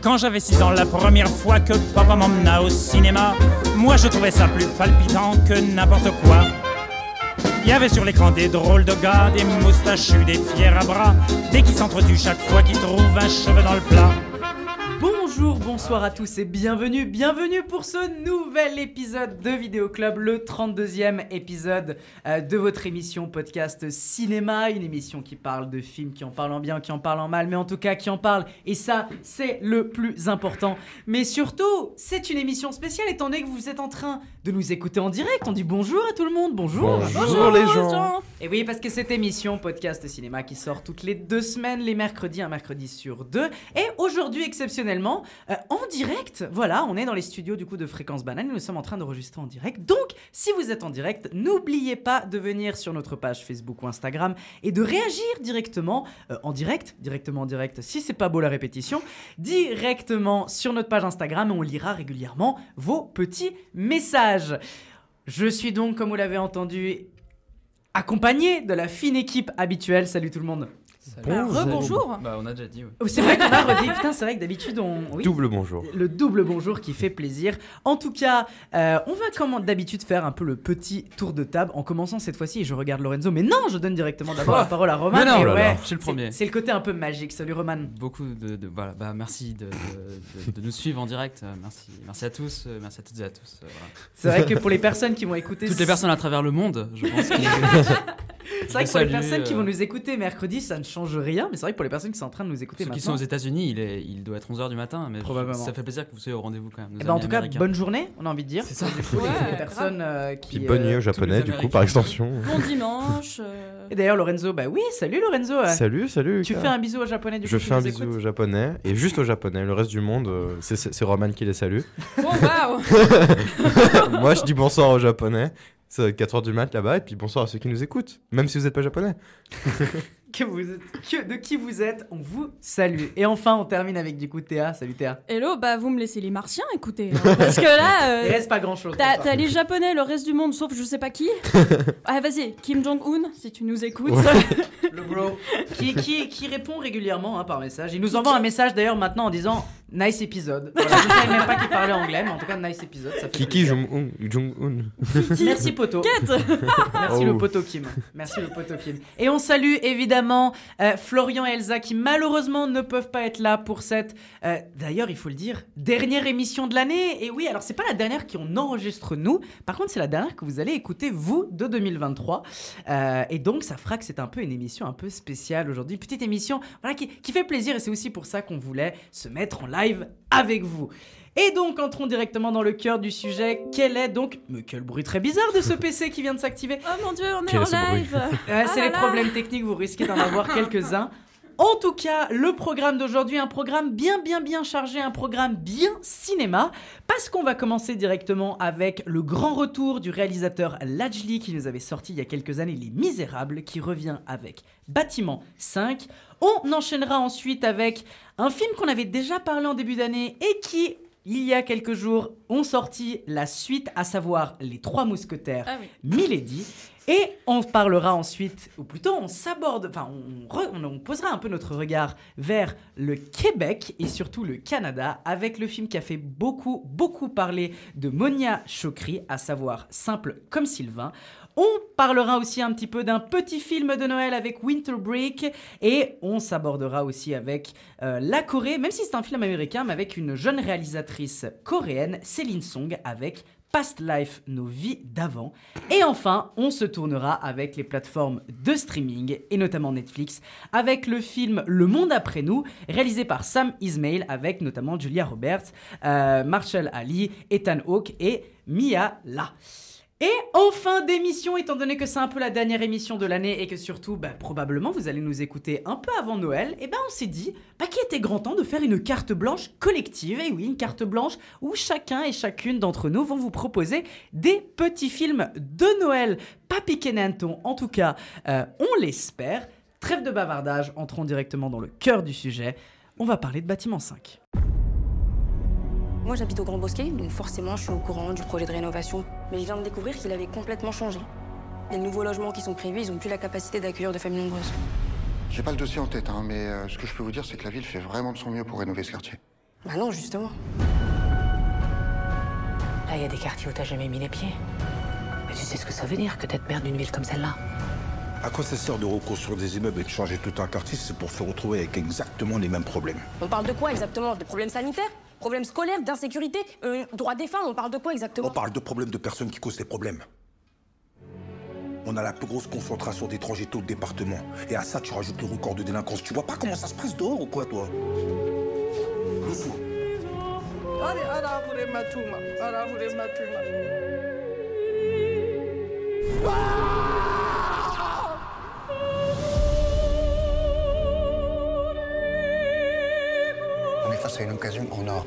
Quand j'avais 6 ans, la première fois que papa m'emmena au cinéma, moi je trouvais ça plus palpitant que n'importe quoi. Il y avait sur l'écran des drôles de gars, des moustachus, des fiers à bras, dès qu'ils s'entretuent chaque fois qu'ils trouvent un cheveu dans le plat. Bonjour, bonsoir à tous et bienvenue, bienvenue pour ce nouvel épisode de Vidéo Club, le 32e épisode euh, de votre émission podcast cinéma, une émission qui parle de films, qui en parlent en bien, qui en parlent en mal, mais en tout cas qui en parle, et ça c'est le plus important. Mais surtout, c'est une émission spéciale étant donné que vous êtes en train de nous écouter en direct, on dit bonjour à tout le monde, bonjour Bonjour les gens. et oui, parce que cette émission podcast cinéma qui sort toutes les deux semaines, les mercredis, un mercredi sur deux, et aujourd'hui exceptionnellement euh, en direct. Voilà, on est dans les studios du coup de Fréquence Banane, nous sommes en train d'enregistrer en direct. Donc, si vous êtes en direct, n'oubliez pas de venir sur notre page Facebook ou Instagram et de réagir directement euh, en direct, directement en direct. Si c'est pas beau la répétition, directement sur notre page Instagram on lira régulièrement vos petits messages. Je suis donc, comme vous l'avez entendu, accompagné de la fine équipe habituelle. Salut tout le monde. Rebonjour Bah, on a déjà dit, ouais. Oh, c'est vrai qu'on a redit. Putain, c'est vrai que d'habitude on. oui. Double bonjour. Le double bonjour qui fait plaisir. En tout cas, euh, on va comme d'habitude faire un peu le petit tour de table en commençant cette fois-ci. Et je regarde Lorenzo, mais non, je donne directement d'abord la parole à Roman. Mais non, Et oh là ouais, là, je suis le c'est- premier. C'est le côté un peu magique. Salut Roman. Beaucoup de, de- voilà, bah merci de, de- de- de nous suivre en direct. euh, Merci, merci à tous, euh, merci à toutes et à tous. voilà. C'est vrai que pour les personnes qui vont écouter, Toutes les personnes à travers le monde, je pense. que- c'est vrai que pour les personnes qui vont nous écouter mercredi, ça ne change rien. Mais c'est vrai que pour les personnes qui sont en train de nous écouter Ceux qui maintenant. sont aux États-Unis, il, est, il doit être 11h du matin, mais je- Probablement. ça fait plaisir que vous soyez au rendez-vous quand même. Eh ben, en tout cas, américains. bonne journée, on a envie de dire. C'est ça. Du coup, les- Ouais, les personnes euh, qui. Puis bonne nuit euh, au japonais, du coup, par extension. Bon dimanche. euh, Et d'ailleurs, Lorenzo, bah oui, salut Lorenzo. euh, Salut, salut. Tu fais un bisou au japonais du Je coup, qui fais un bisou écoute au japonais, et juste au japonais. Le reste du monde, euh, c'est- Roman qui les salue. Bon, waouh Moi, je dis bonsoir aux japonais. C'est 4h du mat là-bas, et puis bonsoir à ceux qui nous écoutent, même si vous n'êtes pas japonais. Que vous êtes- que- de qui vous êtes, on vous salue. Et enfin, on termine avec du coup Théa. Salut Théa. Hello, bah vous me laissez les martiens écoutez. hein, parce que là, euh, Il reste pas grand chose. t'as t'as les japonais, le reste du monde, sauf je sais pas qui. ah, vas-y, Kim Jong-un, si tu nous écoutes. Le bro. Qui, qui, qui répond régulièrement hein, par message. Il nous envoie un message d'ailleurs maintenant en disant Nice épisode. Voilà, je ne savais même pas qu'il parlait anglais, mais en tout cas, nice épisode. Ça fait Kiki. Jong-un. Jong-un. Merci Poto. Merci Oh. le Poto Kim. Merci le Poto Kim. Et on salue évidemment euh, Florian et Elsa qui malheureusement ne peuvent pas être là pour cette, euh, d'ailleurs il faut le dire, dernière émission de l'année. Et oui, alors c'est pas la dernière qu'on enregistre nous, par contre c'est la dernière que vous allez écouter vous de 2023. Euh, et donc ça fera que c'est un peu une émission un peu spéciale aujourd'hui, petite émission voilà, qui, qui fait plaisir et c'est aussi pour ça qu'on voulait se mettre en live avec vous. Et donc, entrons directement dans le cœur du sujet. Quel est donc. Mais quel bruit très bizarre de ce PC qui vient de s'activer. Oh mon dieu, on est Quel en est live Ah c'est les problèmes techniques, vous risquez d'en avoir quelques-uns. En tout cas, le programme d'aujourd'hui, un programme bien, bien, bien chargé, un programme bien cinéma, parce qu'on va commencer directement avec le grand retour du réalisateur Lajli qui nous avait sorti il y a quelques années Les Misérables, qui revient avec Bâtiment 5. On enchaînera ensuite avec un film qu'on avait déjà parlé en début d'année et qui, il y a quelques jours, ont sorti la suite, à savoir Les Trois Mousquetaires. Ah oui. Milady. Et on parlera ensuite, ou plutôt on s'aborde, enfin on, posera un peu notre regard vers le Québec et surtout le Canada avec le film qui a fait beaucoup, beaucoup parler de Monia Chokri, à savoir Simple comme Sylvain. On parlera aussi un petit peu d'un petit film de Noël avec Winter Break et on s'abordera aussi avec euh, la Corée, même si c'est un film américain, mais avec une jeune réalisatrice coréenne, Céline Song, avec Past Life, nos vies d'avant. Et enfin, on se tournera avec les plateformes de streaming, et notamment Netflix, avec le film Le Monde après nous, réalisé par Sam Ismail, avec notamment Julia Roberts, euh, Marshall Ali, Ethan Hawke et Mia La. Et en fin d'émission, étant donné que c'est un peu la dernière émission de l'année et que surtout, bah, probablement, vous allez nous écouter un peu avant Noël, et ben on s'est dit bah, qu'il était grand temps de faire une carte blanche collective. Et oui, une carte blanche où chacun et chacune d'entre nous vont vous proposer des petits films de Noël. Pas piqué en tout cas, euh, on l'espère. Trêve de bavardage, entrons directement dans le cœur du sujet. On va parler de Bâtiment 5. Moi, j'habite au Grand Bosquet, donc forcément, je suis au courant du projet de rénovation. Mais je viens de découvrir qu'il avait complètement changé. Les nouveaux logements qui sont prévus, ils n'ont plus la capacité d'accueillir de familles nombreuses. J'ai pas le dossier en tête, hein, mais euh, ce que je peux vous dire, c'est que la ville fait vraiment de son mieux pour rénover ce quartier. Bah non, justement. Là, il y a des quartiers où t'as jamais mis les pieds. Mais tu sais ce que ça veut dire que d'être maire d'une ville comme celle-là À quoi ça sert de reconstruire des immeubles et de changer tout un quartier si c'est pour se retrouver avec exactement les mêmes problèmes On parle de quoi exactement? De problèmes sanitaires? Problèmes scolaires D'insécurité euh, Droits des femmes On parle de quoi exactement On parle de problèmes de personnes qui causent des problèmes. On a la plus grosse concentration d'étrangers taux de département. Et à ça, tu rajoutes le record de délinquance. Tu vois pas comment ça se passe dehors ou quoi, toi? On est face à une occasion en or.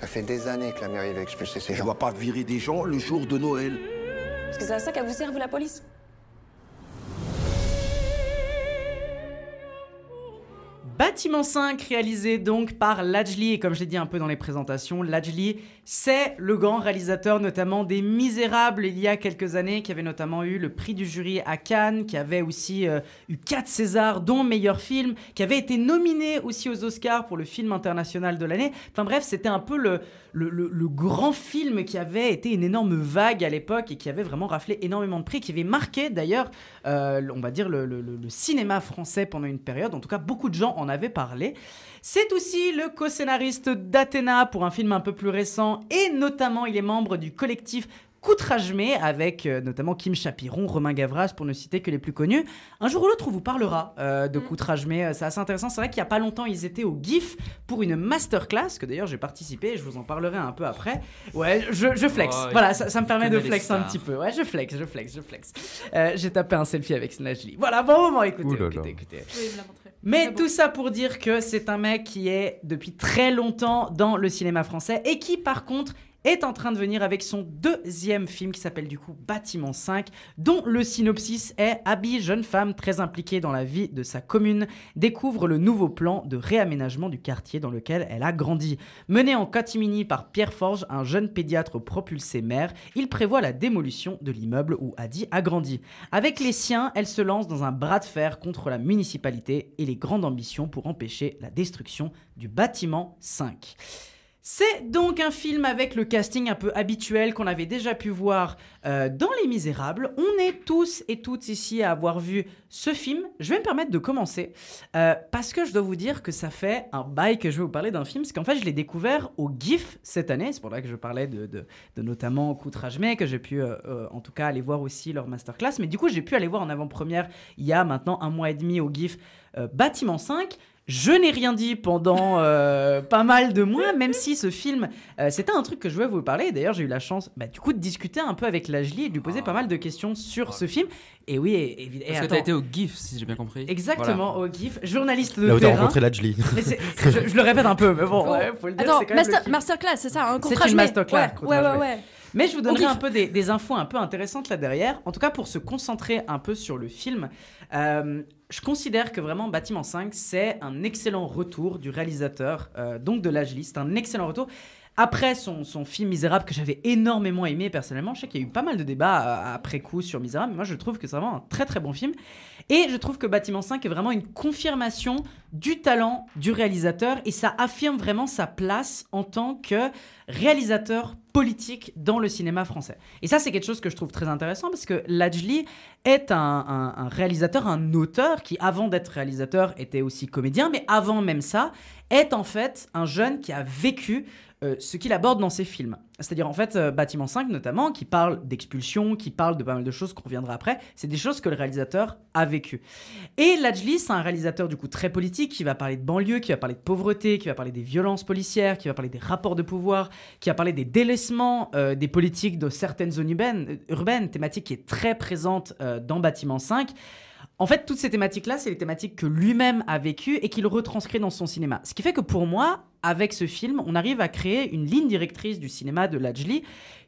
Ça fait des années que la mairie va expulser ces Je gens. vois pas virer des gens le jour de Noël. Parce que c'est à ça qu'elle vous sert, vous, la police? Bâtiment 5, réalisé donc par Lajli, et comme je l'ai dit un peu dans les présentations, Lajli, c'est le grand réalisateur notamment des Misérables il y a quelques années, qui avait notamment eu le prix du jury à Cannes, qui avait aussi euh, eu 4 Césars, dont meilleur film, qui avait été nominé aussi aux Oscars pour le film international de l'année. Enfin bref, c'était un peu le, grand film qui avait été une énorme vague à l'époque et qui avait vraiment raflé énormément de prix, qui avait marqué d'ailleurs, euh, on va dire, le cinéma français pendant une période. En tout cas, beaucoup de gens en avaient parlé. C'est aussi le co-scénariste d'Athéna pour un film un peu plus récent et notamment il est membre du collectif Coutrajmé avec euh, notamment Kim Chapiron, Romain Gavras pour ne citer que les plus connus. Un jour ou l'autre on vous parlera euh, de Coutrajmé, Euh, c'est assez intéressant. C'est vrai qu'il y a pas longtemps ils étaient au GIF pour une masterclass que d'ailleurs j'ai participé et je vous en parlerai un peu après. Ouais, je, je flex. Oh, voilà, ça, ça me permet de flex un petit peu. Ouais, je flex, je flex, je flex. Euh, j'ai tapé un selfie avec Snajli. Voilà, bon moment, écoutez, écoutez, écoutez. Oui, Mais tout ça pour dire que c'est un mec qui est depuis très longtemps dans le cinéma français et qui par contre est en train de venir avec son deuxième film qui s'appelle du coup Bâtiment 5, dont le synopsis est Abby, jeune femme très impliquée dans la vie de sa commune, découvre le nouveau plan de réaménagement du quartier dans lequel elle a grandi. Mené en catimini par Pierre Forge, un jeune pédiatre propulsé maire, il prévoit la démolition de l'immeuble où Adi a grandi. Avec les siens, elle se lance dans un bras de fer contre la municipalité et les grandes ambitions pour empêcher la destruction du bâtiment 5. C'est donc un film avec le casting un peu habituel qu'on avait déjà pu voir euh, dans Les Misérables. On est tous et toutes ici à avoir vu ce film. Je vais me permettre de commencer euh, parce que je dois vous dire que ça fait un bail que je vais vous parler d'un film, parce qu'en fait je l'ai découvert au GIF cette année. C'est pour ça que je parlais de, de, de notamment Coutrage Mai, que j'ai pu euh, en tout cas aller voir aussi leur masterclass. Mais du coup j'ai pu aller voir en avant-première il y a maintenant un mois et demi au GIF Bâtiment 5. Je n'ai rien dit pendant euh, pas mal de mois, même si ce film, euh, c'était un truc que je voulais vous parler. D'ailleurs, j'ai eu la chance, bah, du coup, de discuter un peu avec Lajli et de lui poser Ah. pas mal de questions sur Ah. ce film. Et oui, et, et- et Parce que t'as été au GIF, si j'ai bien compris. exactement au GIF, journaliste de Là où t'as rencontré Lajli. C'est- je, je le répète un peu, mais bon, Faut- ouais, faut le dire. Attends, c'est master- masterclass, c'est ça, un C'est contrat une masterclass, Ouais, ouais, ouais, ouais. Mais je vous donnerai un peu des, des infos un peu intéressantes là derrière. En tout cas, pour se concentrer un peu sur le film, euh, je considère que vraiment Bâtiment 5, c'est un excellent retour du réalisateur, euh, donc de. C'est un excellent retour. Après son, son film Misérable, que j'avais énormément aimé personnellement, je sais qu'il y a eu pas mal de débats euh, après coup sur Misérable, mais moi je trouve que c'est vraiment un très très bon film. Et je trouve que Bâtiment 5 est vraiment une confirmation du talent du réalisateur et ça affirme vraiment sa place en tant que réalisateur politique dans le cinéma français. Et ça, c'est quelque chose que je trouve très intéressant parce que Lajli est un, réalisateur, un auteur qui, avant d'être réalisateur, était aussi comédien, mais avant même ça, est en fait un jeune qui a vécu euh, ce qu'il aborde dans ses films. C'est-à-dire en fait euh, Bâtiment 5 notamment, qui parle d'expulsion, qui parle de pas mal de choses qu'on reviendra après, c'est des choses que le réalisateur a vécues. Et Lajli, c'est un réalisateur du coup très politique, qui va parler de banlieue, qui va parler de pauvreté, qui va parler des violences policières, qui va parler des rapports de pouvoir, qui va parler des délaissements euh, des politiques de certaines zones urbaines, urbaines, thématique qui est très présente dans Bâtiment 5. En fait, toutes ces thématiques-là, c'est les thématiques que lui-même a vécues et qu'il retranscrit dans son cinéma. Ce qui fait que pour moi, avec ce film, on arrive à créer une ligne directrice du cinéma de Lajli,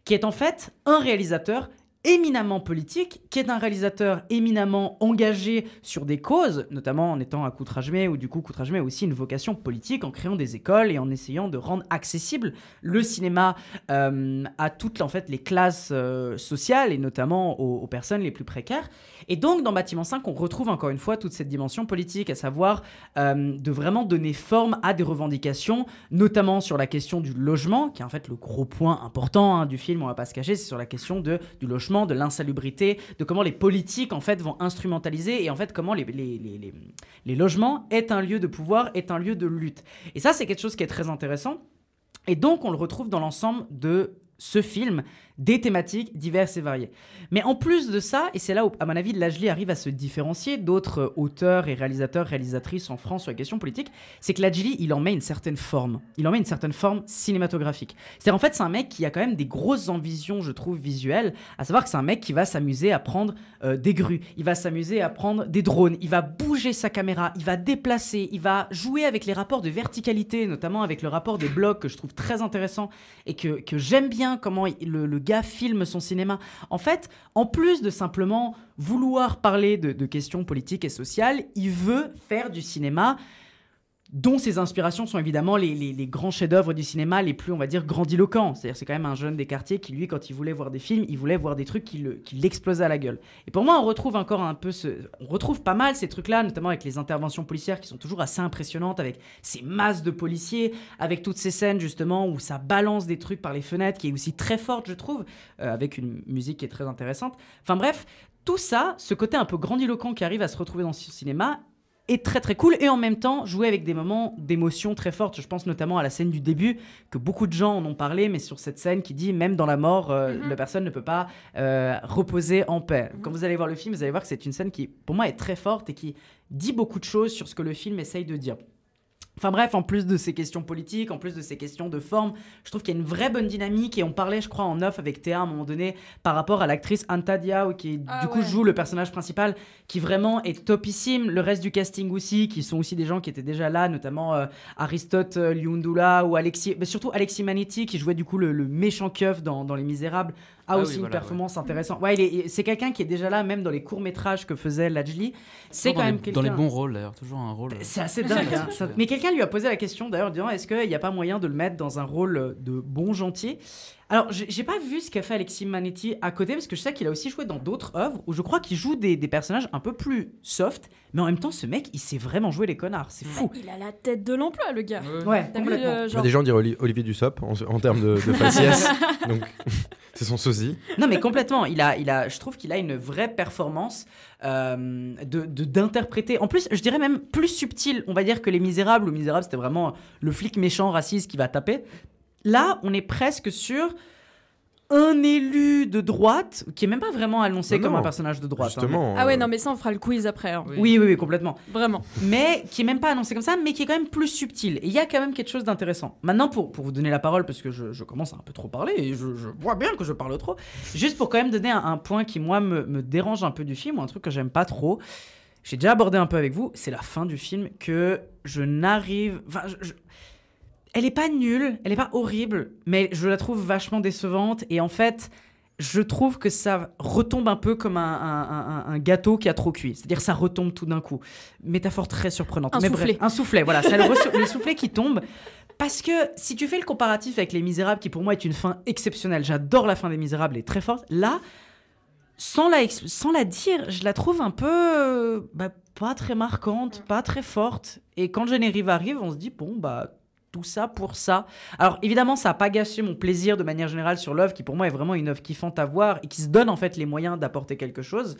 qui est en fait un réalisateur éminemment politique, qui est un réalisateur éminemment engagé sur des causes, notamment en étant à Koutrajmé, où du coup Koutrajmé a aussi une vocation politique en créant des écoles et en essayant de rendre accessible le cinéma euh, à toutes en fait, les classes euh, sociales et notamment aux, aux personnes les plus précaires. Et donc dans Bâtiment 5, on retrouve encore une fois toute cette dimension politique, à savoir euh, de vraiment donner forme à des revendications, notamment sur la question du logement, qui est en fait le gros point important hein, du film, on va pas se cacher, c'est sur la question de, du logement, de l'insalubrité, de comment les politiques en fait vont instrumentaliser et en fait comment les, les, les, les, les logements est un lieu de pouvoir, est un lieu de lutte. Et ça c'est quelque chose qui est très intéressant. Et donc on le retrouve dans l'ensemble de ce film des thématiques diverses et variées. Mais en plus de ça, et c'est là où, à mon avis, Lajli arrive à se différencier d'autres euh, auteurs et réalisateurs, réalisatrices en France sur la question politique, c'est que Lajli, il en met une certaine forme. Il en met une certaine forme cinématographique. C'est-à-dire, en fait, c'est un mec qui a quand même des grosses ambitions, je trouve, visuelles, à savoir que c'est un mec qui va s'amuser à prendre euh, des grues, il va s'amuser à prendre des drones, il va bouger sa caméra, il va déplacer, il va jouer avec les rapports de verticalité, notamment avec le rapport des blocs que je trouve très intéressant et que, que j'aime bien comment le, le filme son cinéma. En fait, en plus de simplement vouloir parler de, questions politiques et sociales, il veut faire du cinéma dont ses inspirations sont évidemment les, grands chefs-d'œuvre du cinéma les plus, on va dire, grandiloquents. C'est-à-dire, c'est quand même un jeune des quartiers qui, lui, quand il voulait voir des films, il voulait voir des trucs qui, le, qui l'explosaient à la gueule. Et pour moi, on retrouve encore un peu ce. On retrouve pas mal ces trucs-là, notamment avec les interventions policières qui sont toujours assez impressionnantes, avec ces masses de policiers, avec toutes ces scènes, justement, où ça balance des trucs par les fenêtres, qui est aussi très forte, je trouve, euh, avec une musique qui est très intéressante. Enfin bref, tout ça, ce côté un peu grandiloquent qui arrive à se retrouver dans ce cinéma, est très très cool et en même temps jouer avec des moments d'émotion très fortes. Je pense notamment à la scène du début que beaucoup de gens en ont parlé, mais sur cette scène qui dit même dans la mort, euh, la personne ne peut pas euh, reposer en paix. Quand vous allez voir le film, vous allez voir que c'est une scène qui, pour moi, est très forte et qui dit beaucoup de choses sur ce que le film essaye de dire. Enfin bref, en plus de ces questions politiques, en plus de ces questions de forme, je trouve qu'il y a une vraie bonne dynamique et on parlait, je crois, en off avec Théa à un moment donné par rapport à l'actrice Anta Diao qui Ah du coup ouais. joue le personnage principal qui vraiment est topissime. Le reste du casting aussi, qui sont aussi des gens qui étaient déjà là, notamment euh, Aristote euh, Liundula ou Alexis, mais surtout Alexis Manetti qui jouait du coup le, le méchant keuf dans, dans Les Misérables, a Ah oui, aussi une voilà, performance intéressante. Ouais, il est- c'est quelqu'un qui est déjà là, même dans les courts métrages que faisait Lajli. C'est quand dans même les, Dans les quelqu'un- bons rôles d'ailleurs, toujours un rôle. euh, c'est assez dingue. hein. Ça- Mais quelqu'un lui a posé la question d'ailleurs, disant est-ce qu'il n'y a pas moyen de le mettre dans un rôle de bon gentil? Alors, j'ai pas vu ce qu'a fait Alexis Manetti à côté, parce que je sais qu'il a aussi joué dans d'autres œuvres où je crois qu'il joue des, des personnages un peu plus soft, mais en même temps, ce mec, il sait vraiment jouer les connards. C'est fou. Il a la tête de l'emploi, le gars. Ouais, T'as vu, complètement. euh, Bah, genre- des gens diraient Oli- Olivier Dussopt en, en termes de, de faciès. Donc, c'est son sosie. Non, mais complètement. Il a, il a, je trouve qu'il a une vraie performance euh, de de- d'interpréter. En plus, je dirais même plus subtil. On va dire que Les Misérables, ou Misérables, c'était vraiment le flic méchant raciste qui va taper. Là, on est presque sur un élu de droite qui est même pas vraiment annoncé Non, comme un personnage de droite. hein. Justement. Ah ouais, euh, non, mais ça, on fera le quiz après. hein. Oui, oui, oui, complètement. Vraiment. Mais qui est même pas annoncé comme ça, mais qui est quand même plus subtil. Et il y a quand même quelque chose d'intéressant. Maintenant, pour, pour vous donner la parole, parce que je, je commence à un peu trop parler, et je, je vois bien que je parle trop, juste pour quand même donner un, un point qui, moi, me, me dérange un peu du film, ou un truc que j'aime pas trop. J'ai déjà abordé un peu avec vous, c'est la fin du film que je n'arrive. Enfin, je- je- elle est pas nulle, elle est pas horrible, mais je la trouve vachement décevante. Et en fait, je trouve que ça retombe un peu comme un, un- un- un gâteau qui a trop cuit. C'est-à-dire ça retombe tout d'un coup. Métaphore très surprenante. Un mais soufflet. bref, un soufflet, voilà. C'est le, soufflet qui tombe. Parce que si tu fais le comparatif avec Les Misérables, qui pour moi est une fin exceptionnelle, j'adore la fin des Misérables, elle est très forte. Là, sans la, sans la dire, je la trouve un peu euh, bah, pas très marquante, pas très forte. Et quand le générique arrive, on se dit, bon, bah, tout ça pour ça. Alors évidemment, ça n'a pas gâché mon plaisir de manière générale sur l'œuvre, qui pour moi est vraiment une œuvre kiffante à voir et qui se donne en fait les moyens d'apporter quelque chose.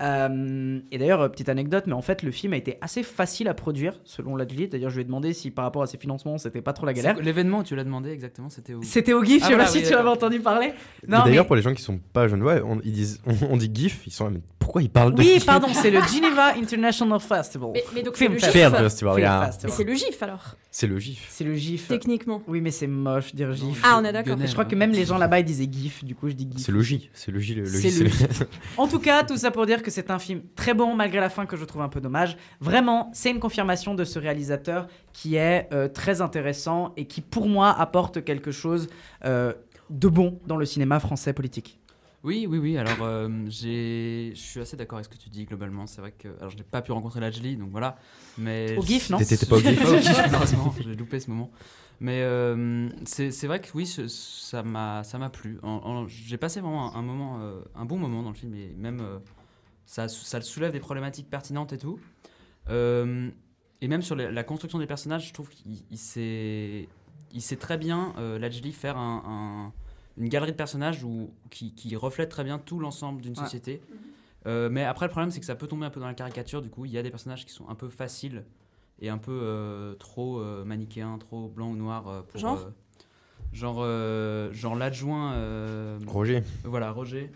Euh, et d'ailleurs, euh, petite anecdote, mais en fait, le film a été assez facile à produire, selon l'atelier. D'ailleurs, je lui ai demandé si par rapport à ses financements, c'était pas trop la galère. L'événement, tu l'as demandé exactement, c'était où? C'était au GIF, Ah, je sais pas voilà, si tu avais entendu parler. D'ailleurs, mais- pour les gens qui sont pas jeunes, ouais, on, ils disent, on, on dit GIF, ils sont là, mais pourquoi ils parlent de Oui, GIF? pardon, c'est le Geneva International Festival. Mais, mais donc c'est Film le Festival. gif. Festival. Festival. Mais c'est le gif alors, C'est le GIF. C'est le GIF. techniquement. Oui, mais c'est moche dire GIF. Ah, on est d'accord. Je crois ouais. que même les gens là-bas ils disaient GIF, du coup je dis GIF. C'est J. C'est le J. Le, le C'est J, le c'est En tout cas, tout ça pour dire que c'est un film très bon malgré la fin que je trouve un peu dommage. Vraiment, c'est une confirmation de ce réalisateur qui est euh, très intéressant et qui pour moi apporte quelque chose euh, de bon dans le cinéma français politique. Oui, oui, oui. Alors, euh, j'ai, je suis assez d'accord avec ce que tu dis globalement. C'est vrai que, alors, je n'ai pas pu rencontrer Lajli, donc voilà. Mais Au GIF, non T'étais pas au GIF Pas au GIF, malheureusement. J'ai loupé ce moment. Mais euh, c'est, vrai que oui, ça m'a, ça m'a plu. J'ai passé vraiment un, un moment, euh, un bon moment dans le film et même euh, ça, ça soulève des problématiques pertinentes et tout. Euh, et même sur la, la construction des personnages, je trouve qu'il il sait, il sait très bien, euh, Lajli, faire un- un- une galerie de personnages où, qui, qui reflète très bien tout l'ensemble d'une Ouais. société. Euh, mais après, le problème, c'est que ça peut tomber un peu dans la caricature. Du coup, il y a des personnages qui sont un peu faciles et un peu euh, trop euh, manichéens, trop blanc ou noir. euh, pour, Genre? euh, Genre, euh, genre l'adjoint. euh, Roger. voilà, Roger.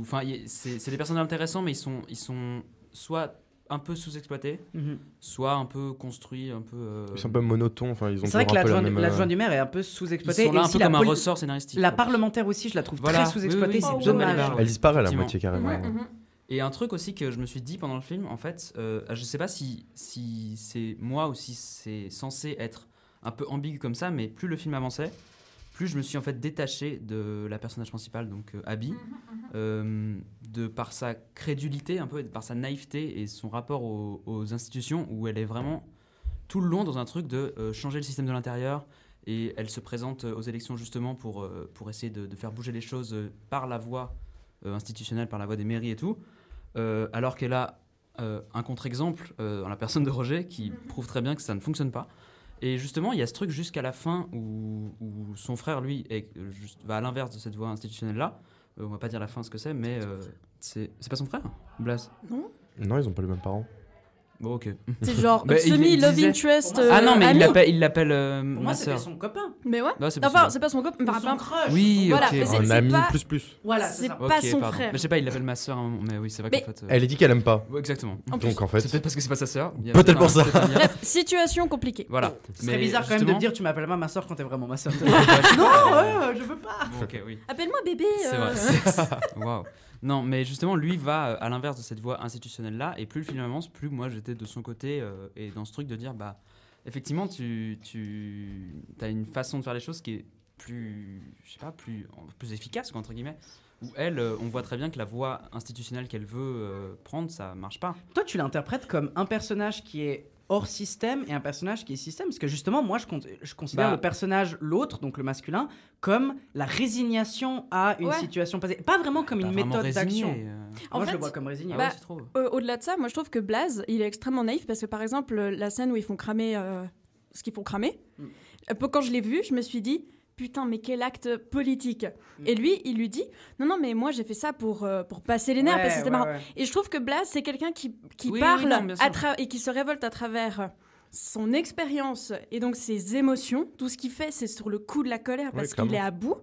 Enfin, c'est des personnages intéressants, mais ils sont, ils sont soit un peu sous-exploités, Mhm. soit un peu construits, un peu. euh, Ils sont un peu monotones, enfin ils ont C'est vrai que la l'adjoint euh, l'adjoint du maire est un peu ils sous-exploité. sont là et un peu la comme un ressort scénaristique. La parlementaire aussi, je la trouve Voilà. très sous-exploitée, Oui, oui, c'est dommage. Elle disparaît la Effectivement. moitié carrément. Ouais, mhm. Et un truc aussi que je me suis dit pendant le film, en fait, euh, je sais pas si, si c'est moi ou si c'est censé être un peu ambigu comme ça, mais plus le film avançait, plus je me suis en fait détaché de la personnage principale, donc euh, Abby, euh, de par sa crédulité, un peu, par sa naïveté et son rapport aux, aux institutions, où elle est vraiment tout le long dans un truc de euh, changer le système de l'intérieur. Et elle se présente euh, aux élections justement pour, euh, pour essayer de, de faire bouger les choses par la voie institutionnelle, par la voie des mairies et tout. Alors qu'elle a un contre-exemple dans la personne de Roger qui prouve très bien que ça ne fonctionne pas. Et justement, il y a ce truc jusqu'à la fin où, où son frère, lui, est, juste- va à l'inverse de cette voie institutionnelle-là. Euh, on va pas dire la fin ce que c'est, mais euh, c'est c'est pas son frère, Blas? Non Non, ils ont pas les mêmes parents. Bon, ok. C'est genre Bah, il- il semi-love disait- interest. Euh, ah non, mais il ami. l'appelle, il l'appelle euh, Pour moi, c'était son copain. Mais ouais. Non, c'est Enfin, possible. c'est pas son copain. Enfin, Son pas- crush. Oui, Voilà, c'est- Un ami pas- plus plus. Voilà, c'est C'est pas son pardon. frère. Mais je sais pas, il l'appelle ma sœur à un moment, mais oui, c'est vrai Mais- qu'en fait. euh, Elle a dit qu'elle aime pas. ouais, exactement. En Donc en C'est fait, peut-être parce que c'est pas sa a Peut-être pour ça. Bref, situation compliquée. Voilà. Ce serait bizarre quand même de dire tu m'appelles pas ma soeur quand t'es vraiment ma soeur. Non, ouais, je veux pas. Ok, oui. Appelle-moi bébé. C'est euh, vrai. c'est- Waouh. Non, mais justement, lui va euh, à l'inverse de cette voie institutionnelle-là, et plus le film avance, plus moi j'étais de son côté, euh, et dans ce truc de dire, bah, effectivement, tu, tu as une façon de faire les choses qui est plus, je sais pas, plus, plus efficace, entre guillemets. Où elle, euh, on voit très bien que la voie institutionnelle qu'elle veut prendre, ça marche pas. Toi, tu l'interprètes comme un personnage qui est hors système et un personnage qui est système. Parce que justement, moi, je, con- je considère Bah. le personnage, l'autre, donc le masculin, comme la résignation à une Ouais. situation passée. Pas vraiment comme une vraiment méthode d'action. euh. En Moi, je fait, le vois comme résigné. Ah bah, ouais, Euh, Au-delà de ça, moi je trouve que Blaze, il est extrêmement naïf parce que par exemple, la scène où ils font cramer euh, ce qu'ils font cramer, Mm. un peu quand je l'ai vu, je me suis dit putain, mais quel acte politique. Mm. Et lui, il lui dit non, non, mais moi j'ai fait ça pour, euh, pour passer les nerfs Ouais, parce que c'était ouais, marrant. ouais. Et je trouve que Blaze, c'est quelqu'un qui, qui Oui, oui, parle non, à et qui se révolte à travers son expérience et donc ses émotions. Tout ce qu'il fait, c'est sur le coup de la colère parce qu'il est à bout.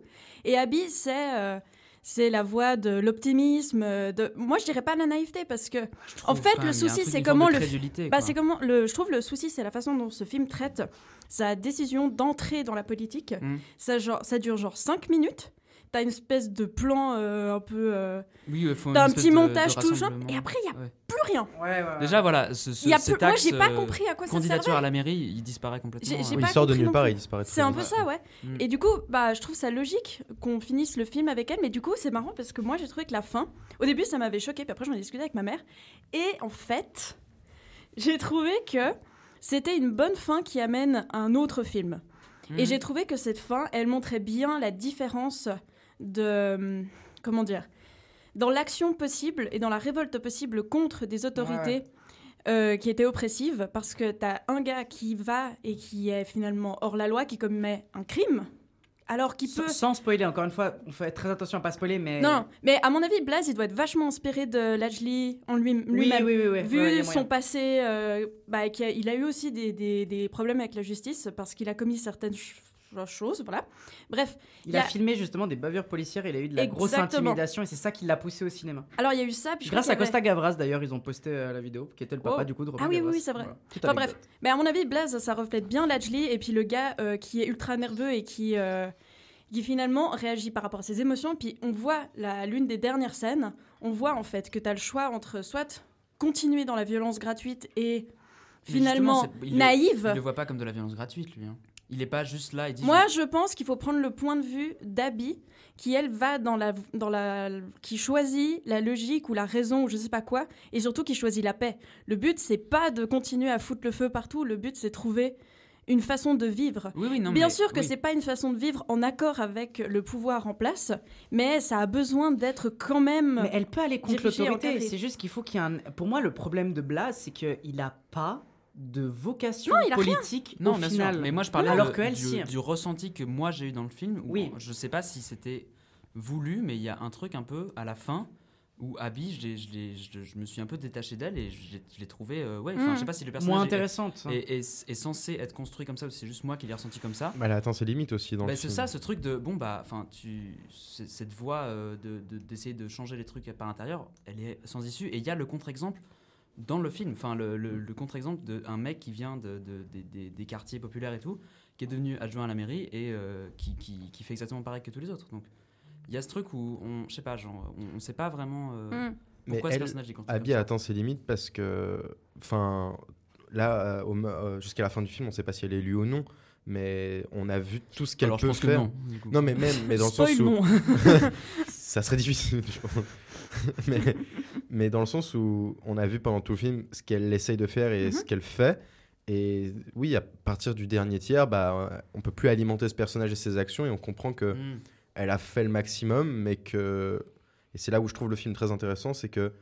Et Abby, c'est. euh, c'est la voie de l'optimisme. euh, De... Moi, je dirais pas la naïveté parce que En fait, le souci, truc c'est comment le- bah, c'est comment le, je trouve le souci, c'est la façon dont ce film traite sa décision d'entrer dans la politique. Mm. Ça, genre, ça dure genre 5 minutes. T'as une espèce de plan euh, un peu. euh, Oui, il faut une T'as un petit de- de montage tout genre, rassemblement. et après, il n'y a Ouais. plus rien. Ouais, ouais, ouais. Déjà, voilà, ce, ce, Il y a cet plus... Moi, axe, j'ai pas euh, compris à quoi ça candidature servait. à la mairie, il disparaît complètement. J'ai- j'ai euh, il sort de nulle part il disparaît. C'est un peu Ouais. ça, ouais. Mm. Et du coup, bah, je trouve ça logique qu'on finisse le film avec elle. Mais du coup, c'est marrant parce que moi, j'ai trouvé que la fin, au début, ça m'avait choqué. Puis après, j'en ai discuté avec ma mère. Et en fait, j'ai trouvé que c'était une bonne fin qui amène un autre film. Et Mhm. j'ai trouvé que cette fin, elle montrait bien la différence de. hum, Comment dire Dans l'action possible et dans la révolte possible contre des autorités. euh, qui étaient oppressives parce que t'as un gars qui va et qui est finalement hors la loi, qui commet un crime, alors qu'il peut. Sans, spoiler, encore une fois, on fait très attention à pas spoiler, mais. Non, mais à mon avis, Blaze, il doit être vachement inspiré de Lajli en lui- oui, lui-même. oui, oui. Vu Ouais, son passé, euh, bah, il a eu aussi des, des- des problèmes avec la justice parce qu'il a commis certaines ch- choses, voilà. Bref, Il a a- filmé justement des bavures policières, il a eu de la grosse intimidation et c'est ça qui l'a poussé au cinéma. alors il y a eu ça, puis Grâce à avait- Costa Gavras d'ailleurs, ils ont posté euh, la vidéo, qui était le papa Oh. du coup de Romain Ah oui, oui, Gavras. oui, c'est vrai. Voilà. Enfin, bref. Mais à mon avis, Blaze, ça reflète bien Lajli et puis le gars euh, qui est ultra nerveux et qui, euh, qui finalement réagit par rapport à ses émotions. Puis on voit la- l'une des dernières scènes, on voit en fait que tu as le choix entre soit continuer dans la violence gratuite et finalement naïve. Il le voit pas comme de la violence gratuite, lui. hein. Il est pas juste là et dit. Moi, je pense qu'il faut prendre le point de vue d'Abby, qui elle va dans la, dans la, qui choisit la logique ou la raison ou je sais pas quoi, et surtout qui choisit la paix. Le but, c'est pas de continuer à foutre le feu partout. Le but, c'est de trouver une façon de vivre. Oui, oui, non, Bien mais- sûr que oui. c'est pas une façon de vivre en accord avec le pouvoir en place, mais ça a besoin d'être quand même. Mais elle peut aller contre l'autorité. C'est juste qu'il faut qu'il y ait un. Pour moi, le problème de Blas, c'est qu'il n'a pas de vocation Non, il a rien. politique Non, au bien final. sûr. Mais moi, je parlais Alors de- qu'elle, du, si. du ressenti que moi j'ai eu dans le film. Où Oui. Je sais pas si c'était voulu, mais il y a un truc un peu à la fin où Abby, je, je, l'ai- je- je me suis un peu détaché d'elle et je l'ai- je l'ai trouvé. euh, ouais, enfin, Mm. je sais pas si le personnage Moins intéressante. est, est- est censé être construit comme ça ou c'est juste moi qui l'ai ressenti comme ça. Bah, elle atteint ses limites aussi dans Bah, c'est ça, ce truc de bon bah, enfin, tu, c'est- cette voie euh, de de- d'essayer de, changer les trucs par l'intérieur, elle est sans issue. Et il y a le contre-exemple dans le film, enfin le, le- le contre-exemple d'un mec qui vient de, de- des- des, des quartiers populaires et tout, qui est devenu adjoint à la mairie et euh, qui, qui, qui fait exactement pareil que tous les autres. Donc il y a ce truc où on, je sais pas, genre, on, on sait pas vraiment euh, Mm. Mais pourquoi ce elle, personnage est construit. Abby atteint ses limites parce que, enfin, là, euh, euh, jusqu'à la fin du film, on ne sait pas si elle est élue ou non, mais on a vu tout ce qu'elle Alors, je peut pense que faire. non, du coup. Non, mais même, mais dans le sens où non. ça serait difficile. mais, mais dans le sens où on a vu pendant tout le film ce qu'elle essaye de faire et Mhm. ce qu'elle fait. Et oui, à partir du dernier tiers, bah, on peut plus alimenter ce personnage et ses actions et on comprend que Mm. elle a fait le maximum, mais que. Et c'est là où je trouve le film très intéressant, c'est que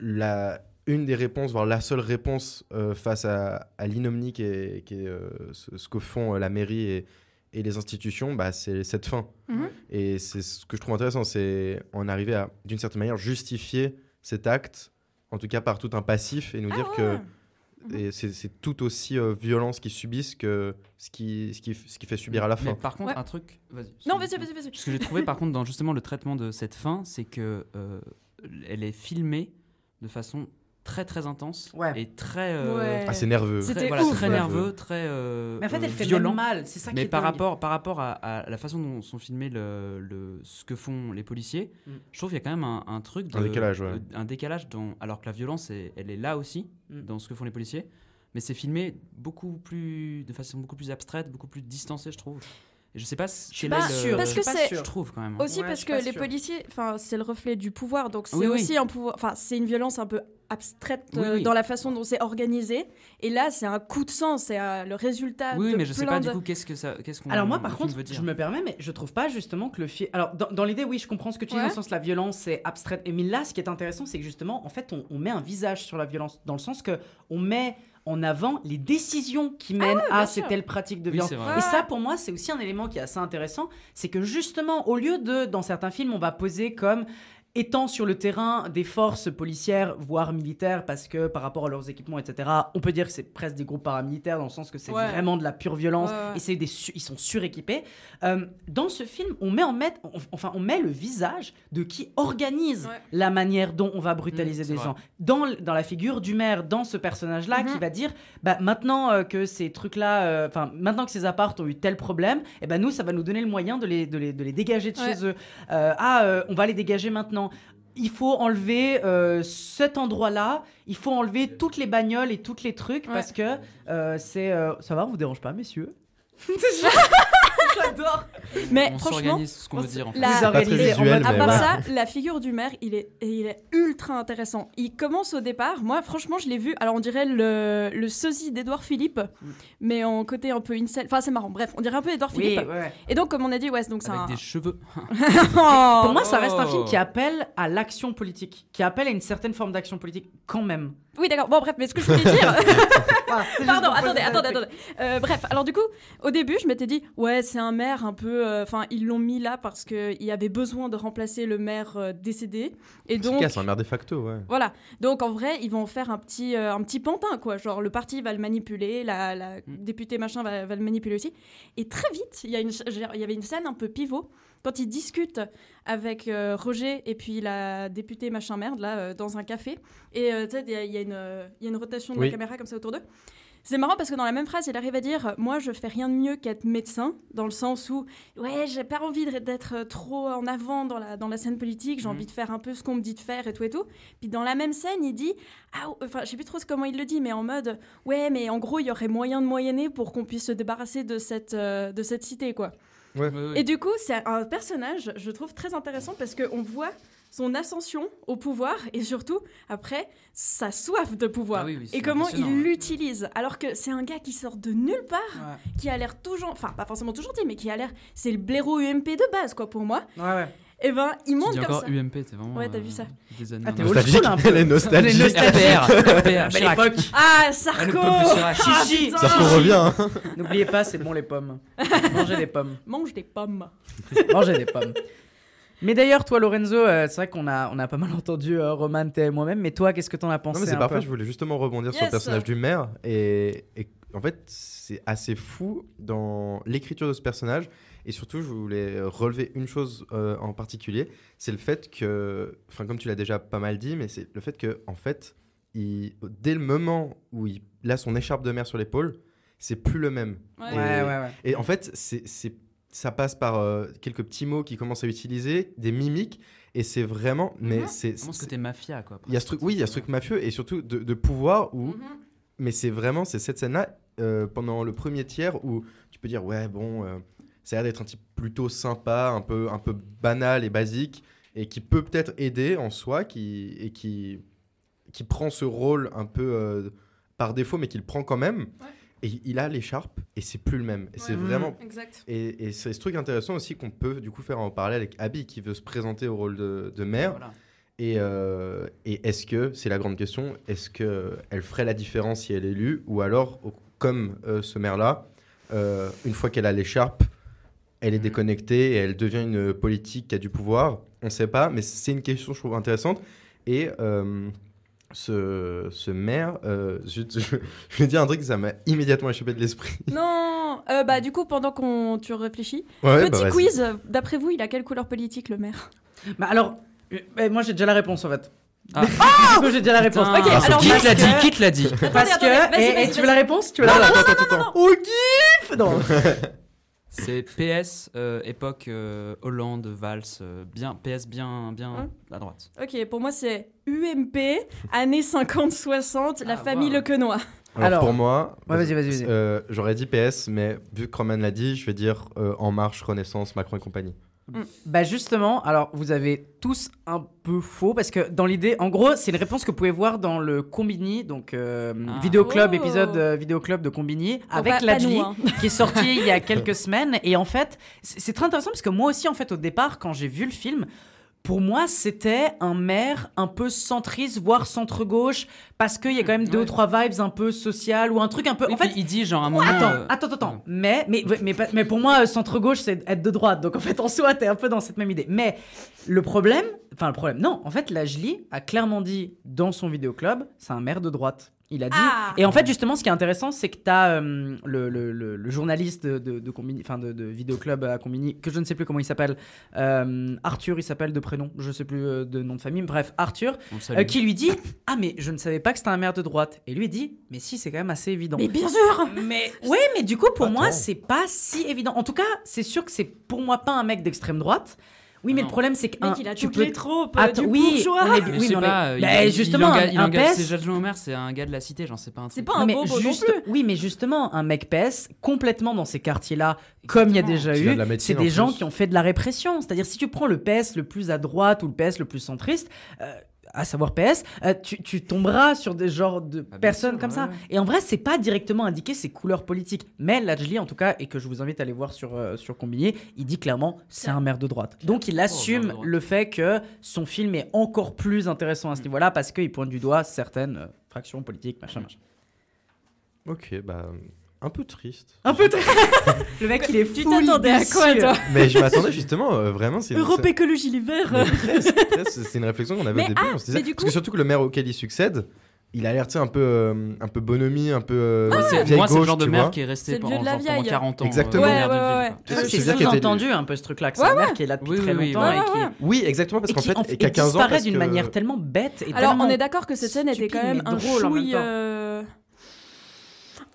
la, une des réponses, voire la seule réponse euh, face à, à l'inomnie qui est, euh, ce, ce que font euh, la mairie et, et les institutions, bah, c'est cette fin. Mhm. Et c'est ce que je trouve intéressant, c'est en arriver à, d'une certaine manière, justifier cet acte, en tout cas par tout un passif, et nous Ah dire ouais. que et c'est tout aussi euh, violent ce qu'ils subissent que ce qui, ce qui, ce qui fait subir à la Mais fin. par contre, Ouais. un truc. Non, vas-y, vas-y, vas-y. Ce que j'ai trouvé par contre dans justement le traitement de cette fin, c'est que euh, elle est filmée de façon très très intense Ouais. et très euh, Ouais. Ah, c'est nerveux. Très, voilà, ouf, très ouais. nerveux, très euh, Mais en fait, euh, elle fait violent. mal. C'est ça qui Mais est par dingue. rapport, par rapport à, à la façon dont sont filmés le, le- ce que font les policiers, Mm. je trouve qu'il y a quand même un, un truc de, Un décalage, ouais. un décalage dans, alors que la violence, est- elle est là aussi Mm. dans ce que font les policiers, mais c'est filmé beaucoup plus, de façon beaucoup plus abstraite, beaucoup plus distancée, je trouve. Et je sais pas Je est. Parce je que pas c'est- sûre. je trouve quand même. hein. Aussi Ouais, parce que les policiers, enfin, c'est le reflet du pouvoir, donc c'est Oui, oui. aussi un pouvoir, enfin, c'est une violence un peu abstraite Oui, euh, oui. dans la façon dont c'est organisé. Et là, c'est un coup de sang, c'est euh, le résultat. Oui, de mais je sais pas du coup qu'est-ce que ça, qu'est-ce qu'on. Alors moi par contre, veut dire. je me permets, mais je trouve pas justement que le film... Alors dans, dans l'idée, oui, je comprends ce que tu dis, Ouais. dans le sens la violence c'est abstraite. Et mais là, ce qui est intéressant, c'est que justement, en fait, on, on met un visage sur la violence, dans le sens que on met en avant les décisions qui mènent Ah à ces sûr. telles pratiques de violence. Et ça, pour moi, c'est aussi un élément qui est assez intéressant, c'est que justement, au lieu de, dans certains films, on va poser comme étant sur le terrain des forces policières, voire militaires, parce que par rapport à leurs équipements, etc., on peut dire que c'est presque des groupes paramilitaires, dans le sens que c'est Ouais. vraiment de la pure violence, Ouais, ouais. et c'est des su- ils sont suréquipés. Euh, dans ce film, on met, en met, on- enfin, on met le visage de qui organise Ouais. la manière dont on va brutaliser Mmh, des vrai. gens. Dans, dans la figure du maire, dans ce personnage-là, qui va dire, bah, maintenant euh, que ces trucs-là, euh, enfin, maintenant que ces apparts ont eu tel problème, et ben nous, ça va nous donner le moyen de les, de les, de les dégager de Ouais. chez eux. Euh, ah, euh, on va les dégager maintenant. Il faut enlever euh, cet endroit-là. Il faut enlever toutes les bagnoles et tous les trucs parce que euh, c'est. euh, Ça va, on vous dérange pas, messieurs? J'adore. Mais on franchement, ce qu'on on veut dire en fait. la- Pas très visuel, À part ça, la figure du maire, il est, il est ultra intéressant. Il commence au départ, moi franchement je l'ai vu, alors on dirait le, le sosie d'Edouard Philippe, mais en côté un peu incel. Enfin c'est marrant, bref, on dirait un peu Edouard Oui, Philippe. ouais. Et donc comme on a dit, ouais, donc c'est Avec un... des cheveux. Oh. Pour moi, ça reste un Oh. film qui appelle à l'action politique, qui appelle à une certaine forme d'action politique quand même. Oui d'accord, bon bref, mais ce que je voulais dire... Pardon, attendez, attendez, attendez. Euh, bref, alors du coup, au début, je m'étais dit, ouais, c'est un maire un peu. euh, Enfin, ils l'ont mis là parce qu'il y avait besoin de remplacer le maire euh, décédé. Et C'est donc. casse, un maire de facto, ouais. Voilà. Donc en vrai, ils vont faire un petit, euh, un petit pantin, quoi. Genre le parti va le manipuler, la, la députée machin va, va le manipuler aussi. Et très vite, il y, a une, il y avait une scène un peu pivot quand ils discutent avec euh, Roger et puis la députée machin merde là dans un café. Et tu sais, il y, y y a une rotation de Oui. la caméra comme ça autour d'eux. C'est marrant parce que dans la même phrase, il arrive à dire Moi, je fais rien de mieux qu'être médecin, dans le sens où, ouais, j'ai pas envie de- d'être trop en avant dans la, dans la scène politique, j'ai Mhm. envie de faire un peu ce qu'on me dit de faire et tout et tout. Puis dans la même scène, il dit Ah, enfin, je sais plus trop comment il le dit, mais en mode Ouais, mais en gros, il y aurait moyen de moyenner pour qu'on puisse se débarrasser de cette, euh, de cette cité, quoi. Ouais. Et du coup, c'est un personnage, je trouve très intéressant parce qu'on voit son ascension au pouvoir et surtout, après, sa soif de pouvoir. Ah oui, oui, c'est et comment il ouais. l'utilise. Alors que c'est un gars qui sort de nulle part, Ouais. qui a l'air tout gentil, enfin, pas forcément tout gentil, mais qui a l'air. C'est le blaireau UMP de base, quoi, pour moi. Ouais, ouais. Et ben, il monte comme encore ça. UMP, t'es vraiment. Ouais, t'as euh, vu ça. Des années. Ah, t'es nostalgique. Elle est nostalgique. RPR, RPR, Belle Chirac. époque. Ah, Sarko. Ah, Chichi. qu'on revient. hein. N'oubliez pas, c'est bon les pommes. Mangez des pommes. Mange des pommes. Mangez des pommes. Mais d'ailleurs, toi, Lorenzo, euh, c'est vrai qu'on a, on a pas mal entendu euh, Roman, et moi-même, mais toi, qu'est-ce que t'en as pensé Non, mais c'est parfait. Je voulais justement rebondir sur le personnage du maire. Et, et en fait, c'est assez fou dans l'écriture de ce personnage. Et surtout, je voulais relever une chose euh, en particulier. C'est le fait que, enfin, comme tu l'as déjà pas mal dit, mais c'est le fait que, en fait, il, dès le moment où il, a son écharpe de mer sur l'épaule, c'est plus le même. Ouais. Et- Ouais, ouais, ouais. Et en fait, c'est, c'est- ça passe par euh, quelques petits mots qu'il commence à utiliser, des mimiques, et c'est vraiment. Mais Mhm. c'est, Vraiment ce côté mafia, quoi. il y a ce truc, oui, il y a ce truc mafieux et surtout de, de pouvoir où. Mhm. Mais c'est vraiment c'est cette scène-là euh, pendant le premier tiers où tu peux dire ouais bon, euh, ça a l'air d'être un type plutôt sympa, un peu un peu banal et basique et qui peut peut-être aider en soi, qui et qui qui prend ce rôle un peu euh, par défaut, mais qu'il prend quand même. Et il a l'écharpe et c'est plus le même. C'est Ouais. vraiment Exact. et, et c'est ce truc intéressant aussi qu'on peut du coup faire en parallèle avec Abby qui veut se présenter au rôle de, de mère. Voilà. Et, euh, et est-ce que, c'est la grande question, est-ce qu'elle ferait la différence si elle est élue Ou alors, comme euh, ce maire-là, euh, une fois qu'elle a l'écharpe, elle est Mhm. déconnectée et elle devient une politique qui a du pouvoir? On ne sait pas, mais c'est une question, je trouve, intéressante. Et euh, ce, ce maire, euh, je, je- je vais dire un truc, ça m'a immédiatement échappé de l'esprit. Non, euh, bah du coup, pendant qu'on tu réfléchis, Ouais, bah, petit vas-y. quiz. D'après vous, il a quelle couleur politique le maire? Bah alors, euh, bah, moi j'ai déjà la réponse en fait. Ah. Du coup, j'ai déjà la réponse. Putain. Ok, Ah, alors qui parce te l'a dit que- Qui te l'a dit Parce Attendez, que. et- tu veux la réponse Tu veux Non, la non, réponse attends, attends, attends. Au gif Non. C'est PS, euh, époque euh, Hollande, Valls, euh, bien, PS bien, bien Hein à droite. Ok, pour moi c'est UMP, années 50-60, la Ah, famille wow. Le Quenois. Alors, Alors- pour moi, Ouais, vas-y, vas-y, vas-y. euh, j'aurais dit PS, mais vu que Roman l'a dit, je vais dire euh, En Marche, Renaissance, Macron et compagnie. Bah justement, alors vous avez tous un peu faux parce que dans l'idée, en gros, c'est une réponse que vous pouvez voir dans le Combini, donc euh, Ah. vidéo club, Oh. épisode euh, vidéo club de Combini avec Lajli nous, hein. qui est sorti il y a quelques semaines et en fait, c'est très intéressant parce que moi aussi en fait au départ quand j'ai vu le film, pour moi, c'était un maire un peu centriste, voire centre-gauche, parce qu'il y a quand même deux Ouais. ou trois vibes un peu sociales ou un truc un peu. Oui, en fait, il dit genre un moment. Attends, euh, attends, attends. Mais, mais, mais, mais pour moi, centre-gauche, c'est être de droite. Donc en fait, en soi, t'es un peu dans cette même idée. Mais le problème, enfin le problème, non. En fait, Lajli a clairement dit dans son vidéoclub, c'est un maire de droite. Il a dit. Ah. Et en fait, justement, ce qui est intéressant, c'est que t'as euh, le, le, le, le journaliste de, de, de Combini, enfin de, de vidéoclub à Combini, que je ne sais plus comment il s'appelle. Euh, Arthur, il s'appelle de prénom. Je sais plus euh, de nom de famille. Bref, Arthur, euh, qui lui dit Ah, mais je ne savais pas que c'était un maire de droite. Et lui il dit Mais si, c'est quand même assez évident. Mais bien sûr Mais ouais, mais du coup pour moi Attends. c'est pas si évident. En tout cas, c'est sûr que c'est pour moi pas un mec d'extrême droite. Oui, mais Non. le problème c'est que Mec, un, il a tu toutes peux- les tropes euh, Attends, du oui, bourgeois on est- Mais oui, je sais mais on est- pas, il- Bah, il- justement, il un- il un engage- PS. c'est Omer, c'est un gars de la cité, j'en sais pas un C'est pas Non, un mais bobo non juste, plus. oui, mais justement, un mec PS, complètement dans ces quartiers-là, comme il y a déjà eu, de c'est des en gens plus. qui ont fait de la répression. C'est-à-dire, si tu prends le PS le plus à droite ou le PS le plus centriste, euh, à savoir PS, euh, tu, tu tomberas sur des genres de bien personnes sûr, comme ouais, ça. ouais. Et en vrai, c'est pas directement indiqué ses couleurs politiques. Mais Lajli, en tout cas, et que je vous invite à aller voir sur, euh, sur Combini, il dit clairement c'est un maire de droite. Donc il maire assume le fait que son film est encore plus intéressant à ce niveau-là parce qu'il pointe du doigt certaines euh, fractions politiques, machin, machin. Ok, bah, un peu triste. Un peu très... Le mec, il est Tu full t'attendais à quoi, toi? Mais je m'attendais justement, euh, vraiment, c'est Europe Écologie Les Verts c'est une réflexion qu'on avait Mais au début. ah, on se disait, parce que surtout que le maire auquel il succède, il a l'air tu sais, un peu, euh, un peu bonhomie, un peu euh, c'est- vieille moi, c'est le genre de tu maire vois. qui est resté C'est le pendant, de la genre pendant vieille. 40 ans. euh, Exactement. maire Ouais, ouais. C'est était- sous-entendu un peu ce truc-là, que c'est un maire qui est là depuis Oui, très oui, longtemps ouais, et qui. Oui, exactement, parce qu'en fait, et qu'à 15 ans. disparaît d'une que- manière tellement bête et Alors, tellement on est d'accord que cette scène était quand même un drôle en même chouille. temps.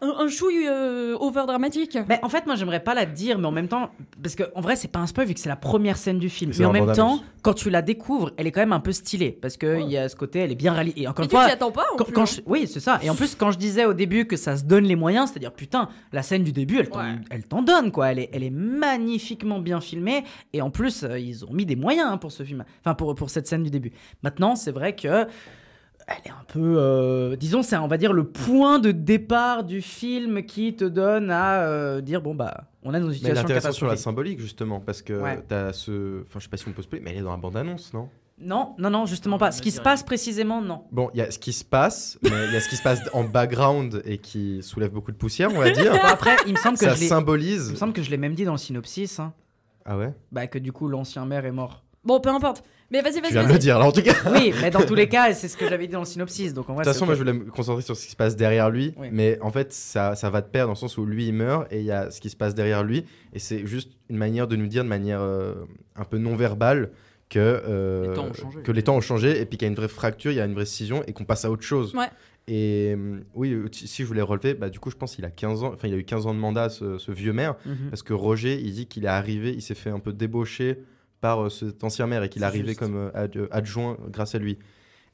Un, un chouille euh, over-dramatique. Mais en fait, moi, j'aimerais pas la dire, mais en même temps, parce que en vrai, c'est pas un spoil vu que c'est la première scène du film. Mais en même temps, quand tu la découvres, elle est quand même un peu stylée parce que il y a ce côté, elle est bien réalisée. Et encore Mais une tu fois, attends pas en quand, plus, quand hein. je- oui, c'est ça. Et en plus, quand je disais au début que ça se donne les moyens, c'est-à-dire putain, la scène du début, elle t'en, Ouais. elle t'en donne quoi. Elle est, elle est magnifiquement bien filmée. Et en plus, euh, ils ont mis des moyens hein, pour ce film, enfin pour pour cette scène du début. Maintenant, c'est vrai que elle est un peu, euh, disons, c'est on va dire le point de départ du film qui te donne à euh, dire bon bah, on est dans une Mais intéressante sur la symbolique, justement, parce que Ouais. t'as ce. Enfin, je sais pas si on peut se mais elle est dans la bande-annonce, non? Non, non, non, justement pas. Ce qui se passe précisément, non. Bon, il y a ce qui se passe, mais il y a ce qui se passe en background et qui soulève beaucoup de poussière, on va dire. Bon, après, il me semble que Ça je l'ai. Il symbolise. me semble que je l'ai même dit dans le synopsis, hein. Ah ouais? Bah que du coup l'ancien maire est mort. Bon, peu importe. Mais vas-y, vas-y. Tu viens de le dire, là, en tout cas. De Oui, mais dans tous les cas, c'est ce que j'avais dit dans le synopsis, donc en vrai. toute façon, moi, je voulais me concentrer sur ce qui se passe derrière lui, Oui. mais en fait, ça, ça va de pair dans le sens où lui, il meurt et il y a ce qui se passe derrière lui, et c'est juste une manière de nous dire de manière euh, un peu non verbale que, euh, Les temps ont changé. que les temps ont changé et puis qu'il y a une vraie fracture, il y a une vraie scission et qu'on passe à autre chose. Ouais. Et euh, oui, euh, si je voulais relever, bah, du coup, je pense qu'il a 15 ans, enfin, il a eu 15 ans de mandat, ce, ce vieux maire, Mhm. parce que Roger, il dit qu'il est arrivé, il s'est fait un peu débaucher par euh, cet ancien maire et qu'il est arrivé juste. comme euh, ad- euh, adjoint grâce à lui.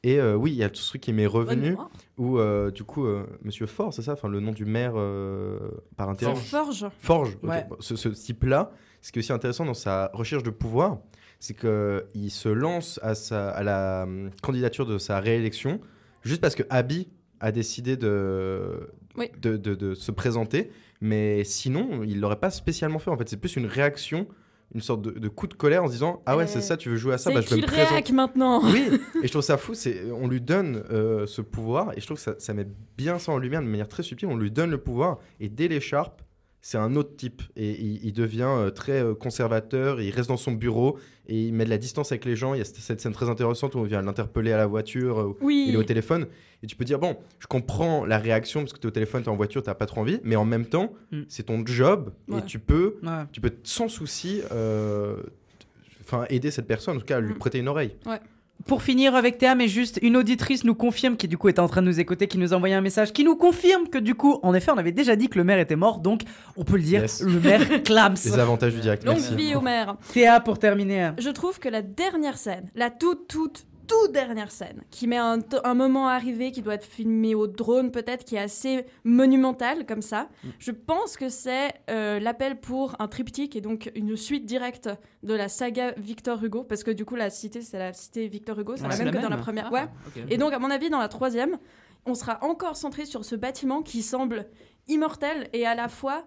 Et euh, oui, il y a tout ce truc qui m'est revenu où, euh, du coup, euh, Monsieur Fort, c'est ça Enfin, le nom du maire euh, par intérim. Forge. Forge. ok. Ouais. Bon, ce, ce type-là, ce qui est aussi intéressant dans sa recherche de pouvoir, c'est qu'il se lance à, sa, à la hum, candidature de sa réélection juste parce que Abby a décidé de, Oui. de, de- de se présenter. Mais sinon, il l'aurait pas spécialement fait. En fait, c'est plus une réaction, une sorte de, de coup de colère en se disant Ah ouais, Euh, c'est ça, tu veux jouer à ça bah, Je vais me présenter. réac maintenant. Oui, et je trouve ça fou, c'est on lui donne euh, ce pouvoir, et je trouve que ça, ça met bien ça en lumière de manière très subtile, on lui donne le pouvoir, et dès l'écharpe, c'est un autre type, et il, il devient euh, très euh, conservateur, il reste dans son bureau, et il met de la distance avec les gens, il y a cette, scène très intéressante où on vient l'interpeller à la voiture, euh, où Oui. il est au téléphone, et tu peux dire, bon, je comprends la réaction, parce que tu es au téléphone, tu es en voiture, tu pas trop envie, mais en même temps, Mm. c'est ton job, Ouais. et tu peux, Ouais. tu peux sans souci... euh, aider cette personne, en tout cas, à lui Mm. prêter une oreille. Pour finir avec Théa, mais juste une auditrice nous confirme, qui du coup était en train de nous écouter, qui nous a envoyé un message, qui nous confirme que du coup, en effet, on avait déjà dit que le maire était mort, donc on peut le dire, Yes. le maire clams. Les avantages du direct. Longue vie au maire. Théa, pour terminer. Je trouve que la dernière scène, la toute, toute, toute dernière scène, qui met un, moment arrivé, qui doit être filmé au drone peut-être, qui est assez monumental comme ça, Mm. je pense que c'est euh, l'appel pour un triptyque et donc une suite directe de la saga Victor Hugo, parce que du coup la cité c'est la cité Victor Hugo, c'est Ouais, la même la que dans la première. Ah, Ouais. Et donc, à mon avis, dans la troisième, on sera encore centré sur ce bâtiment qui semble immortel et à la fois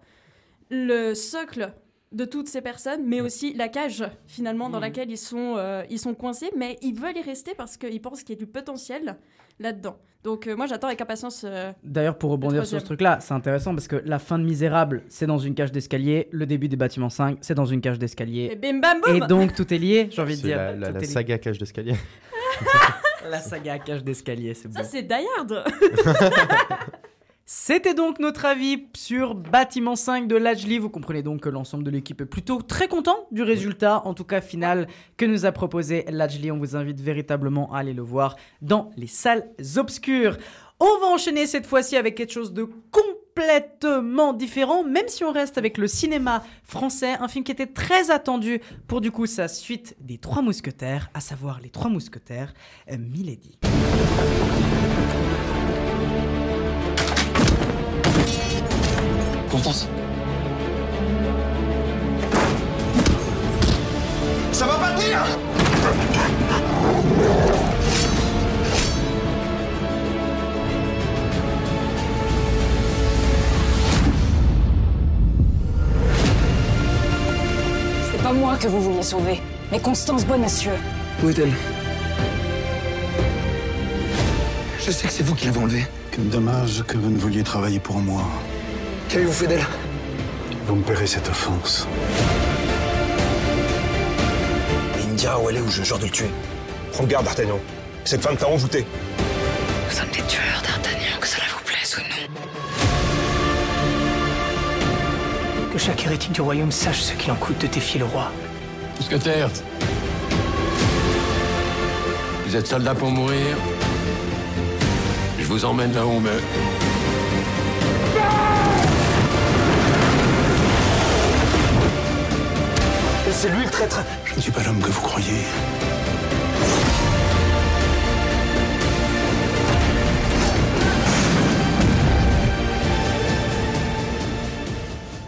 le socle de toutes ces personnes, mais aussi la cage finalement dans Mhm. laquelle ils sont, euh, ils sont coincés, mais ils veulent y rester parce qu'ils pensent qu'il y a du potentiel là-dedans. Donc euh, moi j'attends avec impatience. euh, D'ailleurs, pour rebondir sur ce truc-là, c'est intéressant parce que la fin de Misérable, c'est dans une cage d'escalier, le début des bâtiments 5, c'est dans une cage et d'escalier. bim bam boum Et donc tout est lié, j'ai envie de C'est dire. la, la- Tout la est lié. saga cage d'escalier. La saga cage d'escalier, c'est beau. Ça c'est Die Hard. C'était donc notre avis sur Bâtiment 5 de Lajli. Vous comprenez donc que l'ensemble de l'équipe est plutôt très content du résultat, en tout cas final, que nous a proposé Lajli. On vous invite véritablement à aller le voir dans les salles obscures. On va enchaîner cette fois-ci avec quelque chose de complètement différent, même si on reste avec le cinéma français, un film qui était très attendu pour du coup sa suite des Trois Mousquetaires, à savoir les Trois Mousquetaires, euh, Milady. Constance Ça va pas tenir C'est pas moi que vous vouliez sauver, mais Constance Bonacieux. Où est-elle? Je sais que c'est vous qui l'avez enlevée. Quel dommage que vous ne vouliez travailler pour moi. Qu'avez-vous fait d'elle Vous me paierez cette offense. Il me dira où elle est ou je jure de le tuer. Prends garde, D'Artagnan. Cette femme t'a envoûté. Nous sommes des tueurs, D'Artagnan, que cela vous plaise ou non. Que chaque hérétique du royaume sache ce qu'il en coûte de défier le roi. Mousquetaire. Vous êtes soldat pour mourir Je vous emmène là où on meurt. C'est lui le traître Je ne suis pas l'homme que vous croyez.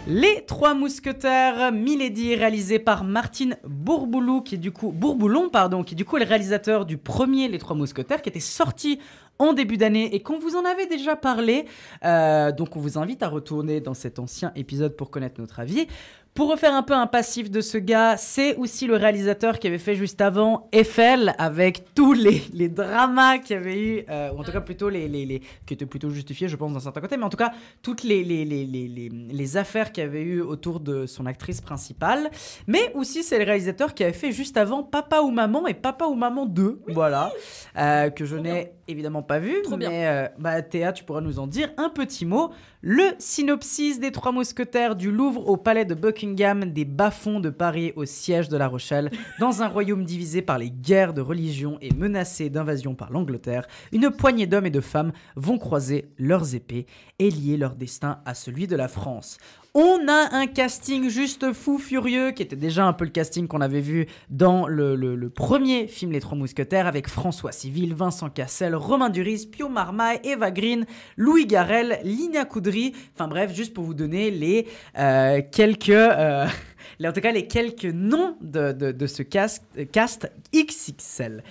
Les Trois Mousquetaires, Milady, réalisé par Martine Bourboulou, qui est du coup Bourboulon, pardon, qui est du coup le réalisateur du premier Les Trois Mousquetaires, qui était sorti en début d'année et qu'on vous en avait déjà parlé. Euh, donc on vous invite à retourner dans cet ancien épisode pour connaître notre avis. Pour refaire un peu un passif de ce gars, c'est aussi le réalisateur qui avait fait juste avant Eiffel avec tous les, les dramas qu'il y avait eu, euh, ou en tout cas plutôt les, les, les- qui étaient plutôt justifiés, je pense, d'un certain côté, mais en tout cas toutes les, les, les, les, les, les affaires qu'il y avait eu autour de son actrice principale. Mais aussi c'est le réalisateur qui avait fait juste avant Papa ou Maman et Papa ou Maman 2, voilà, euh, que je n'ai évidemment pas vu, Trop bien. mais euh, bah, Théa, tu pourras nous en dire un petit mot. Le synopsis des Trois Mousquetaires du Louvre au palais de Buckingham, des bas-fonds de Paris au siège de La Rochelle, dans un royaume divisé par les guerres de religion et menacé d'invasion par l'Angleterre, une poignée d'hommes et de femmes vont croiser leurs épées et lier leur destin à celui de la France. On a un casting juste fou furieux, qui était déjà un peu le casting qu'on avait vu dans le, premier film Les Trois Mousquetaires, avec François Civil, Vincent Cassel, Romain Duris, Pio Marmaille, Eva Green, Louis Garrel, Lina Coudry. Enfin bref, juste pour vous donner les euh, quelques... euh, en tout cas, les quelques noms de, de- ce cast, cast XXL.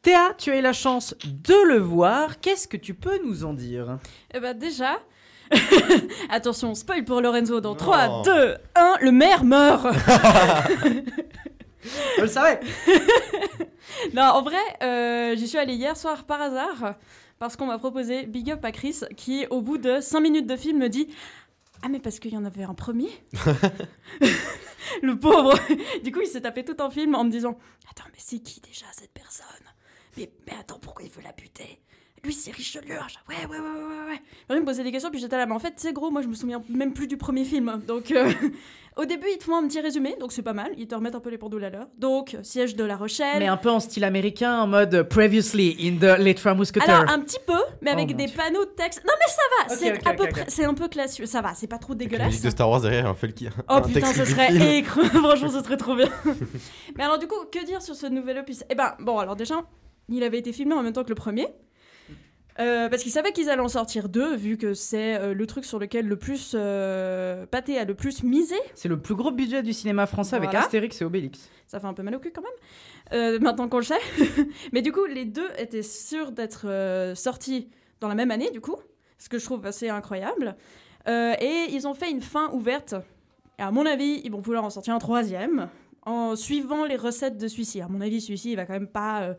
Théa, tu as eu la chance de le voir. Qu'est-ce que tu peux nous en dire? Eh ben déjà, attention, spoil pour Lorenzo dans 3, 2, 1, le maire meurt. Je le savais. non, en vrai, euh, j'y suis allée hier soir par hasard parce qu'on m'a proposé Big Up à Chris qui, au bout de 5 minutes de film, me dit Ah, mais parce qu'il y en avait un premier? Le pauvre. Du coup, il s'est tapé tout un film en me disant Attends, mais c'est qui déjà cette personne? Mais, mais attends, pourquoi il veut la buter? Lui, c'est Richelieu. Je dis, Ouais, ouais, ouais, ouais, ouais, ouais. Il me posait des questions, puis j'étais là. Mais en fait, c'est gros, moi, je me souviens même plus du premier film. Donc, euh, au début, ils te font un petit résumé, donc c'est pas mal. Ils te remettent un peu les pendules à l'heure. Donc, siège de La Rochelle. Mais un peu en style américain, en mode Previously in the Les Trois Mousquetaires. Alors, un petit peu, mais avec Oh, des Dieu. panneaux de texte. Non, mais ça va, c'est à peu près, c'est un peu classieux. Ça va, c'est pas trop La dégueulasse. musique de Star Wars derrière, un fait le. Oh un putain, ce serait écre. Franchement, ce serait trop bien. Mais alors, du coup, que dire sur ce nouvel opus? Eh ben, bon, alors déjà, il avait été filmé en même temps que le premier. Euh, parce qu'ils savaient qu'ils allaient en sortir deux, vu que c'est euh, le truc sur lequel le plus euh, Pathé a le plus misé. C'est le plus gros budget du cinéma français avec. Astérix et Obélix. Ça fait un peu mal au cul quand même, euh, maintenant qu'on le sait. Mais du coup, les deux étaient sûrs d'être sortis dans la même année, du coup, ce que je trouve assez incroyable. Et ils ont fait une fin ouverte. Et à mon avis, ils vont vouloir en sortir un troisième, en suivant les recettes de celui-ci. À mon avis, celui-ci, il va quand même pas...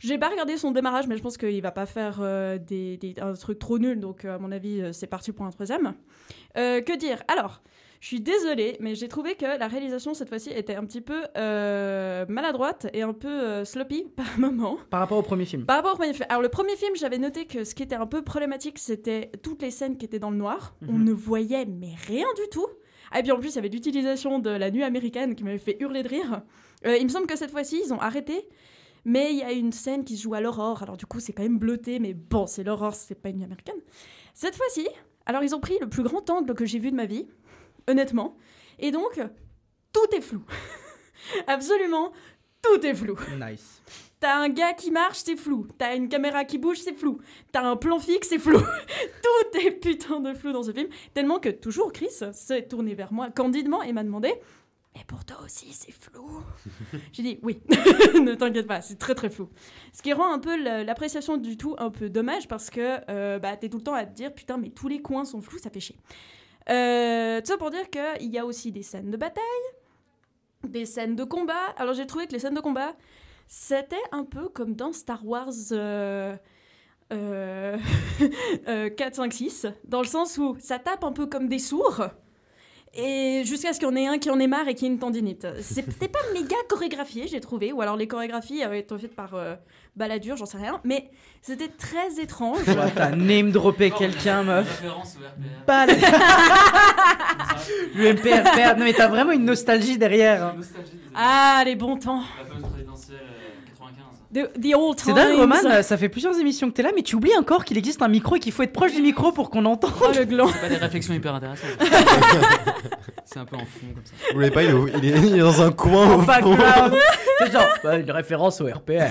j'ai pas regardé son démarrage, mais je pense qu'il va pas faire euh, des, des- un truc trop nul. Donc, euh, à mon avis, euh, c'est parti pour un troisième. Euh, que dire? Alors, je suis désolée, mais j'ai trouvé que la réalisation cette fois-ci était un petit peu euh, maladroite et un peu euh, sloppy par moment. Par rapport au premier film. Par rapport au premier film. Alors, le premier film, j'avais noté que ce qui était un peu problématique, c'était toutes les scènes qui étaient dans le noir. On Mhm. ne voyait mais rien du tout. Ah, et puis en plus, il y avait l'utilisation de la nuit américaine qui m'avait fait hurler de rire. Euh, il me semble que cette fois-ci, ils ont arrêté. Mais il y a une scène qui se joue à l'aurore. Alors, du coup, c'est quand même bleuté, mais bon, c'est l'aurore, c'est pas une nuit américaine. Cette fois-ci, alors ils ont pris le plus grand angle que j'ai vu de ma vie, honnêtement. Et donc, tout est flou. Absolument, tout est flou. Nice. T'as un gars qui marche, c'est flou. T'as une caméra qui bouge, c'est flou. T'as un plan fixe, c'est flou. Tout est putain de flou dans ce film. Tellement que toujours Chris s'est tourné vers moi candidement et m'a demandé Mais pour toi aussi, c'est flou J'ai dit Oui, ne t'inquiète pas, c'est très très flou. Ce qui rend un peu l'appréciation du tout un peu dommage parce que euh, bah, t'es tout le temps à te dire Putain, mais tous les coins sont flous, ça fait chier. Euh, tout ça pour dire qu'il y a aussi des scènes de bataille, des scènes de combat. Alors j'ai trouvé que les scènes de combat, c'était un peu comme dans Star Wars euh, euh, euh, 4, 5, 6, dans le sens où ça tape un peu comme des sourds. Et jusqu'à ce qu'il y en ait un qui en ait marre et qui ait une tendinite. C'était pas méga chorégraphié, j'ai trouvé. Ou alors les chorégraphies avaient été faites par euh, Balladur, j'en sais rien. Mais c'était très étrange. Ouais, T'as name droppé quelqu'un, meuf. Référence au RPR. Pas le... le MPRPR. Non, mais t'as vraiment une nostalgie derrière. hein. Nostalgie Ah, les bons temps. La fameuse présidentielle 95. The, the old C'est dingue, Roman, ça fait plusieurs émissions que t'es là, mais tu oublies encore qu'il existe un micro et qu'il faut être proche du micro pour qu'on entende. Oh, le gland. C'est pas des réflexions hyper intéressantes. c'est un peu en fond comme ça. Vous voyez pas, il est, au- il est- il est dans un coin au fond. C'est genre bah, une référence au RPR.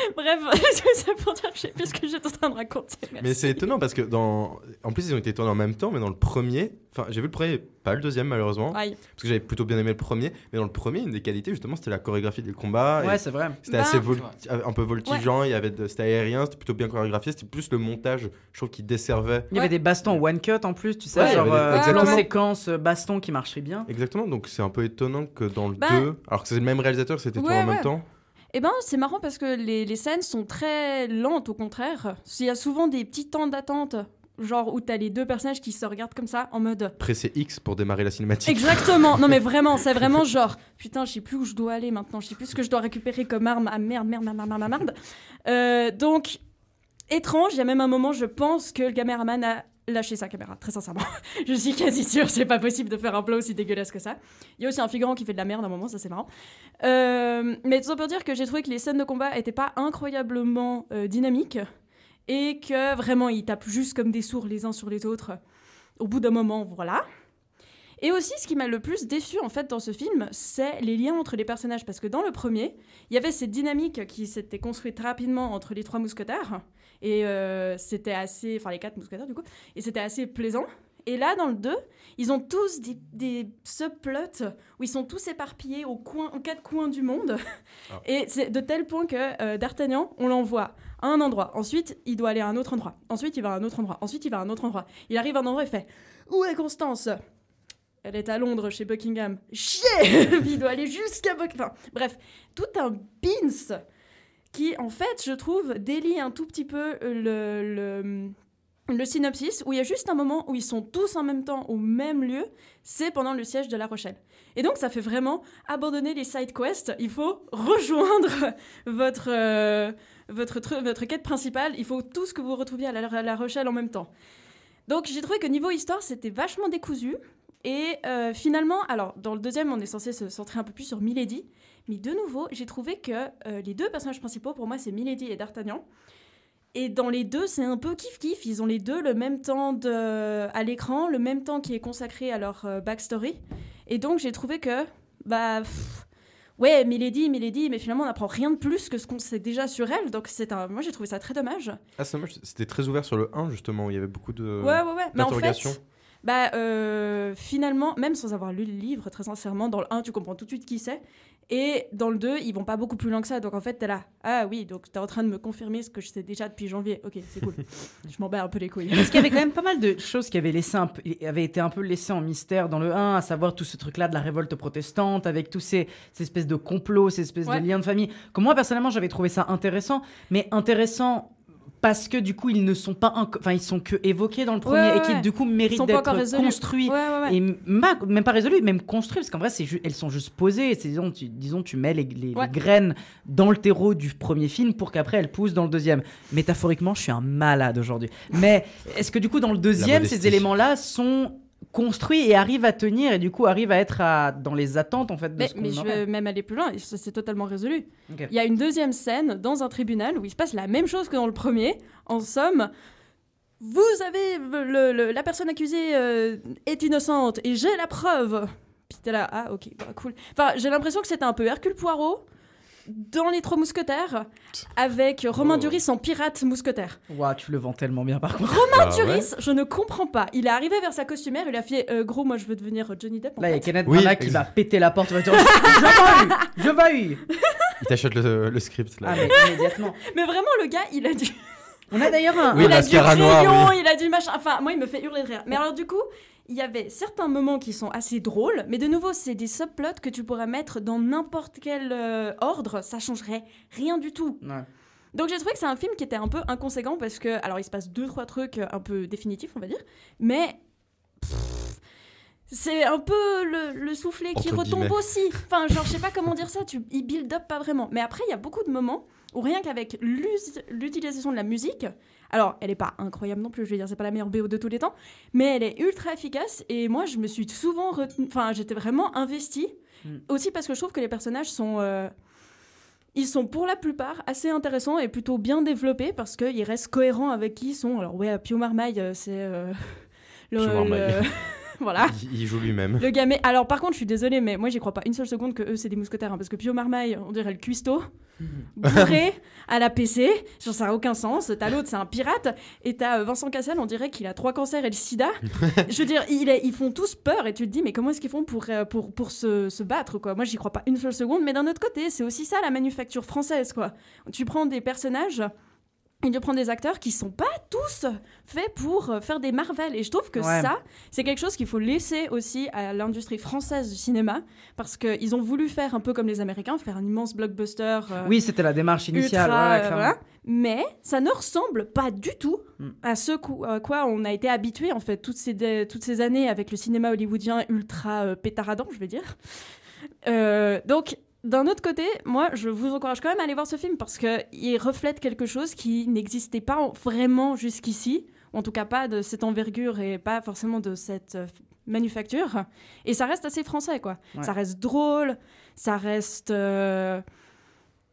Bref, c'est pour dire que je sais plus ce que j'étais en train de raconter. Mais c'est étonnant parce que dans. En plus, ils ont été tournés en même temps, mais dans le premier. Enfin, j'ai vu le premier, pas le deuxième malheureusement. Aïe. Parce que j'avais plutôt bien aimé le premier. Mais dans le premier, une des qualités, justement, c'était la chorégraphie des combats. Ouais, c'est vrai. C'était Bah, assez vol- un peu voltigeant, il y avait de- c'était aérien, c'était plutôt bien chorégraphié. C'était plus le montage, je trouve, qui desservait. Il y avait des bastons one cut en plus, tu sais, Ouais, genre des- euh, plan séquence euh, baston qui marchait bien. Exactement, donc c'est un peu étonnant que dans le Bah- 2, alors que c'est le même réalisateur, c'était tourné Ouais, en même temps. Eh ben, c'est marrant parce que les, les scènes sont très lentes, au contraire. Il y a souvent des petits temps d'attente, genre où t'as les deux personnages qui se regardent comme ça, en mode. Pressé X pour démarrer la cinématique. Exactement. Non mais vraiment, c'est vraiment genre putain, je sais plus où je dois aller maintenant, je sais plus ce que je dois récupérer comme arme. Ah merde, merde, merde, merde, merde, merde. Euh, donc étrange. Il y a même un moment, je pense que le caméraman a lâché sa caméra. Très sincèrement, je suis quasi sûre. C'est pas possible de faire un plan aussi dégueulasse que ça. Il y a aussi un figurant qui fait de la merde à un moment, ça c'est marrant. Euh, mais tout ça pour dire que j'ai trouvé que les scènes de combat étaient pas incroyablement euh, dynamiques et que vraiment ils tapent juste comme des sourds les uns sur les autres. Au bout d'un moment, voilà. Et aussi, ce qui m'a le plus déçu en fait dans ce film, c'est les liens entre les personnages. Parce que dans le premier, il y avait cette dynamique qui s'était construite rapidement entre les trois mousquetaires. Et euh, c'était assez. Enfin, les quatre mousquetaires du coup. Et c'était assez plaisant. Et là, dans le 2, ils ont tous des, des subplots où ils sont tous éparpillés aux, quatre coins du monde. Ah. Et c'est de tel point que euh, D'Artagnan, on l'envoie à un endroit. Ensuite, il doit aller à un autre endroit. Ensuite, il va à un autre endroit. Ensuite, il va à un autre endroit. Il arrive à un endroit et fait Où est Constance? Elle est à Londres chez Buckingham. Chier il doit aller jusqu'à Buckingham. Enfin, bref, tout un beans qui, en fait, je trouve, délie un tout petit peu le, le, le synopsis, où il y a juste un moment où ils sont tous en même temps au même lieu, c'est pendant le siège de La Rochelle. Et donc, ça fait vraiment abandonner les side quests. Il faut rejoindre votre, euh, votre, votre quête principale. Il faut tout ce que vous retrouviez à La, à La Rochelle en même temps. Donc, j'ai trouvé que niveau histoire, c'était vachement décousu. Et euh, finalement, alors, dans le deuxième, on est censé se centrer un peu plus sur Milady. Mais de nouveau, j'ai trouvé que euh, les deux personnages principaux, pour moi, c'est Milady et D'Artagnan. Et dans les deux, c'est un peu kiff-kiff. Ils ont les deux le même temps de... à l'écran, le même temps qui est consacré à leur euh, backstory. Et donc, j'ai trouvé que, bah, pff, ouais, Milady, Milady, mais finalement, on n'apprend rien de plus que ce qu'on sait déjà sur elle. Donc, c'est un... moi, j'ai trouvé ça très dommage. Ah, c'est dommage, c'était très ouvert sur le 1, justement, où il y avait beaucoup de. Ouais, ouais, ouais. Mais en fait, bah, euh, finalement, même sans avoir lu le livre, très sincèrement, dans le 1, tu comprends tout de suite qui c'est. Et dans le 2, ils vont pas beaucoup plus loin que ça. Donc en fait, t'es là. Ah oui, donc t'es en train de me confirmer ce que je sais déjà depuis janvier. Ok, c'est cool. je m'en bats un peu les couilles. Parce qu'il y avait quand même pas mal de choses qui avaient, laissé un peu, avaient été un peu laissées en mystère dans le 1, à savoir tout ce truc-là de la révolte protestante, avec tous ces, ces espèces de complots, ces espèces Ouais. de liens de famille. Que moi, personnellement, j'avais trouvé ça intéressant, mais intéressant parce que du coup, ils ne sont pas, enfin, ils sont que évoqués dans le premier Ouais, et qui ouais. du coup méritent d'être construits Ouais, ouais, ouais. et ma- même pas résolus, même construits, parce qu'en vrai, c'est elles sont juste posées. C'est, disons, tu, disons, tu mets les, les- graines dans le terreau du premier film pour qu'après elles poussent dans le deuxième. Métaphoriquement, je suis un malade aujourd'hui. Mais est-ce que du coup, dans le deuxième, ces modestie. éléments-là sont construits et arrivent à tenir et du coup arrivent à être à- dans les attentes en fait de Mais, ce qu'on mais je vais même aller plus loin, c'est totalement résolu. Il y a une deuxième scène dans un tribunal où il se passe la même chose que dans le premier. En somme, vous avez le- le- la personne accusée euh, est innocente et j'ai la preuve. Puis t'es là, ah ok, bah, cool. Enfin, j'ai l'impression que c'était un peu Hercule Poirot dans les Trois Mousquetaires avec Romain Oh. Duris en pirate mousquetaire. Ouah, tu le vends tellement bien par contre. Romain Duris, je ne comprends pas. Il est arrivé vers sa costumière, il a fait euh, gros, moi je veux devenir Johnny Depp. en Là, il y a. Kenneth Oui, Branagh qui va péter la porte. va dire, je vais je vais Il t'achète le, le script là. Ah, mais immédiatement. Mais vraiment, le gars, il a du. On a d'ailleurs un. Oui, il a du crayon, oui. il a du machin. Enfin, moi, il me fait hurler de rire. Mais alors, du coup, il y avait certains moments qui sont assez drôles, mais de nouveau, c'est des subplots que tu pourrais mettre dans n'importe quel euh, ordre, ça changerait rien du tout. Ouais. Donc j'ai trouvé que c'est un film qui était un peu inconséquent parce que, alors il se passe deux trois trucs euh, un peu définitifs, on va dire, mais c'est un peu le, le soufflet qui retombe guillemets. aussi. Enfin, genre je sais pas comment dire ça, tu, il build up pas vraiment. Mais après il y a beaucoup de moments où rien qu'avec l'utilisation de la musique, Alors, elle est pas incroyable non plus, je veux dire, c'est pas la meilleure BO de tous les temps, mais elle est ultra efficace et moi, je me suis souvent retenue, enfin, j'étais vraiment investie. Mm. Aussi parce que je trouve que les personnages sont. euh, ils sont pour la plupart assez intéressants et plutôt bien développés parce qu'ils restent cohérents avec qui ils sont. Alors, ouais, Pio Marmaille, euh, c'est. euh, le, Pio Marmaille. le- voilà. Il, il joue lui-même. Le gamin. Alors, par contre, je suis désolée, mais moi, j'y crois pas une seule seconde que eux, c'est des mousquetaires. hein, parce que Pio Marmaille, on dirait le cuistot, bourré à la PC. Genre, ça a aucun sens. T'as l'autre, c'est un pirate. Et t'as euh, Vincent Cassel, on dirait qu'il a trois cancers et le sida. je veux dire, il est- ils font tous peur. Et tu te dis, mais comment est-ce qu'ils font pour, euh, pour, pour se, se battre, quoi? Moi, j'y crois pas une seule seconde. Mais d'un autre côté, c'est aussi ça, la manufacture française, quoi. Tu prends des personnages. Et tu prends des acteurs qui sont pas tous faits pour euh, faire des Marvel. Et je trouve que Ouais. ça, c'est quelque chose qu'il faut laisser aussi à l'industrie française du cinéma, parce qu'ils ont voulu faire un peu comme les Américains, faire un immense blockbuster. euh, Oui, c'était la démarche initiale. ultra, ouais, euh, voilà. Mais ça ne ressemble pas du tout Mm. à ce à quoi on a été habitué en fait toutes ces, toutes ces années avec le cinéma hollywoodien ultra euh, pétaradant, je vais dire. Donc, d'un autre côté, moi, je vous encourage quand même à aller voir ce film parce qu'il reflète quelque chose qui n'existait pas en- vraiment jusqu'ici, en tout cas pas de cette envergure et pas forcément de cette euh, manufacture. Et ça reste assez français, quoi. Ouais. Ça reste drôle, ça reste euh,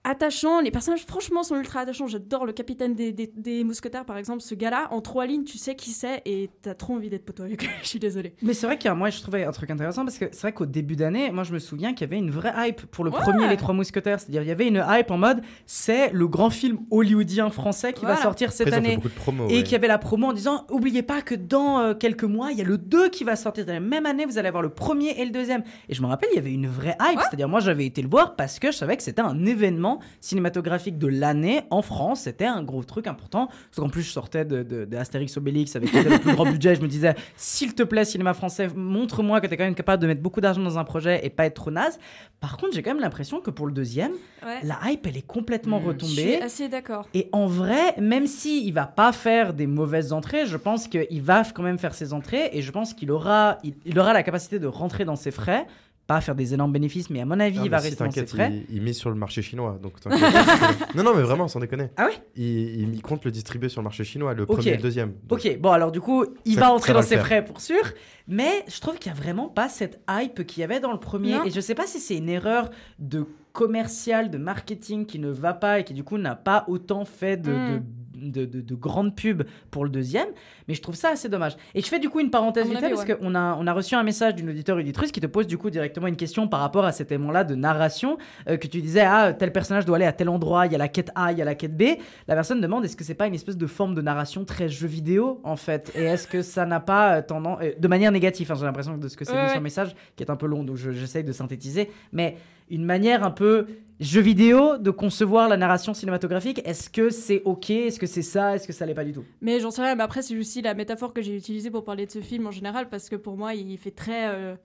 attachant. Les personnages, franchement, sont ultra attachants. J'adore le capitaine des, des- des mousquetaires, par exemple. Ce gars-là, en trois lignes, tu sais qui c'est et t'as trop envie d'être poteau avec lui. Je suis désolée. Mais c'est vrai qu'il y a, moi, je trouvais un truc intéressant parce que c'est vrai qu'au début d'année, moi, je me souviens qu'il y avait une vraie hype pour le Ouais. premier Les Trois Mousquetaires. C'est-à-dire, il y avait une hype en mode, c'est le grand film hollywoodien français qui va sortir cette Après, année. beaucoup de promos. Et ouais. y avait la promo en disant Oubliez pas que dans euh, quelques mois, il y a le 2 qui va sortir. Dans la même année, vous allez avoir le premier et le deuxième. Et je me rappelle, il y avait une vraie hype. C'est-à-dire, moi, j'avais été le voir parce que je savais que c'était un événement cinématographique de l'année en France. C'était un gros truc important. Parce qu'en plus, je sortais de, de, de Astérix Obélix avec le plus grand budget. Je me disais S'il te plaît, cinéma français, montre-moi que tu es quand même capable de mettre beaucoup d'argent dans un projet et pas être trop naze. Par contre, j'ai quand même l'impression que pour le deuxième, Ouais. la hype, elle est complètement Mmh. Je retombée. suis assez d'accord. Et en vrai, même si il va pas faire des mauvaises entrées, je pense qu'il va quand même faire ses entrées et je pense qu'il aura, il, il aura la capacité de rentrer dans ses frais, pas faire des énormes bénéfices, mais à mon avis, Ah, il va si, rester dans ses t'inquiète, frais. Il, il mise sur le marché chinois. Donc non, non, mais vraiment, sans déconner. Ah ouais il, il, il compte le distribuer sur le marché chinois, le premier et le deuxième. Donc, Ok, bon alors du coup, il Ça- va entrer va dans ses frais pour sûr, mais je trouve qu'il y a vraiment pas cette hype qu'il y avait dans le premier. Non. Et je sais pas si c'est une erreur de commercial, de marketing qui ne va pas et qui du coup n'a pas autant fait de, Mm. de, de, de- de grandes pubs pour le deuxième, mais je trouve ça assez dommage. Et je fais du coup une parenthèse vite parce ouais. qu'on a, on a reçu un message d'une auditeur auditrice qui te pose du coup directement une question par rapport à cet élément-là de narration euh, que tu disais ah tel personnage doit aller à tel endroit, il y a la quête A, il y a la quête B. La personne demande est-ce que c'est pas une espèce de forme de narration très jeu vidéo en fait? Et est-ce que ça n'a pas euh, tendance euh, de manière négative hein, j'ai l'impression de ce que c'est Ouais, sur le message qui est un peu long donc je- j'essaye de synthétiser mais une manière un peu jeu vidéo de concevoir la narration cinématographique est-ce que c'est ok? Est-ce que c'est ça? Est-ce que ça l'est pas du tout? Mais j'en sais rien, mais après, c'est aussi la métaphore que j'ai utilisée pour parler de ce film en général, parce que pour moi, il fait très. euh,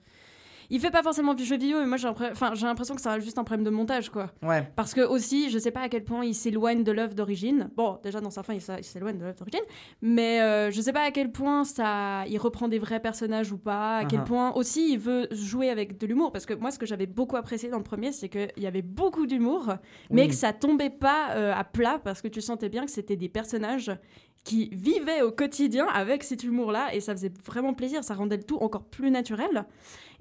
Il fait pas forcément du jeu vidéo, mais moi j'ai l'impression que c'est juste un problème de montage, quoi. ouais Parce que aussi, je sais pas à quel point il s'éloigne de l'œuvre d'origine. Bon, déjà dans sa fin, il s'éloigne de l'œuvre d'origine, mais euh, je sais pas à quel point ça, il reprend des vrais personnages ou pas. À quel Uh-huh. point aussi il veut jouer avec de l'humour. Parce que moi, ce que j'avais beaucoup apprécié dans le premier, c'est qu'il y avait beaucoup d'humour, mais Oui. que ça tombait pas euh, à plat parce que tu sentais bien que c'était des personnages qui vivaient au quotidien avec cet humour-là et ça faisait vraiment plaisir, ça rendait le tout encore plus naturel.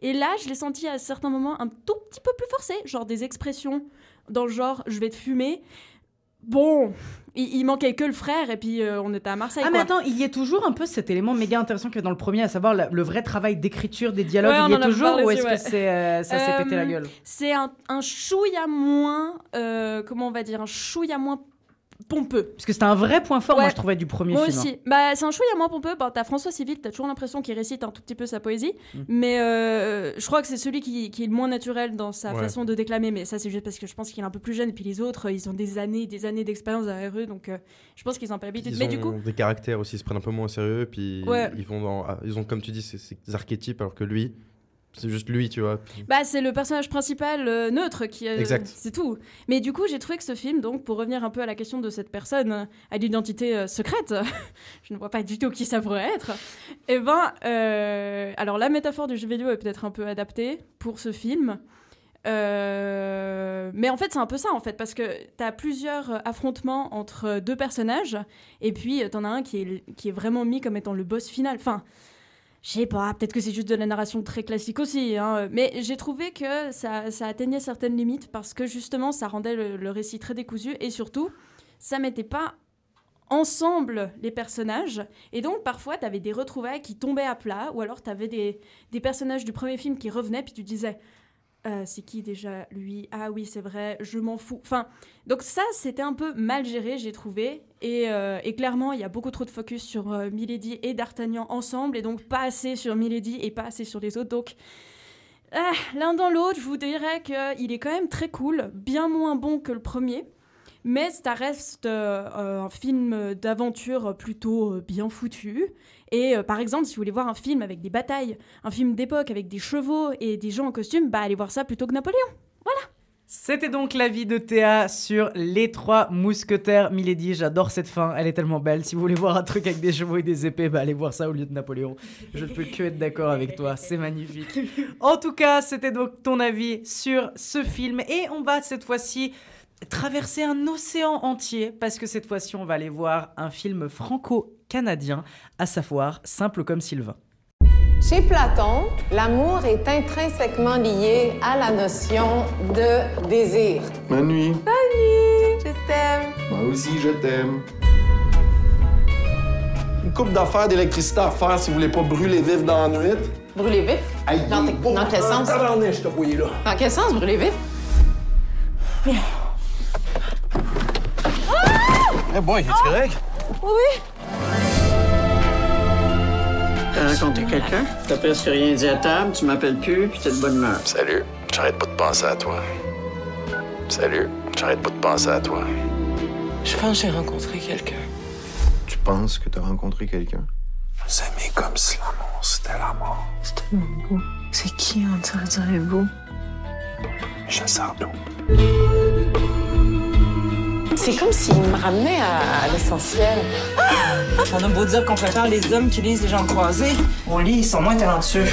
Et là, je l'ai senti à certains moments un tout petit peu plus forcé, genre des expressions dans le genre je vais te fumer. Bon, il, il manquait que le frère et puis euh, on était à Marseille. Ah mais quoi. attends, il y a toujours un peu cet élément méga intéressant qu'il y a dans le premier, à savoir la- le vrai travail d'écriture des dialogues. Ouais, il y est a toujours ou est-ce ouais. que c'est euh, ça s'est pété la Euh, gueule? C'est un, un chouïa moins, euh, comment on va dire, un chouïa moins pompeux. Parce que c'était un vrai point fort, moi Ouais. je trouvais du premier Moi film. hein. aussi. Bah, c'est un chouïa moins pompeux. Bah, t'as François Civil, t'as toujours l'impression qu'il récite un tout petit peu sa poésie. Mm. Mais euh, je crois que c'est celui qui, qui est le moins naturel dans sa Ouais. façon de déclamer. Mais ça, c'est juste parce que je pense qu'il est un peu plus jeune. Et puis les autres, ils ont des années des années d'expérience derrière eux. Donc euh, je pense qu'ils ont pas l'habitude. Mais ont du coup, des caractères aussi, ils se prennent un peu moins au sérieux, puis Ouais. ils vont dans, ah, ils ont comme tu dis ces, ces archétypes, alors que lui, c'est juste lui, tu vois. Bah, c'est le personnage principal euh, neutre qui. euh, Exact. C'est tout. Mais du coup, j'ai trouvé que ce film, donc, pour revenir un peu à la question de cette personne euh, à l'identité euh, secrète, je ne vois pas du tout qui ça pourrait être. Eh ben, euh, alors la métaphore du jeu vidéo est peut-être un peu adaptée pour ce film. Mais en fait, c'est un peu ça, en fait, parce que tu as plusieurs affrontements entre deux personnages, et puis tu en as un qui est, qui est vraiment mis comme étant le boss final. Enfin, je sais pas, peut-être que c'est juste de la narration très classique aussi, hein, mais j'ai trouvé que ça, ça, atteignait certaines limites, parce que justement, ça rendait le, récit très décousu, et surtout, ça mettait pas ensemble les personnages. Et donc, parfois, tu avais des retrouvailles qui tombaient à plat, ou alors tu avais des, des personnages du premier film qui revenaient, puis tu disais euh, c'est qui déjà lui? Ah oui, c'est vrai, je m'en fous. Enfin, donc ça, c'était un peu mal géré, j'ai trouvé. Et, euh, clairement, il y a beaucoup trop de focus sur euh, Milady et D'Artagnan ensemble, et donc pas assez sur Milady et pas assez sur les autres. Donc, ah, l'un dans l'autre, je vous dirais qu'il est quand même très cool, bien moins bon que le premier. Mais ça reste un film d'aventure plutôt bien foutu. Et euh, par exemple, si vous voulez voir un film avec des batailles, un film d'époque avec des chevaux et des gens en costume, bah allez voir ça plutôt que Napoléon. Voilà. C'était donc l'avis de Théa sur Les Trois Mousquetaires. Milady, j'adore cette fin, elle est tellement belle. Si vous voulez voir un truc avec des chevaux et des épées, bah allez voir ça au lieu de Napoléon. Je ne peux que être d'accord avec toi, c'est magnifique. En tout cas, c'était donc ton avis sur ce film. Et on va cette fois-ci traverser un océan entier parce que cette fois-ci, on va aller voir un film franco-canadien, à savoir Simple comme Sylvain. Chez Platon, l'amour est intrinsèquement lié à la notion de désir. Manu. Salut, je t'aime. Moi aussi, je t'aime. Une coupe d'affaires d'électricité à faire si vous voulez pas brûler vif dans la nuit. Brûler vif? Aïe, dans, dans quel sens? Dans quel sens, brûler vif? Eh boy, es-tu correct? Oui. T'as rencontré quelqu'un? T'as presque rien dit à table, tu m'appelles plus, puis t'es de bonne humeur. Salut, j'arrête pas de penser à toi. Salut, j'arrête pas de penser à toi. Je pense que j'ai rencontré quelqu'un. Tu penses que t'as rencontré quelqu'un? S'aimer comme si l'amour, c'était la mort. C'est tellement beau. C'est qui, en direz-vous? Je Sardou. C'est comme s'il me ramenait à, l'essentiel. On a beau dire qu'on préfère les hommes qui lisent les gens croisés, on lit, ils sont moins talentueux.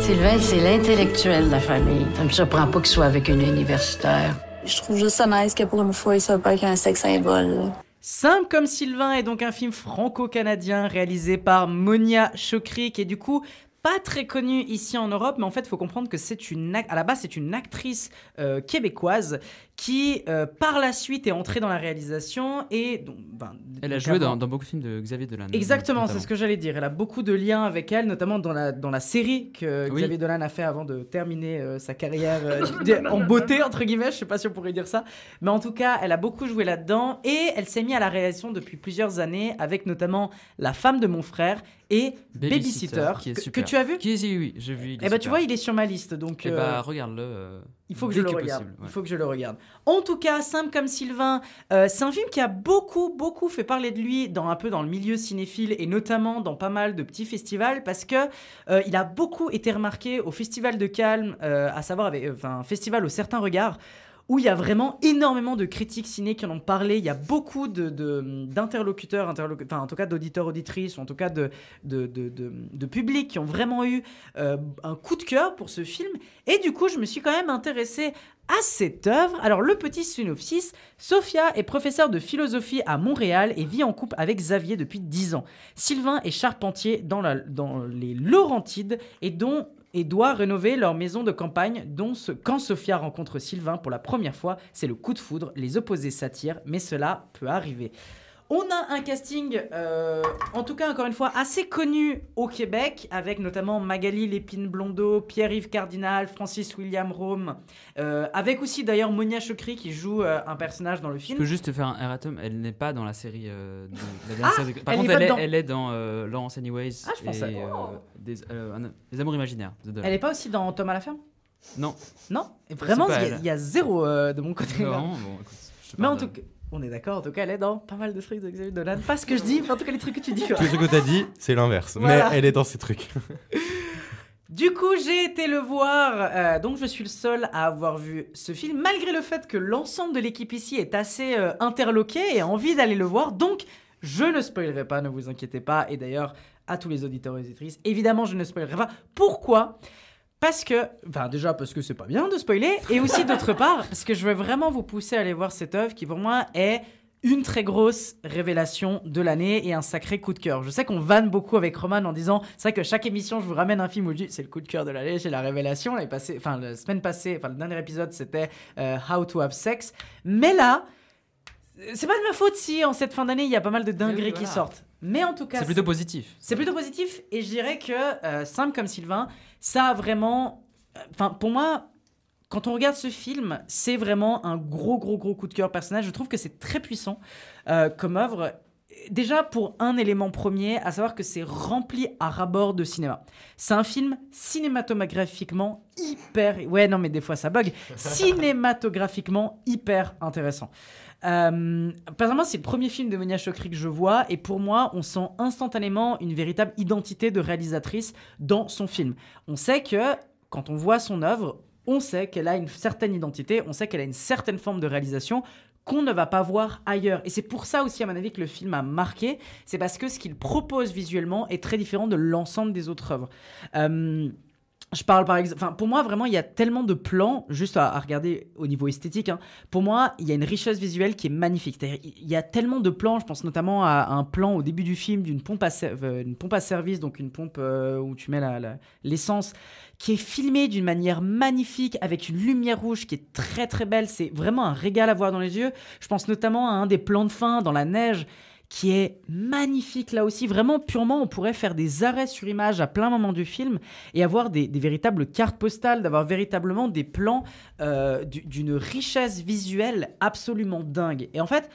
Sylvain, c'est l'intellectuel de la famille. Ça me surprend pas qu'il soit avec une universitaire. Je trouve juste ça nice que pour une fois, il soit pas qu'un sex symbole. Simple comme Sylvain est donc un film franco-canadien réalisé par Monia Chokri qui est du coup pas très connue ici en Europe, mais en fait, il faut comprendre que c'est une à la base c'est une actrice euh, québécoise qui euh, par la suite est entrée dans la réalisation et donc, ben, elle a joué dans, beaucoup de films de Xavier Dolan. Exactement, c'est ce que j'allais dire. Elle a beaucoup de liens avec elle, notamment dans la dans la série que Xavier Dolan a fait avant de terminer euh, sa carrière en beauté entre guillemets. Je sais pas si on pourrait dire ça, mais en tout cas, elle a beaucoup joué là-dedans et elle s'est mise à la réalisation depuis plusieurs années avec notamment La femme de mon frère et Babysitter, que, tu as vu? Qui est, Oui, j'ai vu. Et eh bah tu vois, il est sur ma liste, donc. Et eh bah regarde-le. Euh, il faut que je le regarde. Il faut que je le regarde. En tout cas, simple comme Sylvain, euh, c'est un film qui a beaucoup, beaucoup fait parler de lui dans un peu dans le milieu cinéphile et notamment dans pas mal de petits festivals parce que euh, il a beaucoup été remarqué au Festival de Calme, à savoir avec, enfin, un festival au certain regard où il y a vraiment énormément de critiques ciné qui en ont parlé. Il y a beaucoup d'interlocuteurs, de, enfin, en tout cas d'auditeurs, auditrices, ou en tout cas de, de, de publics qui ont vraiment eu euh, un coup de cœur pour ce film. Et du coup, je me suis quand même intéressée à cette œuvre. Alors, le petit synopsis Sophia est professeure de philosophie à Montréal et vit en couple avec Xavier depuis 10 ans. Sylvain est charpentier dans, la, dans les Laurentides et dont et doit rénover leur maison de campagne dont ce, quand Sophia rencontre Sylvain pour la première fois, c'est le coup de foudre, les opposés s'attirent, mais cela peut arriver. On a un casting, euh, en tout cas encore une fois, assez connu au Québec, avec notamment Magali Lépine Blondeau, Pierre-Yves Cardinal, Francis William Rome, euh, avec aussi d'ailleurs Monia Chokri qui joue euh, un personnage dans le film. Je peux juste faire un erratum, elle n'est pas dans la série. de, la ah, Par contre, elle, est, elle est, dans Laurence Anyways ah, je et des, des, Amours imaginaires. elle n'est pas aussi dans Tom à la ferme? Non. Non? Vraiment, il y, a zéro de mon côté. Non, bon, écoute, Mais en tout cas. On est d'accord, en tout cas, elle est dans pas mal de trucs de Xavier Dolan. Pas ce que je dis, mais en tout cas, les trucs que tu dis. Tous les trucs que tu as dit, c'est l'inverse. Mais elle est dans ces trucs. Du coup, j'ai été le voir, euh, donc je suis le seul à avoir vu ce film, malgré le fait que l'ensemble de l'équipe ici est assez euh, interloqué et a envie d'aller le voir. Donc, je ne spoilerai pas, ne vous inquiétez pas. Et d'ailleurs, à tous les auditeurs et auditrices, évidemment, je ne spoilerai pas. Pourquoi? Parce que, enfin déjà parce que c'est pas bien de spoiler, et aussi d'autre part parce que je veux vraiment vous pousser à aller voir cette œuvre qui pour moi est une très grosse révélation de l'année et un sacré coup de cœur. Je sais qu'on vanne beaucoup avec Roman en disant, c'est vrai que chaque émission, je vous ramène un film où je dis, c'est le coup de cœur de l'année, c'est la révélation. Enfin la semaine passée, enfin le dernier épisode, c'était euh, How to Have Sex. Mais là, c'est pas de ma faute si en cette fin d'année, il y a pas mal de dingueries Oui, qui sortent. Mais en tout cas, C'est plutôt positif. c'est plutôt positif et je dirais que euh, simple comme Sylvain, ça a vraiment. Enfin, pour moi, quand on regarde ce film, c'est vraiment un gros, gros, gros coup de cœur personnel. Je trouve que c'est très puissant euh, comme œuvre. Déjà pour un élément premier, à savoir que c'est rempli à rabord de cinéma. C'est un film cinématographiquement hyper. Ouais, non, mais des fois ça bug. Cinématographiquement hyper intéressant. Euh, exemple, c'est le premier film de Monia Chokri que je vois, et pour moi, on sent instantanément une véritable identité de réalisatrice dans son film. On sait que quand on voit son œuvre, on sait qu'elle a une certaine identité, on sait qu'elle a une certaine forme de réalisation qu'on ne va pas voir ailleurs. Et c'est pour ça aussi, à mon avis, que le film a marqué. C'est parce que ce qu'il propose visuellement est très différent de l'ensemble des autres œuvres. Euh, je parle par exemple, enfin pour moi vraiment il y a tellement de plans juste à, regarder au niveau esthétique. hein. Pour moi il y a une richesse visuelle qui est magnifique. Il y a tellement de plans, je pense notamment à un plan au début du film d'une pompe à euh, pompe à service, donc une pompe euh, où tu mets l'essence, qui est filmée d'une manière magnifique avec une lumière rouge qui est très très belle. C'est vraiment un régal à voir dans les yeux. Je pense notamment à un des plans de fin dans la neige qui est magnifique là aussi. Vraiment, purement, on pourrait faire des arrêts sur image à plein moment du film et avoir des, véritables cartes postales, d'avoir véritablement des plans euh, du- d'une richesse visuelle absolument dingue. Et en fait,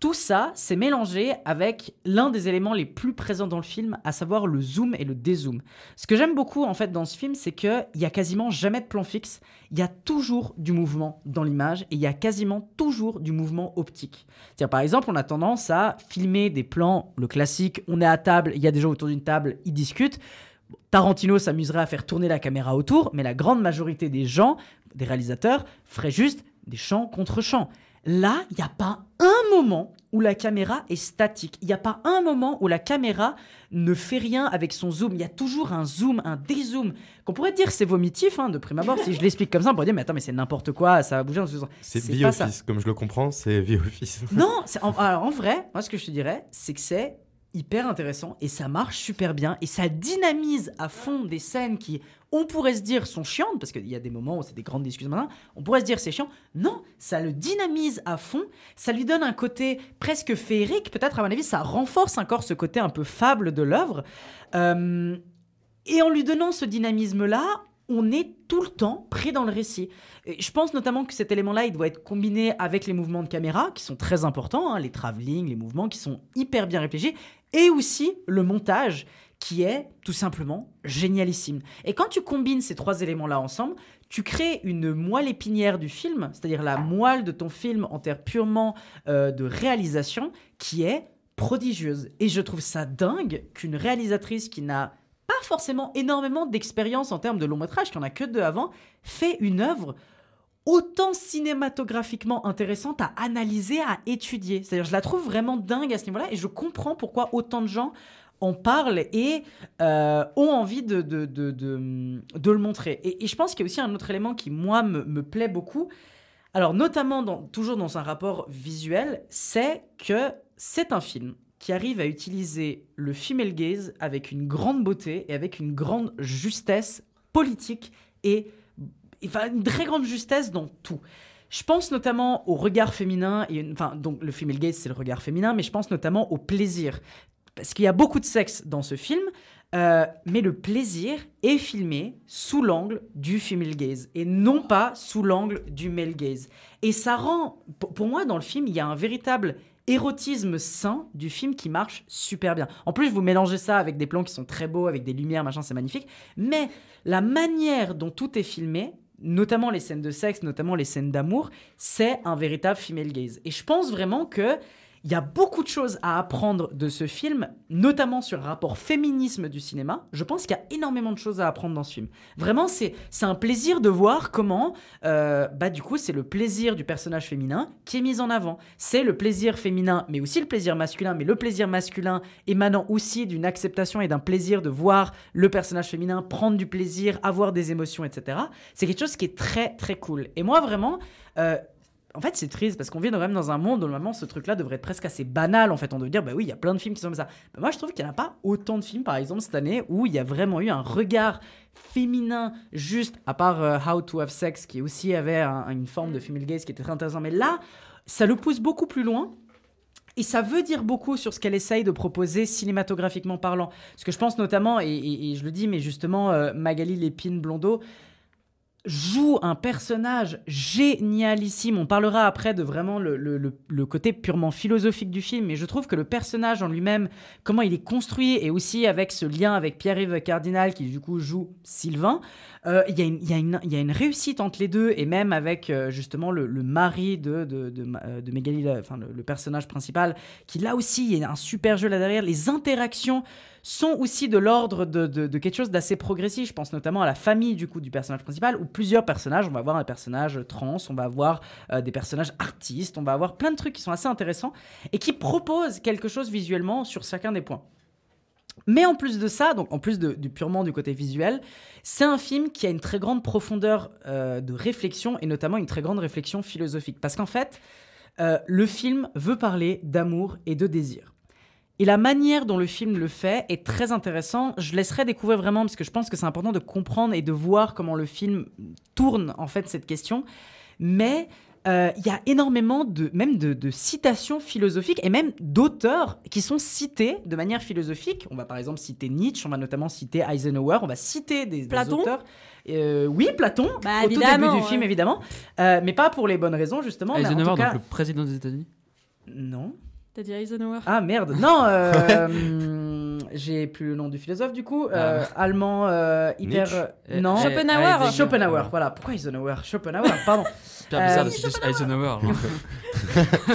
tout ça, c'est mélangé avec l'un des éléments les plus présents dans le film, à savoir le zoom et le dézoom. Ce que j'aime beaucoup en fait dans ce film, c'est qu'il y a quasiment jamais de plan fixe. Il y a toujours du mouvement dans l'image et il y a quasiment toujours du mouvement optique. C'est-à-dire, par exemple, on a tendance à filmer des plans, le classique, on est à table, il y a des gens autour d'une table, ils discutent. Tarantino s'amuserait à faire tourner la caméra autour, mais la grande majorité des gens, des réalisateurs, feraient juste des champs contre champs. Là, il n'y a pas un moment où la caméra est statique. Il n'y a pas un moment où la caméra ne fait rien avec son zoom. Il y a toujours un zoom, un dézoom. Qu'on pourrait dire c'est vomitif, hein, de prime abord. si je l'explique comme ça, on pourrait dire, mais attends, mais c'est n'importe quoi, ça va bouger. dans les sens. C'est ça. Office, comme je le comprends, c'est The Office. Non, en, alors en vrai, moi ce que je te dirais, c'est que c'est hyper intéressant et ça marche super bien et ça dynamise à fond des scènes qui, on pourrait se dire, sont chiantes parce qu'il y a des moments où c'est des grandes discussions. maintenant, On pourrait se dire c'est chiant. Non, ça le dynamise à fond. Ça lui donne un côté presque féerique. Peut-être à mon avis, ça renforce encore ce côté un peu fable de l'œuvre. Euh, et en lui donnant ce dynamisme-là, on est tout le temps pris dans le récit. Je pense notamment que cet élément-là, il doit être combiné avec les mouvements de caméra, qui sont très importants, hein, les travelling, les mouvements qui sont hyper bien réfléchis, et aussi le montage, qui est tout simplement génialissime. Et quand tu combines ces trois éléments-là ensemble, tu crées une moelle épinière du film, c'est-à-dire la moelle de ton film en termes purement euh, de réalisation, qui est prodigieuse. Et je trouve ça dingue qu'une réalisatrice qui n'a pas forcément énormément d'expérience en termes de long métrage, qui en a que deux avant, fait une œuvre autant cinématographiquement intéressante à analyser, à étudier. C'est-à-dire, je la trouve vraiment dingue à ce niveau-là, et je comprends pourquoi autant de gens en parlent et euh, ont envie de, le montrer. Et, je pense qu'il y a aussi un autre élément qui, moi, me, me plaît beaucoup. Alors, notamment, toujours dans un rapport visuel, c'est que c'est un film qui arrive à utiliser le female gaze avec une grande beauté et avec une grande justesse politique et enfin, une très grande justesse dans tout. Je pense notamment au regard féminin, enfin, donc le female gaze, c'est le regard féminin, mais je pense notamment au plaisir. Parce qu'il y a beaucoup de sexe dans ce film, euh, mais le plaisir est filmé sous l'angle du female gaze et non pas sous l'angle du male gaze. Et ça rend, pour moi, dans le film, il y a un véritable érotisme sain du film qui marche super bien. En plus, vous mélangez ça avec des plans qui sont très beaux, avec des lumières, machin, c'est magnifique. Mais la manière dont tout est filmé, notamment les scènes de sexe, notamment les scènes d'amour, c'est un véritable female gaze. Et je pense vraiment que Il y a beaucoup de choses à apprendre de ce film, notamment sur le rapport féminisme du cinéma. Je pense qu'il y a énormément de choses à apprendre dans ce film. Vraiment, c'est un plaisir de voir comment, euh, bah du coup, c'est le plaisir du personnage féminin qui est mis en avant. C'est le plaisir féminin, mais aussi le plaisir masculin, mais le plaisir masculin émanant aussi d'une acceptation et d'un plaisir de voir le personnage féminin prendre du plaisir, avoir des émotions, etc. C'est quelque chose qui est très très cool. Et moi, vraiment. euh, en fait, c'est triste parce qu'on vit quand même dans un monde où normalement ce truc-là devrait être presque assez banal. En fait, on devrait dire, bah oui, il y a plein de films qui sont comme ça. Bah, moi, je trouve qu'il n'y en a pas autant de films, par exemple, cette année où il y a vraiment eu un regard féminin juste, à part euh, How to Have Sex, qui aussi avait un- une forme de female gaze qui était très intéressant. Mais là, ça le pousse beaucoup plus loin. Et ça veut dire beaucoup sur ce qu'elle essaye de proposer cinématographiquement parlant. Parce que je pense notamment, et, et- et je le dis, mais justement, euh, Magali Lépine Blondeau joue un personnage génialissime. On parlera après de vraiment le, côté purement philosophique du film, mais je trouve que le personnage en lui-même, comment il est construit, et aussi avec ce lien avec Pierre-Yves Cardinal qui du coup joue Sylvain, euh, il y, a une- réussite entre les deux, et même avec euh, justement le, mari de, de, euh, enfin le personnage principal, qui là aussi, il y a un super jeu là derrière. Les interactions sont aussi de l'ordre de, de- de quelque chose d'assez progressif. Je pense notamment à la famille du coup du personnage principal, où plusieurs personnages, on va avoir un personnage trans, on va avoir euh, des personnages artistes, on va avoir plein de trucs qui sont assez intéressants et qui proposent quelque chose visuellement sur chacun des points. Mais en plus de ça, donc en plus de- du purement du côté visuel, c'est un film qui a une très grande profondeur euh, de réflexion et notamment une très grande réflexion philosophique. Parce qu'en fait, euh, le film veut parler d'amour et de désir. Et la manière dont le film le fait est très intéressant. Je laisserai découvrir vraiment parce que je pense que c'est important de comprendre et de voir comment le film tourne en fait cette question. Mais euh, il y a énormément de même de, de citations philosophiques et même d'auteurs qui sont cités de manière philosophique. On va par exemple citer Nietzsche, on va notamment citer Eisenhower, on va citer des, auteurs. Euh, oui, Platon, Bah, au tout début du film ouais. évidemment, Euh, mais pas pour les bonnes raisons justement. mais en Eisenhower, tout cas- donc le président des États-Unis? Non. T'as dit Eisenhower? Ah merde, non, euh, j'ai plus le nom du philosophe du coup, euh, allemand euh, hyper. Nietzsche non, Eh, Schopenhauer. Schopenhauer, voilà. Pourquoi Eisenhower? Schopenhauer, pardon. Super bizarre Euh, de citer Eisenhower.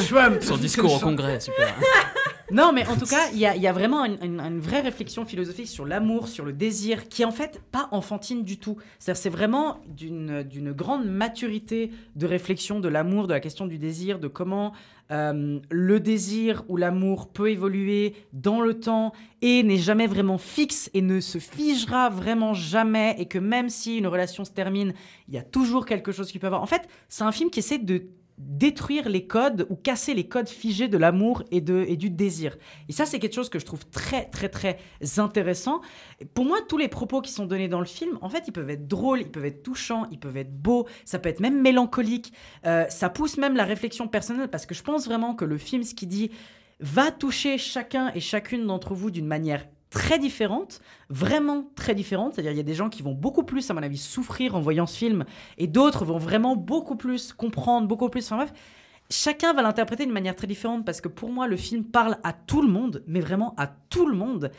Trump. Son discours au congrès, super. Non, mais en tout cas, il y a, vraiment une, vraie réflexion philosophique sur l'amour, sur le désir, qui est en fait pas enfantine du tout. C'est vraiment d'une d'une grande maturité de réflexion de l'amour, de la question du désir, de comment euh, le désir ou l'amour peut évoluer dans le temps et n'est jamais vraiment fixe et ne se figera vraiment jamais, et que même si une relation se termine, il y a toujours quelque chose qui peut avoir. En fait, c'est un film qui essaie de détruire les codes ou casser les codes figés de l'amour et, et du désir. Et ça, c'est quelque chose que je trouve très, très, très intéressant. Pour moi, tous les propos qui sont donnés dans le film, en fait, ils peuvent être drôles, ils peuvent être touchants, ils peuvent être beaux, ça peut être même mélancolique. Euh, ça pousse même la réflexion personnelle parce que je pense vraiment que le film, ce qu'il dit, va toucher chacun et chacune d'entre vous d'une manière très différente, vraiment très différente. C'est-à-dire, il y a des gens qui vont beaucoup plus, à mon avis, souffrir en voyant ce film, et d'autres vont vraiment beaucoup plus comprendre, beaucoup plus. Enfin bref, chacun va l'interpréter d'une manière très différente parce que pour moi, le film parle à tout le monde, mais vraiment à tout le monde.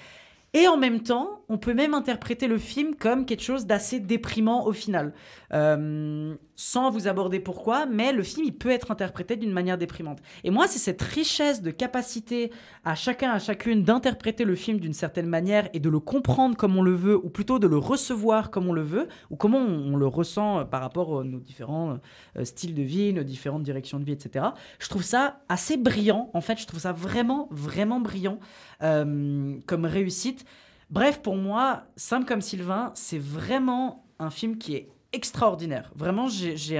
Et en même temps, on peut même interpréter le film comme quelque chose d'assez déprimant au final. Euh, sans vous aborder pourquoi, mais le film, il peut être interprété d'une manière déprimante. Et moi, c'est cette richesse de capacité à chacun, à chacune, d'interpréter le film d'une certaine manière et de le comprendre comme on le veut, ou plutôt de le recevoir comme on le veut, ou comment on, le ressent euh, par rapport à nos différents euh, styles de vie, nos différentes directions de vie, etc. Je trouve ça assez brillant, en fait, je trouve ça vraiment, vraiment brillant euh, comme réussite. Bref, pour moi, Simple comme Sylvain, c'est vraiment un film qui est extraordinaire. Vraiment, j'ai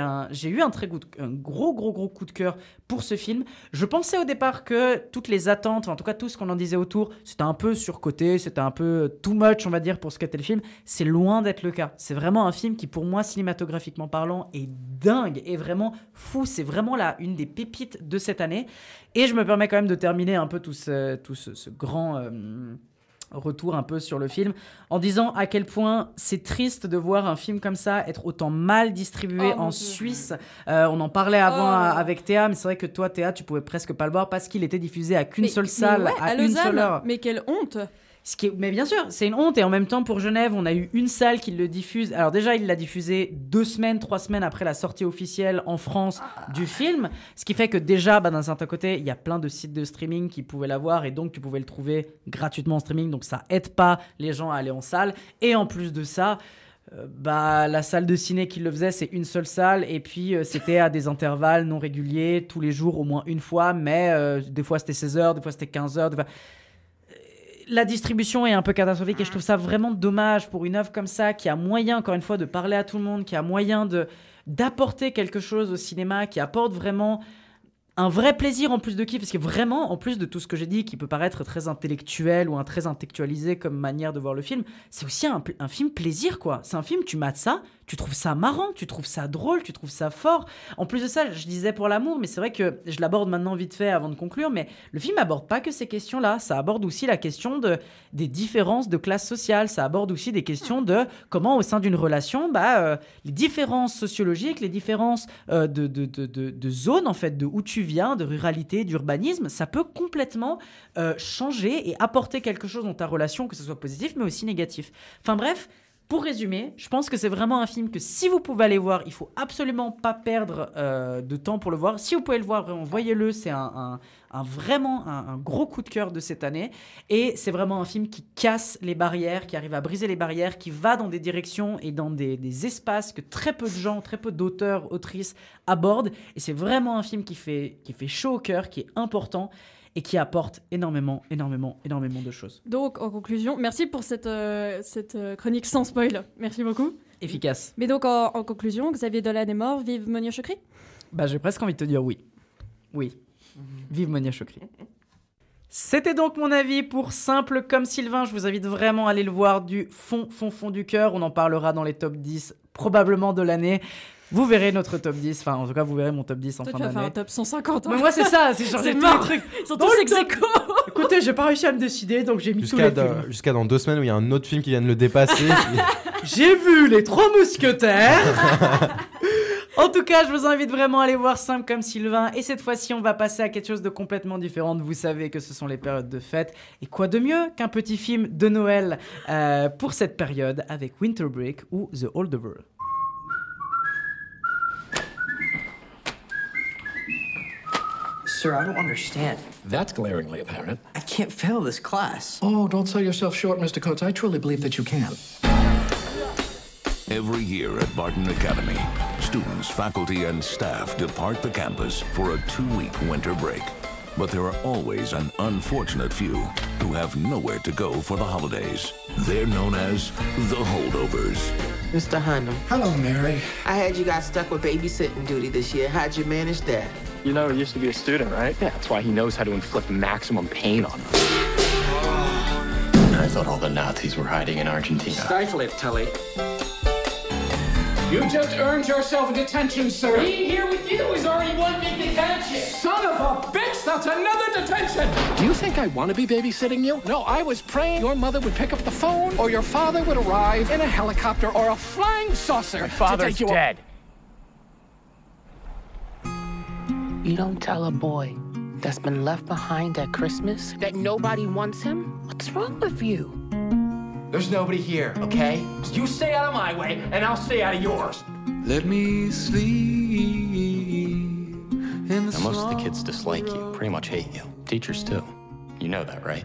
eu un très gros, gros, gros coup de cœur pour ce film. Je pensais au départ que toutes les attentes, en tout cas tout ce qu'on en disait autour, c'était un peu surcoté, c'était un peu too much, on va dire, pour ce qu'était le film. C'est loin d'être le cas. C'est vraiment un film qui, pour moi, cinématographiquement parlant, est dingue, est vraiment fou. C'est vraiment là une des pépites de cette année. Et je me permets quand même de terminer un peu tout ce grand... euh, retour un peu sur le film en disant à quel point c'est triste de voir un film comme ça être autant mal distribué Oh, en. Suisse. Euh, on en parlait avant Oh. avec Théa, mais c'est vrai que toi, Théa, tu pouvais presque pas le voir parce qu'il était diffusé à qu'une seule mais salle, ouais, à, à une seule heure. Mais quelle honte Mais bien sûr, c'est une honte. Et en même temps, pour Genève, on a eu une salle qui le diffuse. Alors déjà, il l'a diffusé deux semaines, trois semaines après la sortie officielle en France du film. Ce qui fait que déjà, bah, d'un certain côté, il y a plein de sites de streaming qui pouvaient l'avoir. Et donc, tu pouvais le trouver gratuitement en streaming. Donc, ça aide pas les gens à aller en salle. Et en plus de ça... euh, bah, la salle de ciné qui le faisait, c'est une seule salle, et puis euh, c'était à des intervalles non réguliers, tous les jours au moins une fois, mais euh, des fois c'était 16 heures, des fois c'était 15 heures. Des fois la distribution est un peu catastrophique et je trouve ça vraiment dommage pour une œuvre comme ça qui a moyen, encore une fois, de parler à tout le monde, qui a moyen d'apporter quelque chose au cinéma, qui apporte vraiment un vrai plaisir en plus de qui parce que vraiment en plus de tout ce que j'ai dit qui peut paraître très intellectuel ou un très intellectualisé comme manière de voir le film c'est aussi un, film plaisir quoi. C'est un film tu mates ça tu trouves ça marrant tu trouves ça drôle tu trouves ça fort. En plus de ça je disais pour l'amour mais c'est vrai que je l'aborde maintenant vite fait avant de conclure mais le film aborde pas que ces questions là ça aborde aussi la question de des différences de classe sociale. Ça aborde aussi des questions de comment au sein d'une relation bah euh, les différences sociologiques les différences euh, de, de, de, de, de zones en fait de où tu de ruralité d'urbanisme ça peut complètement euh, changer et apporter quelque chose dans ta relation que ce soit positif mais aussi négatif enfin bref pour résumer, je pense que c'est vraiment un film que si vous pouvez aller voir, il faut absolument pas perdre euh, de temps pour le voir. Si vous pouvez le voir, vraiment, voyez-le. C'est un- un vraiment un, un gros coup de cœur de cette année. Et c'est vraiment un film qui casse les barrières, qui arrive à briser les barrières, qui va dans des directions et dans des, des espaces que très peu de gens, très peu d'auteurs, autrices abordent. Et c'est vraiment un film qui fait, qui fait chaud au cœur, qui est important et qui apporte énormément, énormément, énormément de choses. Donc, en conclusion, merci pour cette, euh, cette euh, chronique sans spoil. Merci beaucoup. Efficace. Mais donc, en, en conclusion, Xavier Dolan est mort, vive Monia Chokri Bah, j'ai presque envie de te dire oui. Oui. Vive Monia Chokri. C'était donc mon avis pour Simple comme Sylvain. Je vous invite vraiment à aller le voir du fond, fond, fond du cœur. On en parlera dans les top 10 probablement de l'année. Vous verrez notre top 10. Enfin, en tout cas, vous verrez mon top 10 en Toi, fin tu vas faire un d'année. top 150. Mais moi, c'est ça. C'est C'est tous les trucs. Ils sont tous ex. Écoutez, j'ai pas réussi à me décider, donc j'ai mis tous les Jusqu'à films. dans, jusqu'à dans deux semaines où il y a un autre film qui vient de le dépasser. J'ai vu les trois mousquetaires. en tout cas, je vous invite vraiment à aller voir Simple comme Sylvain. Et cette fois-ci, on va passer à quelque chose de complètement différent. Vous savez que ce sont les périodes de fête. Et quoi de mieux qu'un petit film de Noël euh, pour cette période avec Winter Break ou The Holdover. Sir, I don't understand. That's glaringly apparent. I can't fail this class. Oh, don't sell yourself short, Mr. Coates. I truly believe that you can. Every year at Barton Academy, students, faculty, and staff depart the campus for a two-week winter break. But there are always an unfortunate few who have nowhere to go for the holidays. They're known as the holdovers. Mr. Hunnam. Hello, Mary. I had you guys stuck with babysitting duty this year. How'd you manage that? You know, he used to be a student, right? Yeah, that's why he knows how to inflict maximum pain on us. I thought all the Nazis were hiding in Argentina. Stifle it, Tully. You just earned yourself a detention, sir. Being here with you is already one big detention. Son of a bitch, that's another detention. Do you think I want to be babysitting you? No, I was praying your mother would pick up the phone or your father would arrive in a helicopter or a flying saucer. My to take you dead. You don't tell a boy that's been left behind at Christmas that nobody wants him? What's wrong with you? There's nobody here, okay? You stay out of my way, and I'll stay out of yours. Let me sleep in the Now, most of the kids dislike you, pretty much hate you. Teachers, too. You know that, right?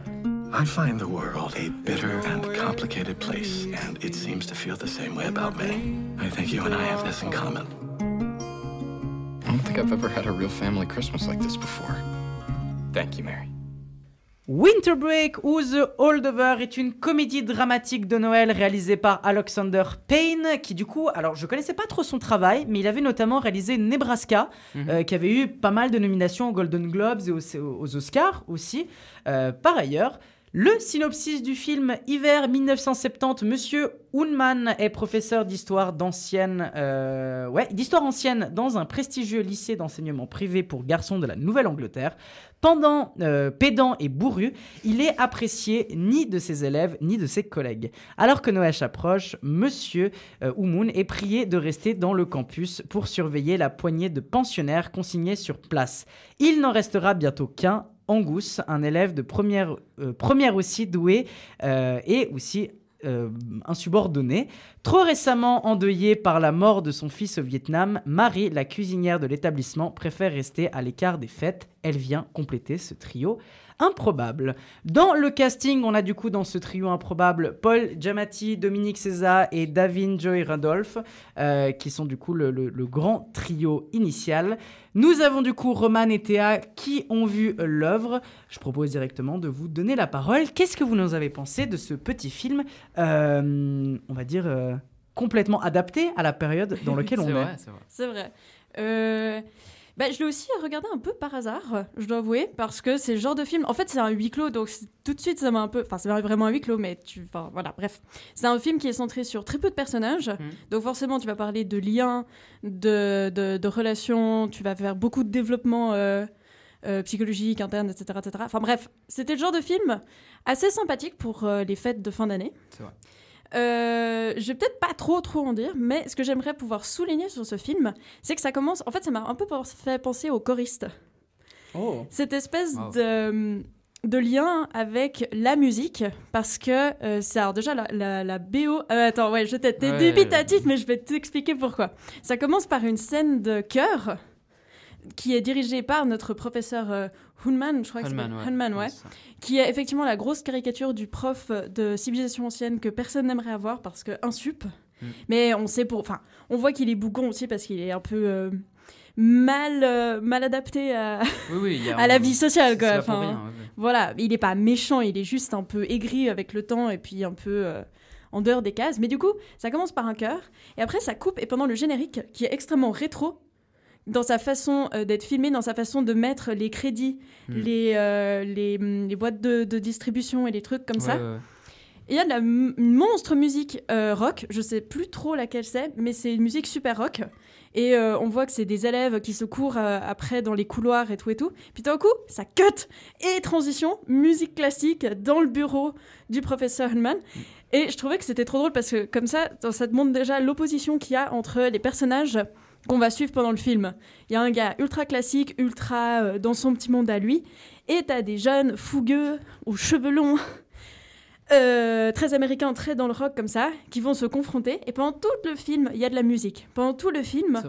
I find the world a bitter and complicated place, and it seems to feel the same way about me. I think you and I have this in common. I don't think I've ever had a real family Christmas like this before. Thank you, Mary. Winter Break ou The Holdover est une comédie dramatique de Noël réalisée par Alexander Payne, qui du coup, alors je connaissais pas trop son travail, mais il avait notamment réalisé Nebraska, Mhm. euh, qui avait eu pas mal de nominations aux Golden Globes et aux, aux Oscars aussi. Euh, par ailleurs, le synopsis du film Hiver 1970, Monsieur Unman est professeur d'histoire d'ancienne, euh, ouais, d'histoire ancienne dans un prestigieux lycée d'enseignement privé pour garçons de la Nouvelle-Angleterre. Pendant euh, pédant et bourru, il est apprécié ni de ses élèves ni de ses collègues. Alors que Noël approche, Monsieur euh, Oumoun est prié de rester dans le campus pour surveiller la poignée de pensionnaires consignés sur place. Il n'en restera bientôt qu'un Angus, un élève de première, euh, première aussi doué et aussi euh, insubordonné. Trop récemment endeuillée par la mort de son fils au Vietnam, Marie, la cuisinière de l'établissement, préfère rester à l'écart des fêtes. Elle vient compléter ce trio improbable. Dans le casting, on a du coup dans ce trio improbable Paul Giamatti, Dominique César et Davin Joy Randolph, euh, qui sont du coup le, le- le grand trio initial. Nous avons du coup Roman et Théa qui ont vu l'œuvre. Je propose directement de vous donner la parole. Qu'est-ce que vous nous avez pensé de ce petit film, euh, on va dire, euh, complètement adapté à la période dans laquelle on C'est est vrai, c'est vrai. C'est vrai. Bah, je l'ai aussi regardé un peu par hasard, je dois avouer, parce que c'est le genre de film. En fait, c'est un huis clos, donc tout de suite, ça m'a un peu. Enfin, c'est pas vraiment un huis clos, mais tu. Enfin, voilà, bref. C'est un film qui est centré sur très peu de personnages. Donc, forcément, tu vas parler de liens, de, de, de relations, tu vas faire beaucoup de développement. euh, euh, psychologique, interne, etc., etc. Enfin bref, c'était le genre de film assez sympathique pour euh, les fêtes de fin d'année. C'est vrai. Euh, je vais peut-être pas trop trop en dire, mais ce que j'aimerais pouvoir souligner sur ce film, c'est que ça commence. En fait, ça m'a un peu fait penser aux choristes. Oh. Cette espèce Wow. de, de lien avec la musique, parce que euh, c'est alors déjà la, la, la BO. euh, attends, ouais, je t'ai Ouais. dubitatif, mais je vais t'expliquer pourquoi. Ça commence par une scène de chœur qui est dirigée par notre professeur euh, Hunman, je crois que c'est Hunman, ouais. Hunman, ouais, qui est effectivement la grosse caricature du prof de civilisation ancienne que personne n'aimerait avoir parce que. Mm. Mais on sait pour, enfin, on voit qu'il est bougon aussi parce qu'il est un peu euh, mal, euh, mal adapté à, Oui, oui, il y a à la vie sociale, quoi. Enfin, rien, ouais. Voilà, il est pas méchant, il est juste un peu aigri avec le temps et puis un peu euh, en dehors des cases. Mais du coup, ça commence par un chœur et après ça coupe et pendant le générique qui est extrêmement rétro dans sa façon euh, d'être filmé, dans sa façon de mettre les crédits, Mm. les, euh, les, hum, les boîtes de, de distribution et les trucs comme ça. Ouais, ouais, ouais. Et Il y a de la monstre musique euh, rock, je sais plus trop laquelle c'est, mais c'est une musique super rock. Et euh, on voit que c'est des élèves qui se courent euh, après dans les couloirs et tout et tout. Puis d'un coup, ça cut et transition, musique classique dans le bureau du professeur Hunman. Et je trouvais que c'était trop drôle parce que comme ça, ça te montre déjà l'opposition qu'il y a entre les personnages qu'on va suivre pendant le film. Il y a un gars ultra classique, ultra euh, dans son petit monde à lui, et t'as des jeunes fougueux aux cheveux longs euh, très américains, très dans le rock comme ça, qui vont se confronter. Et pendant tout le film, il y a de la musique. Pendant tout le film,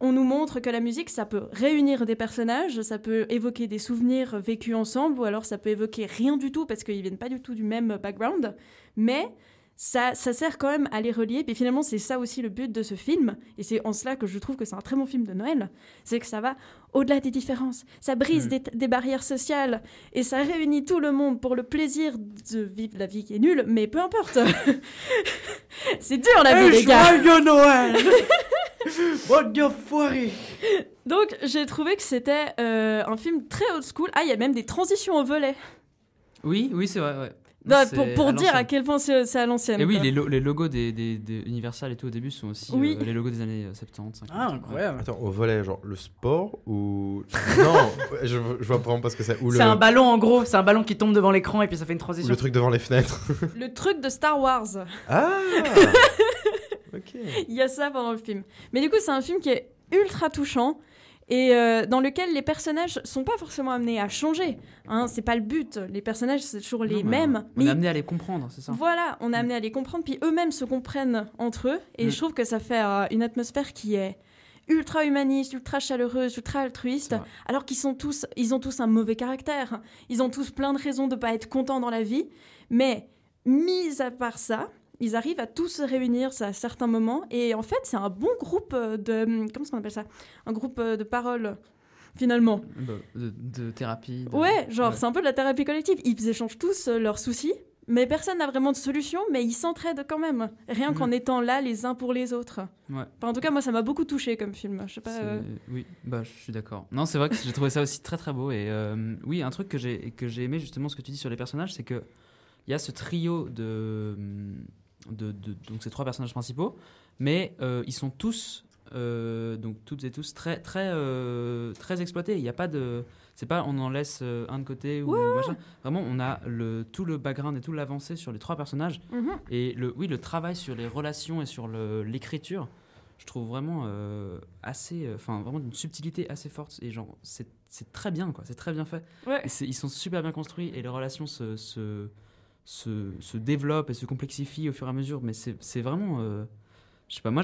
on nous montre que la musique, ça peut réunir des personnages, ça peut évoquer des souvenirs vécus ensemble, ou alors ça peut évoquer rien du tout parce qu'ils viennent pas du tout du même background. Mais ça, ça sert quand même à les relier. Et finalement, c'est ça aussi le but de ce film. Et c'est en cela que je trouve que c'est un très bon film de Noël. C'est que ça va au-delà des différences. Ça brise Mm. des, des barrières sociales. Et ça réunit tout le monde pour le plaisir de vivre la vie qui est nulle. Mais peu importe. c'est dur la vie, Eh, les gars. joyeux Noël Bonne foirée Donc j'ai trouvé que c'était euh, un film très old school. Ah, il y a même des transitions au volet. Oui, oui, c'est vrai, ouais. Non, pour pour à dire à quel point c'est à l'ancienne. Et oui, les, lo- les logos des, des, des Universal et tout au début sont aussi Oui. euh, les logos des années euh, 70. 50. Ah, incroyable. Attends, au volet, genre le sport ou. Non, je, je vois vraiment pas ce que c'est. Le, C'est un ballon en gros, c'est un ballon qui tombe devant l'écran et puis ça fait une ou transition. le truc devant les fenêtres. Le truc de Star Wars. ah Ok. Il y a ça pendant le film. Mais du coup, c'est un film qui est ultra touchant et euh, dans lequel les personnages sont pas forcément amenés à changer. Hein, c'est pas le but. Les personnages, c'est toujours les Non, mêmes. On mais est amené à les comprendre, c'est ça Voilà, on est amené à les comprendre, puis eux-mêmes se comprennent entre eux, et Mm. je trouve que ça fait euh, une atmosphère qui est ultra humaniste, ultra chaleureuse, ultra altruiste, alors qu'ils sont tous, ils ont tous un mauvais caractère, ils ont tous plein de raisons de pas être contents dans la vie, mais mis à part ça, ils arrivent à tous se réunir à certains moments, et en fait c'est un bon groupe euh, de, comment est-ce qu'on appelle ça, un groupe euh, de paroles finalement. Bah, de, de thérapie. de- Ouais, genre Ouais. c'est un peu de la thérapie collective. Ils échangent tous euh, leurs soucis, mais personne n'a vraiment de solution, mais ils s'entraident quand même, rien Mhm. qu'en étant là les uns pour les autres. Ouais. Enfin, en tout cas, moi ça m'a beaucoup touché comme film. Je sais pas. Euh, Oui, bah, je suis d'accord. Non, c'est vrai que j'ai trouvé ça aussi très très beau. Et euh, oui, un truc que j'ai que j'ai aimé justement ce que tu dis sur les personnages, c'est que il y a ce trio de, de, de- donc ces trois personnages principaux, mais euh, ils sont tous euh, donc toutes et tous très très euh, très exploités. Il n'y a pas de c'est pas on en laisse euh, un de côté ou machin. Vraiment, on a le tout le background et tout l'avancée sur les trois personnages. Mhm. Et le oui, le travail sur les relations et sur l'écriture je trouve vraiment assez, enfin vraiment d'une subtilité assez forte et genre c'est très bien, quoi. C'est très bien fait. Ouais. Ils sont super bien construits et les relations se, se, se, se développent et se complexifient au fur et à mesure. Mais c'est vraiment. euh, je sais pas, moi,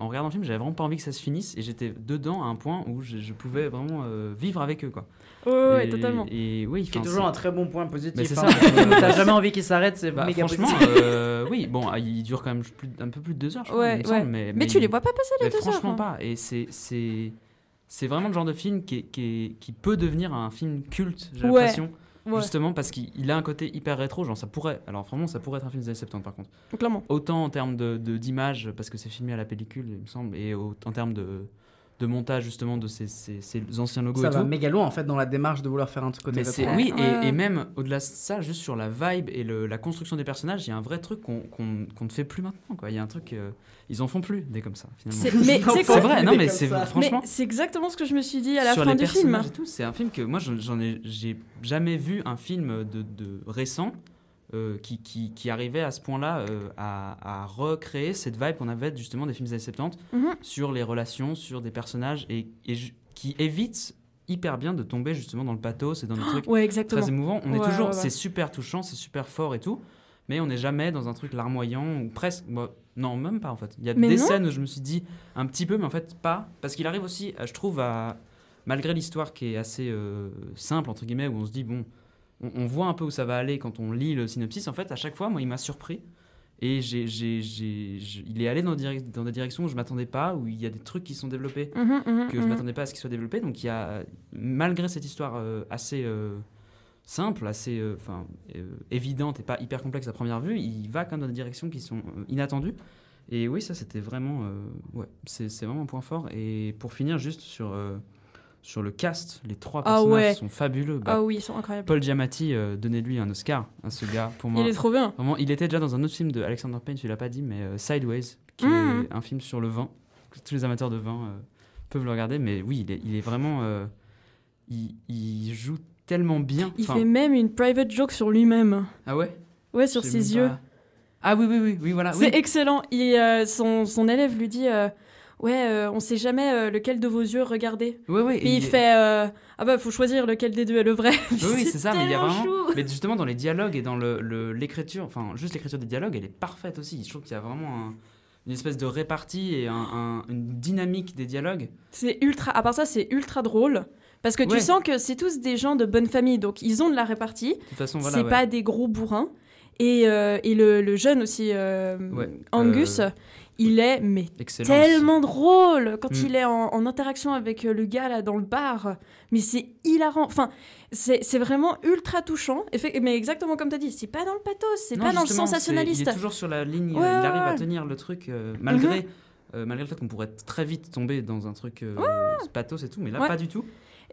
en regardant le film, j'avais vraiment pas envie que ça se finisse et j'étais dedans à un point où je, je pouvais vraiment euh, vivre avec eux, quoi. Ouais, ouais, ouais, Et- totalement. Et oui, qui est toujours un très bon point positif. Mais c'est hein. ça. T'as jamais envie qu'il s'arrête, c'est Bah, méga franchement, euh, oui, bon, ah, il dure quand même plus, un peu plus de deux heures, je crois, Ouais, il me ouais. semble, mais, Mais tu les vois pas passer les deux heures, Franchement hein. pas. Et c'est c'est c'est vraiment le genre de film qui, est- qui, est- qui peut devenir un film culte, j'ai Ouais, l'impression. Ouais. Justement parce qu'il il a un côté hyper rétro, genre ça pourrait. Alors vraiment, ça pourrait être un film des années 70 par contre. Clairement. Autant en termes de de- d'image, parce que c'est filmé à la pellicule, il me semble, et au- en termes de, de montage justement de ces, ces, ces anciens logos Ça et va tout. méga loin en fait dans la démarche de vouloir faire un côté Mais rétro. c'est oui, et, et même au-delà de ça, juste sur la vibe et le- la construction des personnages, il y a un vrai truc qu'on qu'on- qu'on ne fait plus maintenant. Quoi. Il y a un truc, euh, ils en font plus des comme ça. Finalement. C'est- mais c'est vrai, non mais c'est franchement. Mais c'est exactement ce que je me suis dit à la sur fin les du film. personnages et tout, c'est un film que moi j'en j'en ai, j'ai jamais vu un film de, de récent euh, qui, qui, qui arrivait à ce point-là euh, à, à recréer cette vibe qu'on avait justement des films des années 70 Mhm. sur les relations, sur des personnages et, qui évite hyper bien de tomber justement dans le pathos et dans des trucs Ouais, exactement. très émouvants. On est toujours, ouais, c'est super touchant, c'est super fort et tout, mais on n'est jamais dans un truc larmoyant ou presque. non, même pas en fait. Il y a Mais des non. scènes où je me suis dit un petit peu, mais en fait pas, parce qu'il arrive aussi, je trouve, à malgré l'histoire qui est assez euh, simple entre guillemets, où on se dit bon, on, on voit un peu où ça va aller quand on lit le synopsis. En fait, à chaque fois, moi, il m'a surpris. Et il est allé dans, des directions où je m'attendais pas, où il y a des trucs qui sont développés Mhm, mhm, que je mhm. m'attendais pas à ce qu'ils soient développés. Donc il y a, malgré cette histoire euh, assez euh, simple, assez euh, enfin euh, évidente et pas hyper complexe à première vue, il va quand même dans des directions qui sont inattendues. Et oui, ça c'était vraiment, ouais, c'est, vraiment un point fort. Et pour finir, juste sur sur le cast, les trois Ah personnages ouais. sont fabuleux. Ah oui, ils sont incroyables. Paul Giamatti, euh, donnez-lui un Oscar à ce gars. Pour moi, Il est trop bien. Vraiment, il était déjà dans un autre film de Alexander Payne, tu l'as pas dit, mais euh, Sideways, qui Mhm. est un film sur le vin. Tous les amateurs de vin euh, peuvent le regarder, mais oui, il est, il est vraiment. euh, il, il joue tellement bien. Il Enfin, fait même une private joke sur lui-même. Ah ouais? Ouais, sur ses yeux. pas- Ah oui, oui, oui, oui voilà. C'est oui. excellent. Il, son, son élève lui dit Ouais, euh, on sait jamais euh, lequel de vos yeux regarder. Ouais, ouais, Puis et il fait euh, Ah bah, faut choisir lequel des deux est le vrai. Oui, oui, c'est ça, mais il y a vraiment. chou. Mais justement, dans les dialogues et dans le- le- l'écriture, enfin, juste l'écriture des dialogues, elle est parfaite aussi. Je trouve qu'il y a vraiment un- une espèce de répartie et un- un- une dynamique des dialogues. C'est ultra. À part ça, c'est ultra drôle. Parce que tu sens que c'est tous des gens de bonne famille, donc ils ont de la répartie. De toute façon, voilà. c'est ouais. pas des gros bourrins. Et, euh, et le, le jeune aussi, euh, Ouais, Angus, il est mais tellement drôle quand Mm. il est en, en interaction avec euh, le gars là dans le bar. Mais c'est hilarant. Enfin, c'est vraiment ultra touchant. Mais exactement comme tu as dit, c'est pas dans le pathos, c'est pas dans le sensationnaliste. Il est toujours sur la ligne, Ouais, il arrive ouais, à tenir le truc euh, malgré, Mhm. euh, malgré le fait qu'on pourrait très vite tomber dans un truc euh, pathos et tout, mais là pas du tout.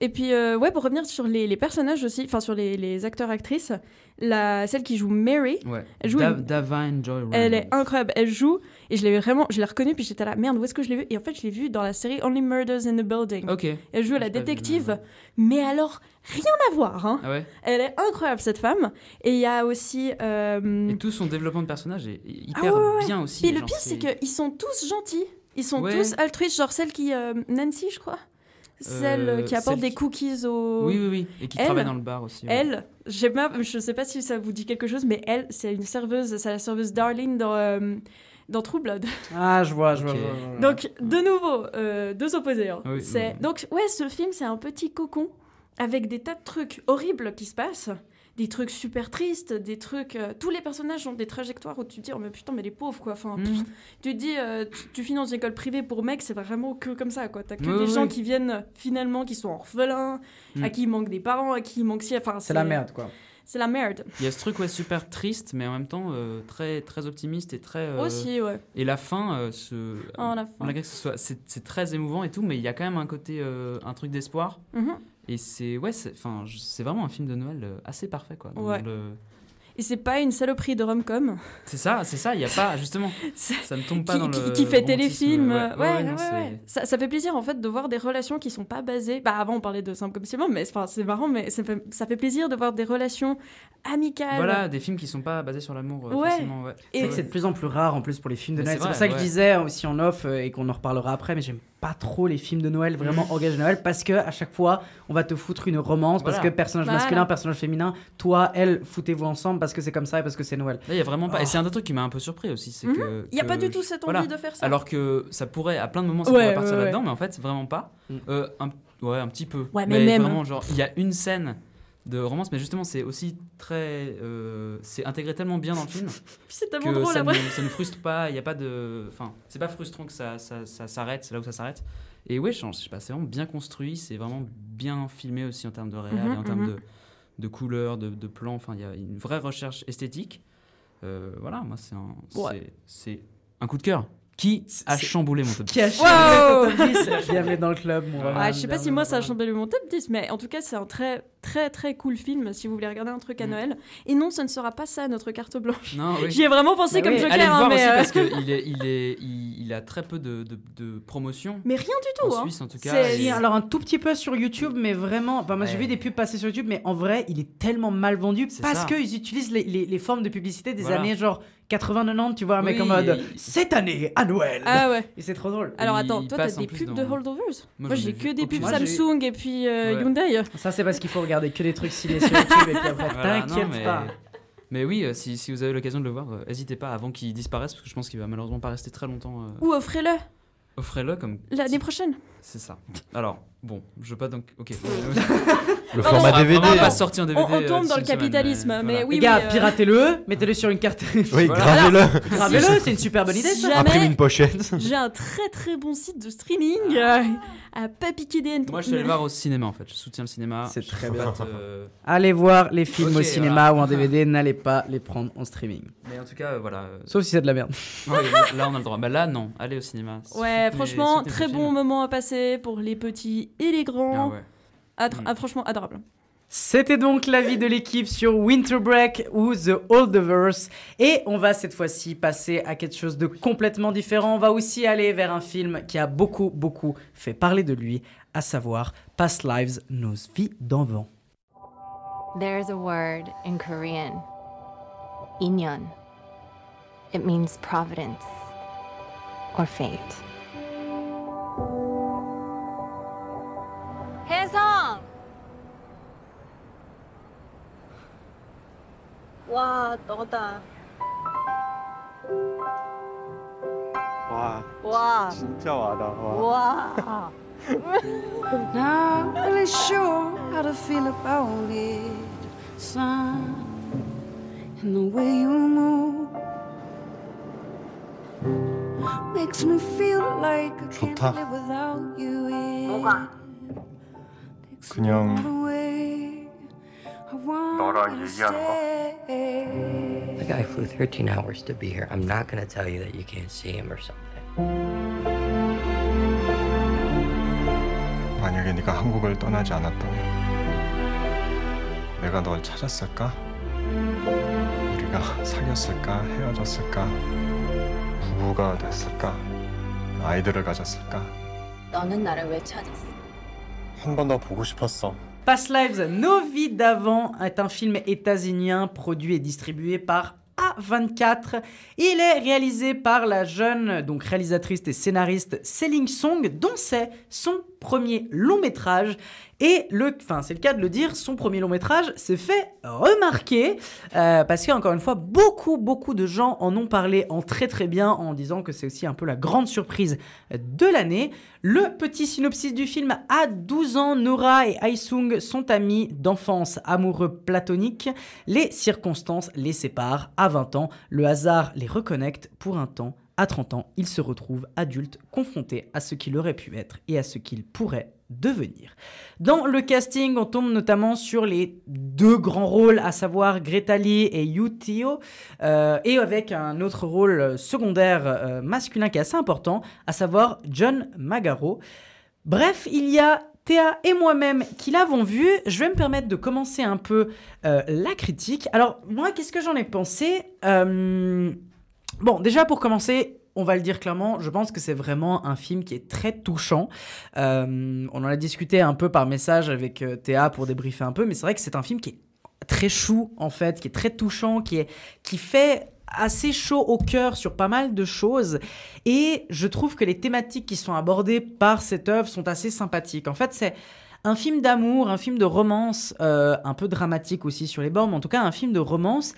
Et puis, euh, ouais, pour revenir sur les, les personnages aussi, enfin sur les, les acteurs-actrices, la, celle qui joue Mary, Ouais. elle joue Da- une- Davine Joy Elle est incroyable. Elle joue, et je l'ai vraiment, je l'ai reconnue, puis j'étais là, merde, où est-ce que je l'ai vue Et en fait, je l'ai vue dans la série Only Murders in the Building. Ok. Elle joue la vu, détective, mais alors, rien à voir. Hein. Ah ouais? Elle est incroyable, cette femme. Et il y a aussi. euh, Et tout son développement de personnage est ah hyper ouais, ouais, ouais. bien aussi. Puis le pire, c'est qu'ils sont tous gentils. Ils sont tous altruistes, genre celle qui. euh, Nancy, je crois. Celle Euh, qui apporte celle des cookies au. Oui, oui, oui. Et qui Elle- travaille dans le bar aussi. ouais. Elle, je sais pas, je sais pas si ça vous dit quelque chose, mais elle, c'est une serveuse, c'est la serveuse Darlene dans, euh, dans True Blood. Ah, je vois, je vois. Donc, de nouveau, euh, deux opposés. hein. Oui, c'est... oui. Donc, ouais, ce film, c'est un petit cocon avec des tas de trucs horribles qui se passent. Des trucs super tristes, des trucs. euh, tous les personnages ont des trajectoires où tu te dis, oh, mais putain, mais les pauvres, quoi. Enfin, pff, tu te dis, euh, tu, tu finis dans une école privée pour mecs, c'est vraiment que comme ça, quoi. T'as que des gens qui viennent finalement, qui sont orphelins, à qui il manque des parents, à qui il manque si. Enfin, C'est la merde, quoi. C'est la merde. Il y a ce truc ouais, super triste, mais en même temps euh, très, très optimiste et très. euh, Aussi, ouais. Et la fin, euh, ce... Oh, la fin. malgré que ce soit, c'est, très émouvant et tout, mais il y a quand même un côté, un truc d'espoir. Mhm. Et c'est, ouais, c'est, vraiment un film de Noël assez parfait, quoi. dans Ouais. le- Et c'est pas une saloperie de rom-com. C'est ça, c'est ça. Il y a pas, justement, ça ne tombe pas qui, dans qui- le. qui fait téléfilm. ouais. euh, Ouais, Ouais, ouais. Ça, ça fait plaisir en fait de voir des relations qui sont pas basées. Bah avant on parlait de simple comme Simon, mais enfin, c'est marrant, mais ça fait, ça fait plaisir de voir des relations amicales. Voilà, des films qui sont pas basés sur l'amour, euh, Ouais. forcément, ouais. Et- C'est vrai que c'est de plus en plus rare en plus pour les films de Mais Noël. c'est pour ça que ouais. je disais aussi en off euh, et qu'on en reparlera après, mais j'aime pas trop les films de Noël vraiment engagés Noël parce que à chaque fois on va te foutre une romance parce que personnage Voilà. masculin, personnage féminin, toi, elle, foutez-vous ensemble parce que c'est comme ça et parce que c'est Noël. Il y a vraiment pas. Et Oh. c'est un des trucs qui m'a un peu surpris aussi. C'est Mhm. que. Il y a que pas du tout cette voilà. envie de faire ça. Alors que ça pourrait, à plein de moments, ça Ouais, pourrait partir ouais, ouais. là-dedans, mais en fait, vraiment pas. Mm. Euh, un, ouais, un petit peu. Ouais, mais même. Vraiment, genre, il y a une scène de romance, mais justement, c'est aussi très. euh, c'est intégré tellement bien dans le film. C'est tellement que drôle ça, ne, ça ne frustre pas, il n'y a pas de. Enfin, c'est pas frustrant que ça, ça, ça s'arrête, c'est là où ça s'arrête. Et ouais, je sais pas, c'est vraiment bien construit, c'est vraiment bien filmé aussi en termes de réal Mhm, et en termes mhm. de, de couleurs, de, de plans. Enfin, il y a une vraie recherche esthétique. Euh, voilà, moi, c'est un, Ouais. un coup de cœur qui a chamboulé mon top Qui a 10. chamboulé ton top 10 Bienvenue dans le club, mon. Ah, je sais pas si moi ça a chamboulé mon top 10, mais en tout cas c'est un très très très cool film si vous voulez regarder un truc à Mm. Noël. Et non, ce ne sera pas ça notre carte blanche. Oui. J'y ai vraiment pensé Bah comme oui. Joker, Allez le hein, mais, aussi euh, parce qu'il est, il est, il, il a très peu de, de, de promotion. mais rien du tout. En hein. Suisse, en tout cas, et- alors un tout petit peu sur YouTube, mais vraiment, enfin, moi j'ai Ouais. vu des pubs passer sur YouTube, mais en vrai, il est tellement mal vendu parce qu'ils utilisent les, les- les formes de publicité des Voilà. années genre 80-90, tu vois, un mec en mode et- cette année à Noël. Ah ouais. Et c'est trop drôle. Alors attends, toi t'as des plus pubs dans- de holdovers Moi, j'ai ai que des pubs Samsung et puis euh, Ouais. Hyundai. Ça, c'est parce qu'il faut regarder que des trucs stylés sur YouTube et puis après, t'inquiète pas. Mais oui, euh, si, si vous avez l'occasion de le voir, euh, n'hésitez pas avant qu'il disparaisse, parce que je pense qu'il va malheureusement pas rester très longtemps. euh, Ou offrez-le Offrez-le comme. l'année prochaine. C'est ça. Alors, bon, je veux pas donc. Ok. Le Non, format non, DVD. On va pas hein. sortir en DVD. On, on euh, tombe dans le semaine, capitalisme, mais, voilà. oui, Les gars, oui, euh, piratez-le, mettez-le sur une carte. Oui, Voilà. gravez-le. Gravez-le, c'est une super bonne idée ça. Jamais- Imprime une pochette. J'ai un très très bon site de streaming euh, à pas piquer des. Moi, je suis allé le voir au cinéma en fait. Je soutiens le cinéma. C'est très bien. te- euh, Allez voir les films au cinéma voilà. ou en DVD, n'allez pas les prendre en streaming. Mais en tout cas, euh, voilà. euh, Sauf si c'est de la merde. ouais, là, on a le droit. Bah là, non. Allez au cinéma. Ouais, franchement, très bon moment à passer pour les petits et les Ah grands. ouais. Adr- ah, franchement, adorable. C'était donc l'avis de l'équipe sur Winter Break ou The Oldiverse. Et on va cette fois-ci passer à quelque chose de complètement différent. On va aussi aller vers un film qui a beaucoup, beaucoup fait parler de lui, à savoir Past Lives, Nos vies d'enfants. There's a word in Korean, inyon. It means providence or fate. 혜성! 와, 너다. 와, 와. 진짜 와다. 와. 와. Not really sure how to feel about it, son. And the way you move makes me feel like I can't live without you. 뭐가? 그냥 너랑 얘기하는 거? The guy flew 13 hours to be here. I'm not gonna tell you that you can't see him or something. 만약에 네가 한국을 떠나지 않았다면 내가 널 찾았을까? 우리가 사귀었을까? 헤어졌을까? 부부가 됐을까? 아이들을 가졌을까? 너는 나를 왜 찾았어? 한 번 더 보고 싶었어. Past Lives, Nos vies d'avant est un film états-unien produit et distribué par A24. Il est réalisé par la jeune donc réalisatrice et scénariste Selling Song, dont c'est son premier long métrage. Et le, enfin c'est le cas de le dire, son premier long métrage s'est fait remarquer euh, parce qu'encore une fois beaucoup beaucoup de gens en ont parlé en très très bien en disant que c'est aussi un peu la grande surprise de l'année. Le petit synopsis du film à 12 ans, Nora et Aisung sont amis d'enfance, amoureux platoniques. Les circonstances les séparent. À 20 ans, le hasard les reconnecte pour un temps. À 30 ans, ils se retrouvent adultes, confrontés à ce qu'il aurait pu être et à ce qu'il pourrait devenir. Dans le casting, on tombe notamment sur les deux grands rôles, à savoir Greta Lee et Yu Teo, euh, et avec un autre rôle secondaire euh, masculin qui est assez important, à savoir John Magaro. Bref, il y a Théa et moi-même qui l'avons vu. Je vais me permettre de commencer un peu euh, la critique. Alors, moi, qu'est-ce que j'en ai pensé? Euh, Bon, déjà pour commencer, on va le dire clairement, je pense que c'est vraiment un film qui est très touchant. Euh, on en a discuté un peu par message avec euh, Théa pour débriefer un peu, mais c'est vrai que c'est un film qui est très chou en fait, qui est très touchant, qui, est, qui fait assez chaud au cœur sur pas mal de choses. Et je trouve que les thématiques qui sont abordées par cette œuvre sont assez sympathiques. En fait, c'est un film d'amour, un film de romance, euh, un peu dramatique aussi sur les bords, mais en tout cas un film de romance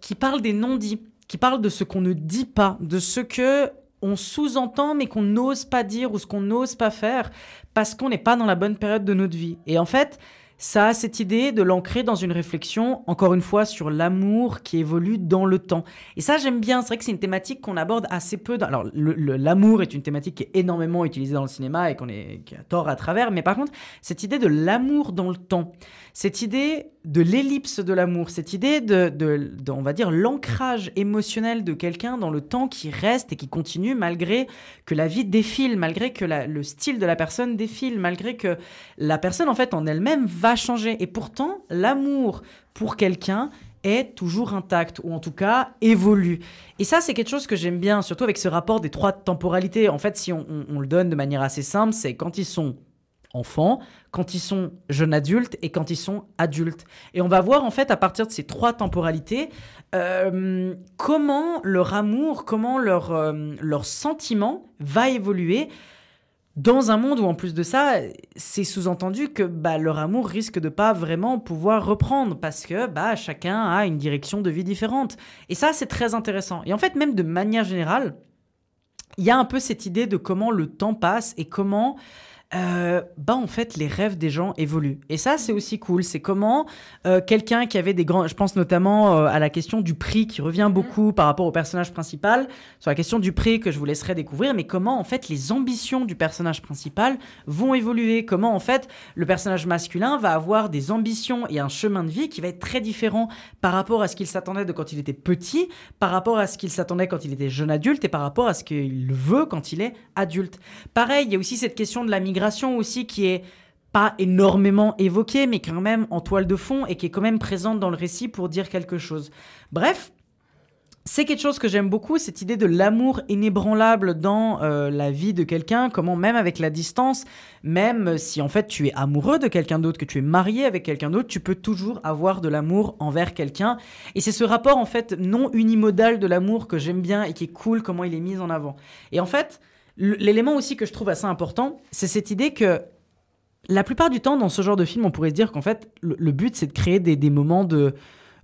qui parle des non-dits, qui parle de ce qu'on ne dit pas, de ce que on sous-entend mais qu'on n'ose pas dire ou ce qu'on n'ose pas faire parce qu'on n'est pas dans la bonne période de notre vie. Et en fait, ça a cette idée de l'ancrer dans une réflexion, encore une fois, sur l'amour qui évolue dans le temps. Et ça, j'aime bien. C'est vrai que c'est une thématique qu'on aborde assez peu. Alors, l'amour est une thématique qui est énormément utilisée dans le cinéma et qu'on est qui a tort à travers. Mais par contre, cette idée de l'amour dans le temps, cette idée de l'ellipse de l'amour, cette idée de, on va dire, l'ancrage émotionnel de quelqu'un dans le temps qui reste et qui continue malgré que la vie défile, malgré que le style de la personne défile, malgré que la personne, en fait, en elle-même va changer. Et pourtant, l'amour pour quelqu'un est toujours intact, ou en tout cas évolue. Et ça, c'est quelque chose que j'aime bien, surtout avec ce rapport des trois temporalités. En fait, si on le donne de manière assez simple, c'est quand ils sont enfants, quand ils sont jeunes adultes et quand ils sont adultes. Et on va voir en fait à partir de ces trois temporalités euh, comment leur amour, comment leur, euh, leur sentiment va évoluer dans un monde où en plus de ça, c'est sous-entendu que bah, leur amour risque de pas vraiment pouvoir reprendre parce que bah, chacun a une direction de vie différente. Et ça, c'est très intéressant. Et en fait, même de manière générale, il y a un peu cette idée de comment le temps passe et comment euh, bah en fait les rêves des gens évoluent. Et ça c'est aussi cool. C'est comment euh, quelqu'un qui avait des grands je pense notamment euh, à la question du prix qui revient beaucoup par rapport au personnage principal sur la question du prix que je vous laisserai découvrir mais comment en fait les ambitions du personnage principal vont évoluer? Comment en fait le personnage masculin va avoir des ambitions et un chemin de vie qui va être très différent par rapport à ce qu'il s'attendait de quand il était petit par rapport à ce qu'il s'attendait quand il était jeune adulte et par rapport à ce qu'il veut quand il est adulte. Pareil il y a aussi cette question de la migration aussi qui est pas énormément évoquée, mais quand même en toile de fond et qui est quand même présente dans le récit pour dire quelque chose. Bref, c'est quelque chose que j'aime beaucoup, cette idée de l'amour inébranlable dans euh, la vie de quelqu'un, comment même avec la distance, même si en fait tu es amoureux de quelqu'un d'autre, que tu es marié avec quelqu'un d'autre, tu peux toujours avoir de l'amour envers quelqu'un. Et c'est ce rapport en fait non unimodal de l'amour que j'aime bien et qui est cool, comment il est mis en avant. Et en fait, l'élément aussi que je trouve assez important, c'est cette idée que la plupart du temps, dans ce genre de film, on pourrait se dire qu'en fait, le, but, c'est de créer des, moments de,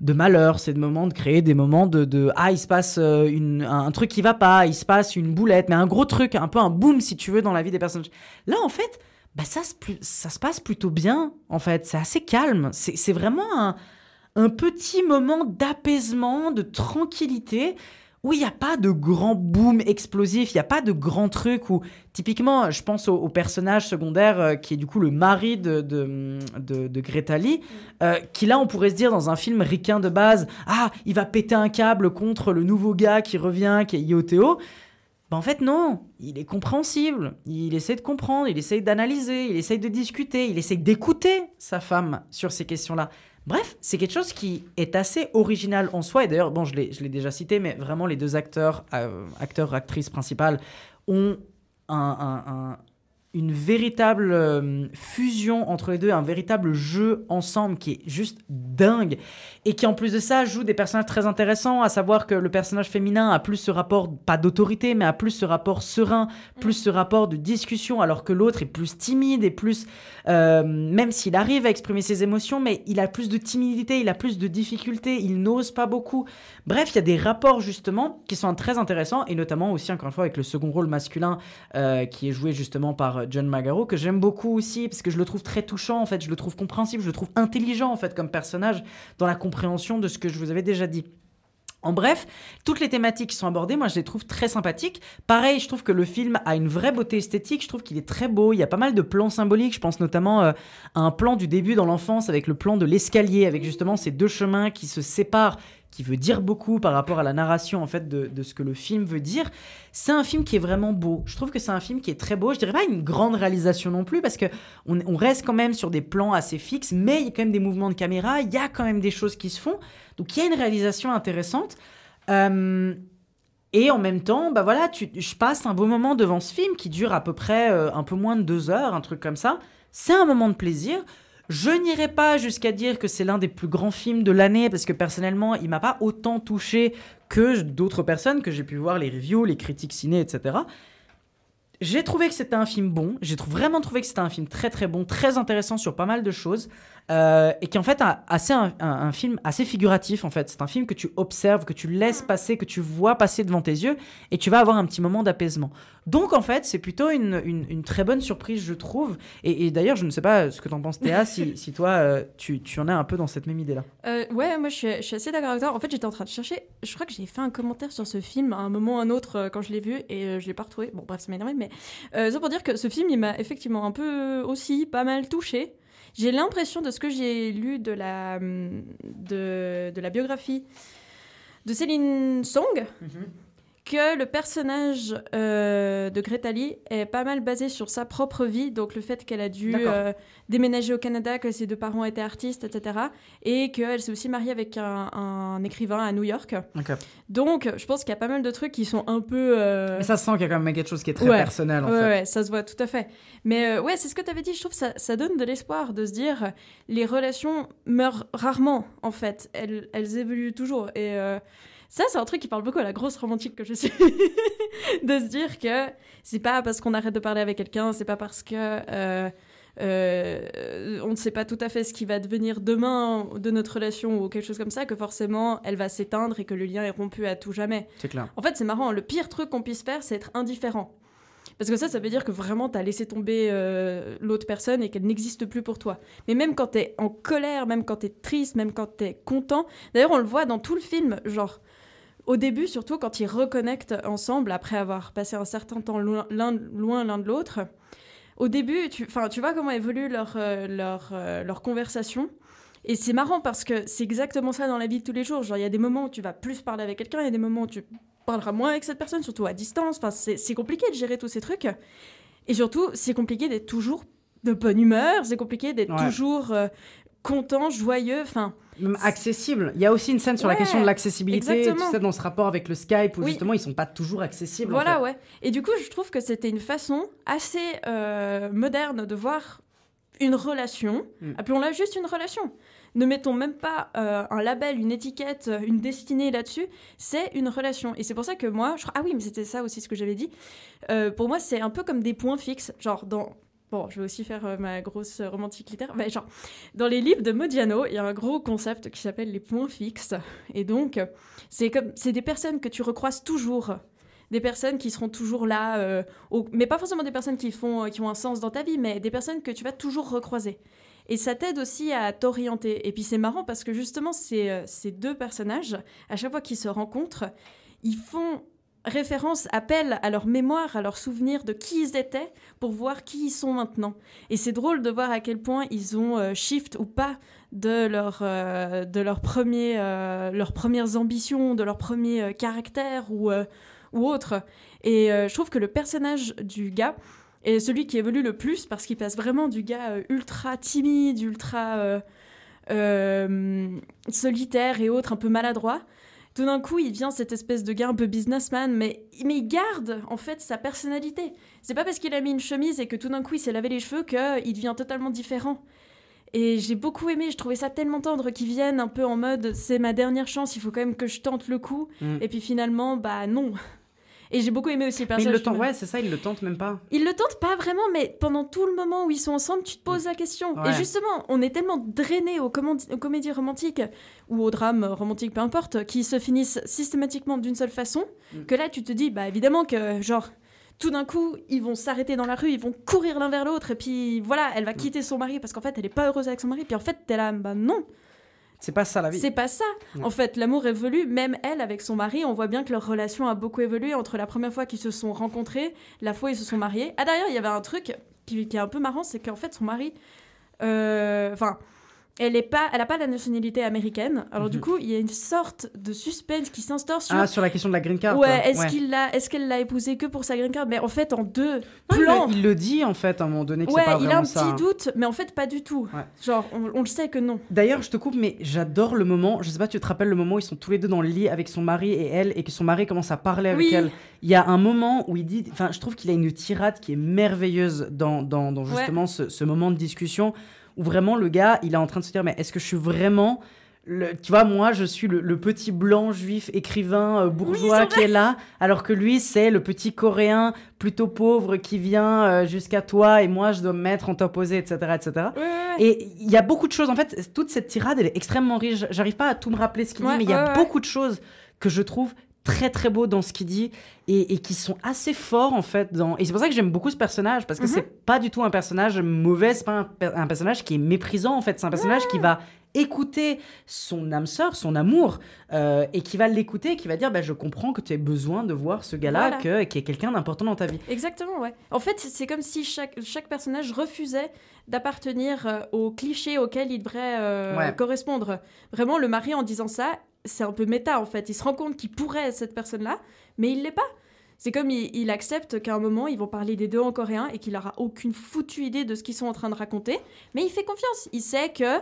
malheur, c'est de créer des moments de, ah, il se passe euh, un, truc qui va pas, il se passe une boulette, mais un gros truc, un peu un boom, si tu veux, dans la vie des personnages. Là, en fait, bah, ça, se, ça se passe plutôt bien, en fait. C'est assez calme. C'est vraiment un petit moment d'apaisement, de tranquillité où il n'y a pas de grand boom explosif, il n'y a pas de grand truc où, typiquement, je pense au, personnage secondaire euh, qui est du coup le mari de, de, de, de Greta Lee, euh, qui là, on pourrait se dire dans un film ricain de base, ah, il va péter un câble contre le nouveau gars qui revient, qui est Ioteo. Ben, en fait, non, il est compréhensible, il essaie de comprendre, il essaie d'analyser, il essaie de discuter, il essaie d'écouter sa femme sur ces questions-là. Bref, c'est quelque chose qui est assez original en soi. Et d'ailleurs, bon, je l'ai déjà cité, mais vraiment, les deux acteurs, euh, acteurs, actrices principales, ont un- un- une véritable euh, fusion entre les deux, un véritable jeu ensemble qui est juste dingue. Et qui, en plus de ça, joue des personnages très intéressants, à savoir que le personnage féminin a plus ce rapport, pas d'autorité, mais a plus ce rapport serein, plus ce rapport de discussion, alors que l'autre est plus timide et plus euh, même s'il arrive à exprimer ses émotions, mais il a plus de timidité, il a plus de difficultés, il n'ose pas beaucoup. Bref, il y a des rapports justement qui sont très intéressants, et notamment aussi, encore une fois, avec le second rôle masculin euh, qui est joué justement par John Magaro, que j'aime beaucoup aussi, parce que je le trouve très touchant, en fait, je le trouve compréhensible, je le trouve intelligent, en fait, comme personnage, dans la compréhension de ce que je vous avais déjà dit. En bref, toutes les thématiques qui sont abordées, moi je les trouve très sympathiques. Pareil, je trouve que le film a une vraie beauté esthétique, je trouve qu'il est très beau, il y a pas mal de plans symboliques, je pense notamment euh, à un plan du début dans l'enfance avec le plan de l'escalier, avec justement ces deux chemins qui se séparent, qui veut dire beaucoup par rapport à la narration en fait de, ce que le film veut dire. C'est un film qui est vraiment beau. Je trouve que c'est un film qui est très beau. Je dirais pas une grande réalisation non plus parce que on, reste quand même sur des plans assez fixes, mais il y a quand même des mouvements de caméra, il y a quand même des choses qui se font. Donc il y a une réalisation intéressante. Euh, et en même temps, bah voilà, je passe un beau moment devant ce film qui dure à peu près euh, un peu moins de deux heures, un truc comme ça. C'est un moment de plaisir. Je n'irai pas jusqu'à dire que c'est l'un des plus grands films de l'année parce que personnellement, il m'a pas autant touché que d'autres personnes que j'ai pu voir les reviews, les critiques ciné, etc. J'ai trouvé que c'était un film bon. J'ai vraiment trouvé que c'était un film très très bon, très intéressant sur pas mal de choses. Euh, et qui en fait a assez un, un- un film assez figuratif en fait. C'est un film que tu observes, que tu laisses passer, que tu vois passer devant tes yeux et tu vas avoir un petit moment d'apaisement. Donc en fait c'est plutôt une, une- une très bonne surprise je trouve. Et, et d'ailleurs je ne sais pas ce que t'en penses Théa, si, si toi euh, tu, tu en es un peu dans cette même idée là. Euh, ouais, moi je suis, je suis assez d'accord avec toi. En fait, j'étais en train de chercher. Je crois que j'ai fait un commentaire sur ce film à un moment ou à un autre euh, quand je l'ai vu et je l'ai pas retrouvé. Bon, bref, ça m'a énervé, mais c'est pour dire que ce film il m'a effectivement un peu aussi pas mal touché. J'ai l'impression de ce que j'ai lu de la, hum, de, de la biographie de Céline Song que le personnage euh, de Greta Lee est pas mal basé sur sa propre vie, donc le fait qu'elle a dû euh, déménager au Canada, que ses deux parents étaient artistes, etc. Et qu'elle s'est aussi mariée avec un, un écrivain à New York. Donc je pense qu'il y a pas mal de trucs qui sont un peu... euh, Mais ça se sent qu'il y a quand même quelque chose qui est très Ouais. personnel en Ouais, fait. ouais, ça se voit tout à fait. Mais ouais, c'est ce que tu avais dit. Je trouve que ça, ça donne de l'espoir de se dire les relations meurent rarement, en fait. Elles, elles évoluent toujours. Et ça, c'est un truc qui parle beaucoup à la grosse romantique que je suis. de se dire que c'est pas parce qu'on arrête de parler avec quelqu'un, c'est pas parce que. euh, euh, on ne sait pas tout à fait ce qui va devenir demain de notre relation ou quelque chose comme ça, que forcément elle va s'éteindre et que le lien est rompu à tout jamais. C'est clair. En fait, c'est marrant. Le pire truc qu'on puisse faire, c'est être indifférent. Parce que ça, ça veut dire que vraiment, t'as laissé tomber euh, l'autre personne et qu'elle n'existe plus pour toi. Mais même quand t'es en colère, même quand t'es triste, même quand t'es content. D'ailleurs, on le voit dans tout le film, genre. Au début, surtout quand ils reconnectent ensemble, après avoir passé un certain temps loin l'un de l'autre, au début, tu, tu vois comment évolue leur, euh, leur, euh, leur conversation. Et c'est marrant parce que c'est exactement ça dans la vie de tous les jours. Genre, il y a des moments où tu vas plus parler avec quelqu'un, il y a des moments où tu parleras moins avec cette personne, surtout à distance. Enfin, c'est compliqué de gérer tous ces trucs. Et surtout, c'est compliqué d'être toujours de bonne humeur, c'est compliqué d'être Ouais. toujours euh, content, joyeux. Enfin, accessible. Il y a aussi une scène sur la question de l'accessibilité, tu exactement. sais, dans ce rapport avec le Skype, où Oui. justement ils sont pas toujours accessibles. en Voilà, fait. ouais. Et du coup, je trouve que c'était une façon assez euh, moderne de voir une relation. Mm. Appelons-la juste une relation. Ne mettons même pas euh, un label, une étiquette, une destinée là-dessus. C'est une relation. Et c'est pour ça que moi, je ah oui, mais c'était ça aussi ce que j'avais dit. Euh, pour moi, c'est un peu comme des points fixes. Genre dans Bon, je vais aussi faire euh, ma grosse euh, romantique littéraire. Genre, dans les livres de Modiano, il y a un gros concept qui s'appelle les points fixes. Et donc, c'est comme, c'est des personnes que tu recroises toujours. Des personnes qui seront toujours là, euh, mais pas forcément des personnes qui, font, qui ont un sens dans ta vie, mais des personnes que tu vas toujours recroiser. Et ça t'aide aussi à t'orienter. Et puis c'est marrant parce que justement, ces, ces deux personnages, à chaque fois qu'ils se rencontrent, ils font référence, appel à leur mémoire, à leur souvenir de qui ils étaient pour voir qui ils sont maintenant. Et c'est drôle de voir à quel point ils ont euh, shift ou pas de euh, de euh, leurs premières ambitions, de leur premier caractère ou, ou autre. Et je trouve que le personnage du gars est celui qui évolue le plus parce qu'il passe vraiment du gars ultra timide, ultra solitaire et autres, un peu maladroit. Tout d'un coup, il devient cette espèce de gars un peu businessman, mais, mais il garde en fait sa personnalité. C'est pas parce qu'il a mis une chemise et que tout d'un coup il s'est lavé les cheveux qu'il devient totalement différent. Et j'ai beaucoup aimé, je trouvais ça tellement tendre qu'ils viennent un peu en mode c'est ma dernière chance, il faut quand même que je tente le coup. Mm. Et puis finalement, bah non. Et j'ai beaucoup aimé aussi le Mais ils personnage. le féminin. ouais, c'est ça, ils le tentent même pas. Ils le tentent pas vraiment, mais pendant tout le moment où ils sont ensemble, tu te poses la question. Ouais. Et justement, on est tellement drainé aux comédies romantiques ou aux drames romantiques, peu importe, qui se finissent systématiquement d'une seule façon, Mm. que là, tu te dis, bah évidemment que, genre, tout d'un coup, ils vont s'arrêter dans la rue, ils vont courir l'un vers l'autre, et puis voilà, elle va Mm. quitter son mari parce qu'en fait, elle est pas heureuse avec son mari, puis en fait, t'es là, bah non. C'est pas ça la vie. C'est pas ça. Ouais. En fait, l'amour évolue. Même elle, avec son mari, on voit bien que leur relation a beaucoup évolué entre la première fois qu'ils se sont rencontrés, la fois où ils se sont mariés. Ah, d'ailleurs, il y avait un truc qui, qui est un peu marrant, c'est qu'en fait, son mari. euh, Enfin. Elle est pas, elle a pas la nationalité américaine. Alors du Mhm. coup, il y a une sorte de suspense qui s'instaure sur. Ah, sur la question de la green card. ouais, est-ce qu'il l'a, est-ce qu'elle l'a épousé que pour sa green card? Mais en fait, en deux Non, plans. le, il le dit en fait à un moment donné que ouais, pas il a un ça. petit hein. doute, mais en fait, pas du tout. Genre, on, on le sait que non. D'ailleurs, je te coupe, mais j'adore le moment. Je sais pas, tu te rappelles le moment où ils sont tous les deux dans le lit avec son mari et elle, et que son mari commence à parler avec Oui. elle. Il y a un moment où il dit. Enfin, je trouve qu'il a une tirade qui est merveilleuse dans, dans, dans Ouais. justement ce, ce moment de discussion où vraiment le gars, il est en train de se dire, mais est-ce que je suis vraiment le- tu vois, moi, je suis le, le petit blanc juif écrivain euh, bourgeois qui est là, alors que lui, c'est le petit coréen plutôt pauvre qui vient euh, jusqu'à toi et moi, je dois me mettre en opposé, etc., etc. Et il y a beaucoup de choses. En fait, toute cette tirade, elle est extrêmement riche. J'arrive pas à tout me rappeler ce qu'il Ouais, dit, mais il y a beaucoup de choses que je trouve très très beaux dans ce qu'il dit et, et qui sont assez forts en fait dans et c'est pour ça que j'aime beaucoup ce personnage parce que Mhm. c'est pas du tout un personnage mauvais c'est pas un, per- un personnage qui est méprisant en fait c'est un personnage qui va écouter son âme sœur son amour euh, et qui va l'écouter et qui va dire bah, je comprends que tu aies besoin de voir ce gars là Voilà. que qui est quelqu'un d'important dans ta vie Exactement, ouais. En fait, c'est comme si chaque, chaque personnage refusait d'appartenir euh, au cliché auquel il devrait euh, Ouais. correspondre. Vraiment, le mari, en disant ça, c'est un peu méta, en fait. Il se rend compte qu'il pourrait être cette personne-là, mais il l'est pas. C'est comme il, il accepte qu'à un moment, ils vont parler des deux en coréen et qu'il aura aucune foutue idée de ce qu'ils sont en train de raconter, mais il fait confiance. Il sait que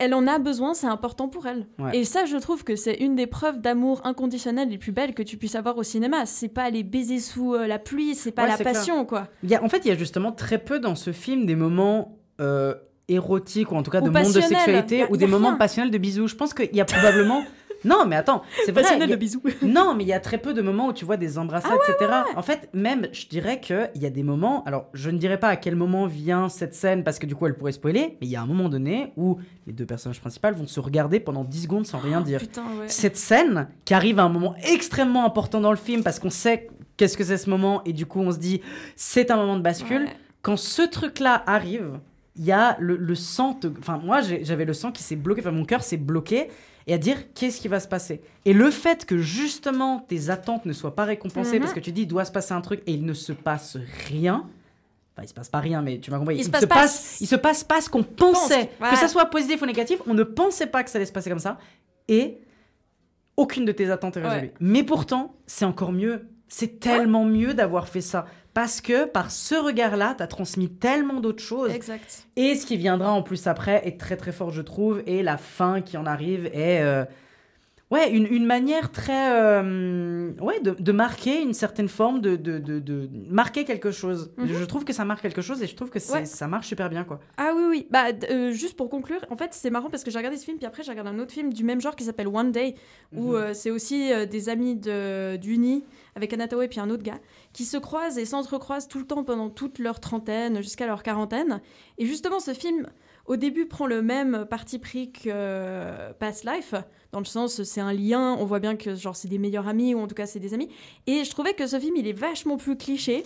elle en a besoin, c'est important pour elle. Ouais. Et ça, je trouve que c'est une des preuves d'amour inconditionnel les plus belles que tu puisses avoir au cinéma. C'est pas les baisers sous euh, la pluie, c'est pas Ouais, la clair. passion, quoi. Il y a, en fait, il y a justement très peu dans ce film des moments euh, érotiques ou en tout cas Ou de monde de sexualité a- ou des moments rien. passionnels de bisous. Je pense qu'il y a probablement. non, mais attends, c'est vrai. Passionnel a- de bisous. non, mais il y a très peu de moments où tu vois des embrassades, Ah etc. En fait, même, je dirais qu'il y a des moments. Alors, je ne dirais pas à quel moment vient cette scène parce que du coup, elle pourrait spoiler, mais il y a un moment donné où les deux personnages principaux vont se regarder pendant 10 secondes sans rien dire. Putain, ouais. Cette scène qui arrive à un moment extrêmement important dans le film parce qu'on sait qu'est-ce que c'est ce moment et du coup on se dit c'est un moment de bascule. Quand ce truc-là arrive, il y a le, le sang, te- enfin moi j'avais le sang qui s'est bloqué, enfin mon cœur s'est bloqué et à dire qu'est-ce qui va se passer? Et le fait que justement tes attentes ne soient pas récompensées Mhm. parce que tu dis il doit se passer un truc et il ne se passe rien. Enfin, il se passe pas rien, mais tu m'as compris. Il se passe pas passe, il se passe pas ce qu'on pensait. Pense, Que ça soit positif ou négatif, on ne pensait pas que ça allait se passer comme ça. Et aucune de tes attentes est résolue. Ouais. Mais pourtant, c'est encore mieux. C'est tellement mieux d'avoir fait ça. Parce que par ce regard-là, t'as transmis tellement d'autres choses. Exact. Et ce qui viendra en plus après est très très fort, je trouve. Et la fin qui en arrive est. euh, Ouais, une, une manière très. euh, ouais, de, de marquer une certaine forme, de, de, de, de marquer quelque chose. Mhm. Je trouve que ça marque quelque chose et je trouve que Ouais. ça marche super bien, quoi. Ah oui, oui. Bah, euh, juste pour conclure, en fait, c'est marrant parce que j'ai regardé ce film, puis après, j'ai regardé un autre film du même genre qui s'appelle One Day, où Mhm. euh, c'est aussi des amis d'Uni, avec Anatao et puis un autre gars, qui se croisent et s'entrecroisent tout le temps pendant toute leur trentaine jusqu'à leur quarantaine. Et justement, ce film, au début, prend le même parti pris que euh, Past Life, dans le sens, c'est un lien, on voit bien que genre c'est des meilleurs amis, ou en tout cas, c'est des amis. Et je trouvais que ce film, il est vachement plus cliché.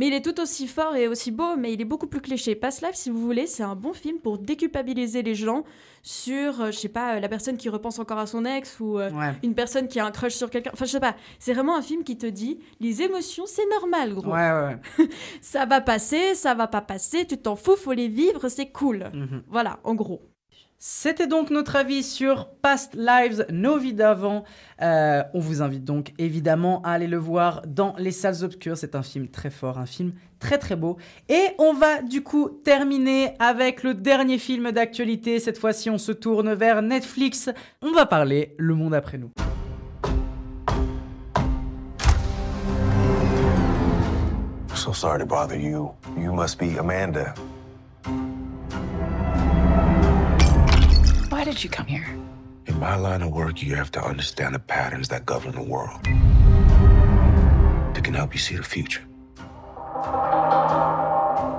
Mais il est tout aussi fort et aussi beau, mais il est beaucoup plus cliché. Past Life, si vous voulez, c'est un bon film pour déculpabiliser les gens sur, euh, je sais pas, euh, la personne qui repense encore à son ex ou euh, Ouais. une personne qui a un crush sur quelqu'un. Enfin, je sais pas. C'est vraiment un film qui te dit, les émotions, c'est normal, gros. Ouais, ouais, ouais. Ça va passer, ça va pas passer, tu t'en fous, faut les vivre, c'est cool. Mhm. Voilà, en gros. C'était donc notre avis sur Past Lives, nos vies d'avant. Euh, on vous invite donc évidemment à aller le voir dans les salles obscures. C'est un film très fort, un film très très beau. Et on va du coup terminer avec le dernier film d'actualité. Cette fois-ci, on se tourne vers Netflix. On va parler Le Monde après nous. So sorry to bother you. You must Amanda. Did you come here? In my line of work, you have to understand the patterns that govern the world. They can help you see the future.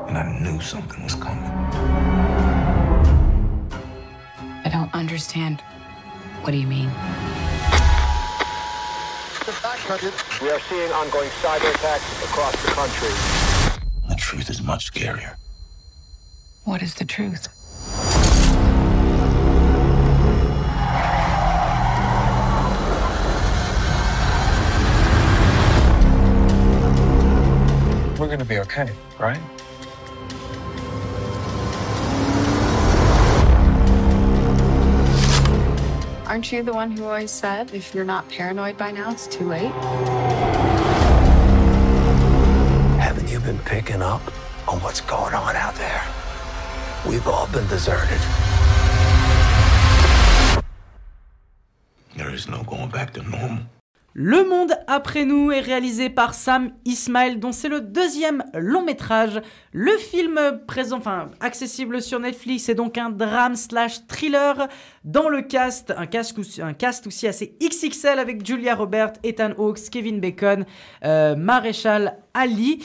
And I knew something was coming. I don't understand. What do you mean? We are seeing ongoing cyber attacks across the country. The truth is much scarier. What is the truth? We're gonna be okay, right? Aren't you the one who always said if you're not paranoid by now, it's too late? Haven't you been picking up on what's going on out there? We've all been deserted. There is no going back to normal. Le Monde après nous est réalisé par Sam Ismail, dont c'est le deuxième long métrage. Le film présent, enfin accessible sur Netflix, est donc un drame slash thriller. Dans le cast, un cast, aussi- assez XXL avec Julia Roberts, Ethan Hawke, Kevin Bacon, euh, Maréchal Ali.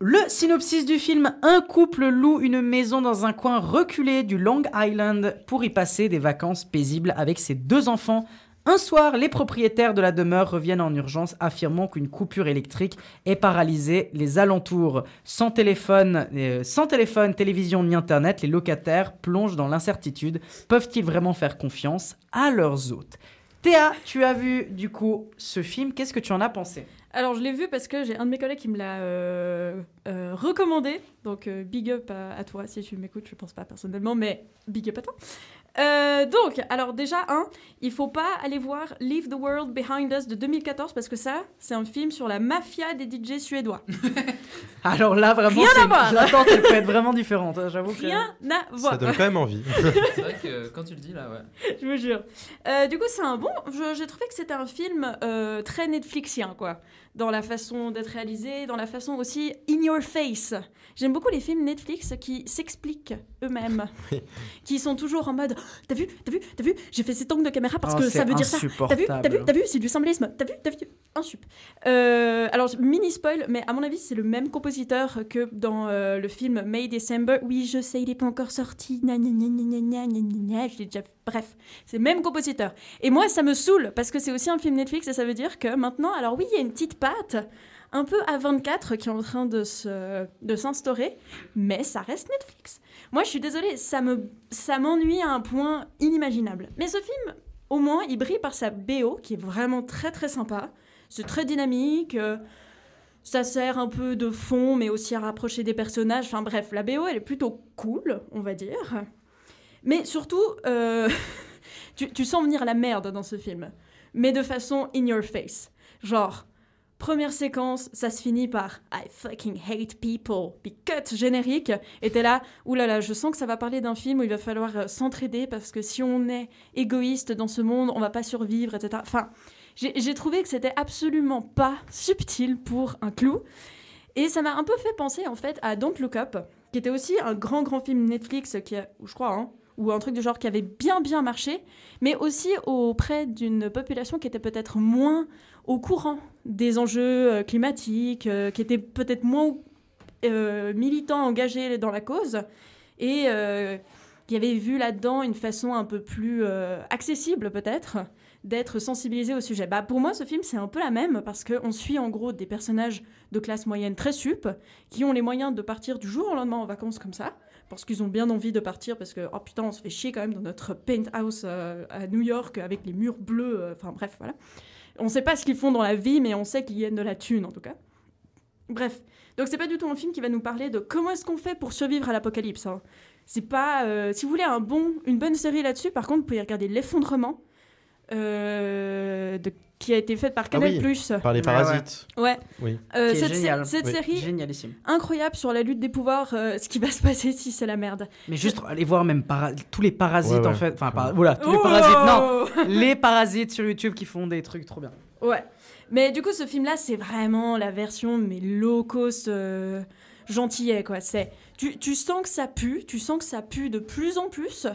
Le synopsis du film Un couple loue une maison dans un coin reculé du Long Island pour y passer des vacances paisibles avec ses deux enfants. Un soir, les propriétaires de la demeure reviennent en urgence affirmant qu'une coupure électrique est paralysée les alentours. Sans téléphone, euh, sans téléphone, télévision ni internet, les locataires plongent dans l'incertitude. Peuvent-ils vraiment faire confiance à leurs hôtes? Théa, tu as vu du coup ce film, qu'est-ce que tu en as pensé? Alors, je l'ai vu parce que j'ai un de mes collègues qui me l'a euh, euh, recommandé. Donc, big up à, toi si tu m'écoutes. Je pense pas personnellement, mais big up à toi. Euh, donc, alors déjà, un, il faut pas aller voir Leave the World Behind Us de 2014 parce que ça, c'est un film sur la mafia des DJ suédois. Alors là, vraiment, Rien à voir. l'attente elle peut être vraiment différente, hein, j'avoue que... Rien à voir. Ça donne quand même envie. C'est vrai que quand tu le dis là, ouais. je vous jure. Euh, du coup, c'est un bon. je- J'ai trouvé que c'était un film euh, très Netflixien, quoi. Dans la façon d'être réalisé, dans la façon aussi in your face. J'aime beaucoup les films Netflix qui s'expliquent eux-mêmes, qui sont toujours en mode T'as vu, t'as vu, t'as vu, j'ai fait cet angle de caméra parce Oh, que ça veut dire ça. T'as vu, t'as vu, t'as vu, c'est du symbolisme. T'as vu, t'as vu, un sup. Euh, alors, mini spoil, mais à mon avis, c'est le même compositeur que dans euh, le film May December. Oui, je sais, il n'est pas encore sorti. Gna, je l'ai déjà. Bref, c'est le même compositeur. Et moi, ça me saoule parce que c'est aussi un film Netflix et ça veut dire que maintenant, alors oui, il y a une petite patte un peu A24 qui est en train de se de s'instaurer, mais ça reste Netflix. Moi, je suis désolée, ça me ça m'ennuie à un point inimaginable. Mais ce film, au moins, il brille par sa BO qui est vraiment très très sympa. C'est très dynamique. euh, ça sert un peu de fond, mais aussi à rapprocher des personnages. Enfin bref, la BO, elle est plutôt cool, on va dire. Mais surtout, euh, tu, tu sens venir la merde dans ce film. Mais de façon in your face. Genre, première séquence, ça se finit par I fucking hate people. Puis cut générique. Et t'es là, oulala, je sens que ça va parler d'un film où il va falloir euh, s'entraider parce que si on est égoïste dans ce monde, on va pas survivre, etc. Enfin, j'ai trouvé que c'était absolument pas subtil pour un clou. Et ça m'a un peu fait penser en fait à Don't Look Up, qui était aussi un grand grand film Netflix qui a, je crois, hein, ou un truc du genre qui avait bien bien marché, mais aussi auprès d'une population qui était peut-être moins au courant des enjeux euh, climatiques, euh, qui était peut-être moins euh, militants, engagés dans la cause, et qui avait vu là-dedans une façon un peu plus accessible peut-être d'être sensibilisé au sujet. Bah, pour moi, ce film, c'est un peu la même, parce qu'on suit en gros des personnages de classe moyenne très sup, qui ont les moyens de partir du jour au lendemain en vacances comme ça, parce qu'ils ont bien envie de partir, parce que, oh putain, on se fait chier quand même dans notre penthouse euh, à New York, avec les murs bleus, euh, enfin bref, voilà. On sait pas ce qu'ils font dans la vie, mais on sait qu'ils gagnent de la thune, en tout cas. Bref, donc c'est pas du tout un film qui va nous parler de comment est-ce qu'on fait pour survivre à l'apocalypse. hein. C'est pas... euh, si vous voulez un bon, une bonne série là-dessus, par contre, vous pouvez regarder L'effondrement, euh, de- qui a été faite par Ah Canal+. oui, par les Parasites. Ouais. Oui. Euh, cette sé- génial. cette Oui. série Génialissime. incroyable sur la lutte des pouvoirs, euh, ce qui va se passer si c'est la merde. Mais juste aller voir même tous les parasites Ouais, ouais. en fait. Enfin, para- voilà, tous les Oh parasites. Non, les parasites sur YouTube qui font des trucs trop bien. Ouais. Mais du coup, ce film-là, c'est vraiment la version mais low cost euh, gentillet, quoi. C'est tu, tu sens que ça pue, tu sens que ça pue de plus en plus.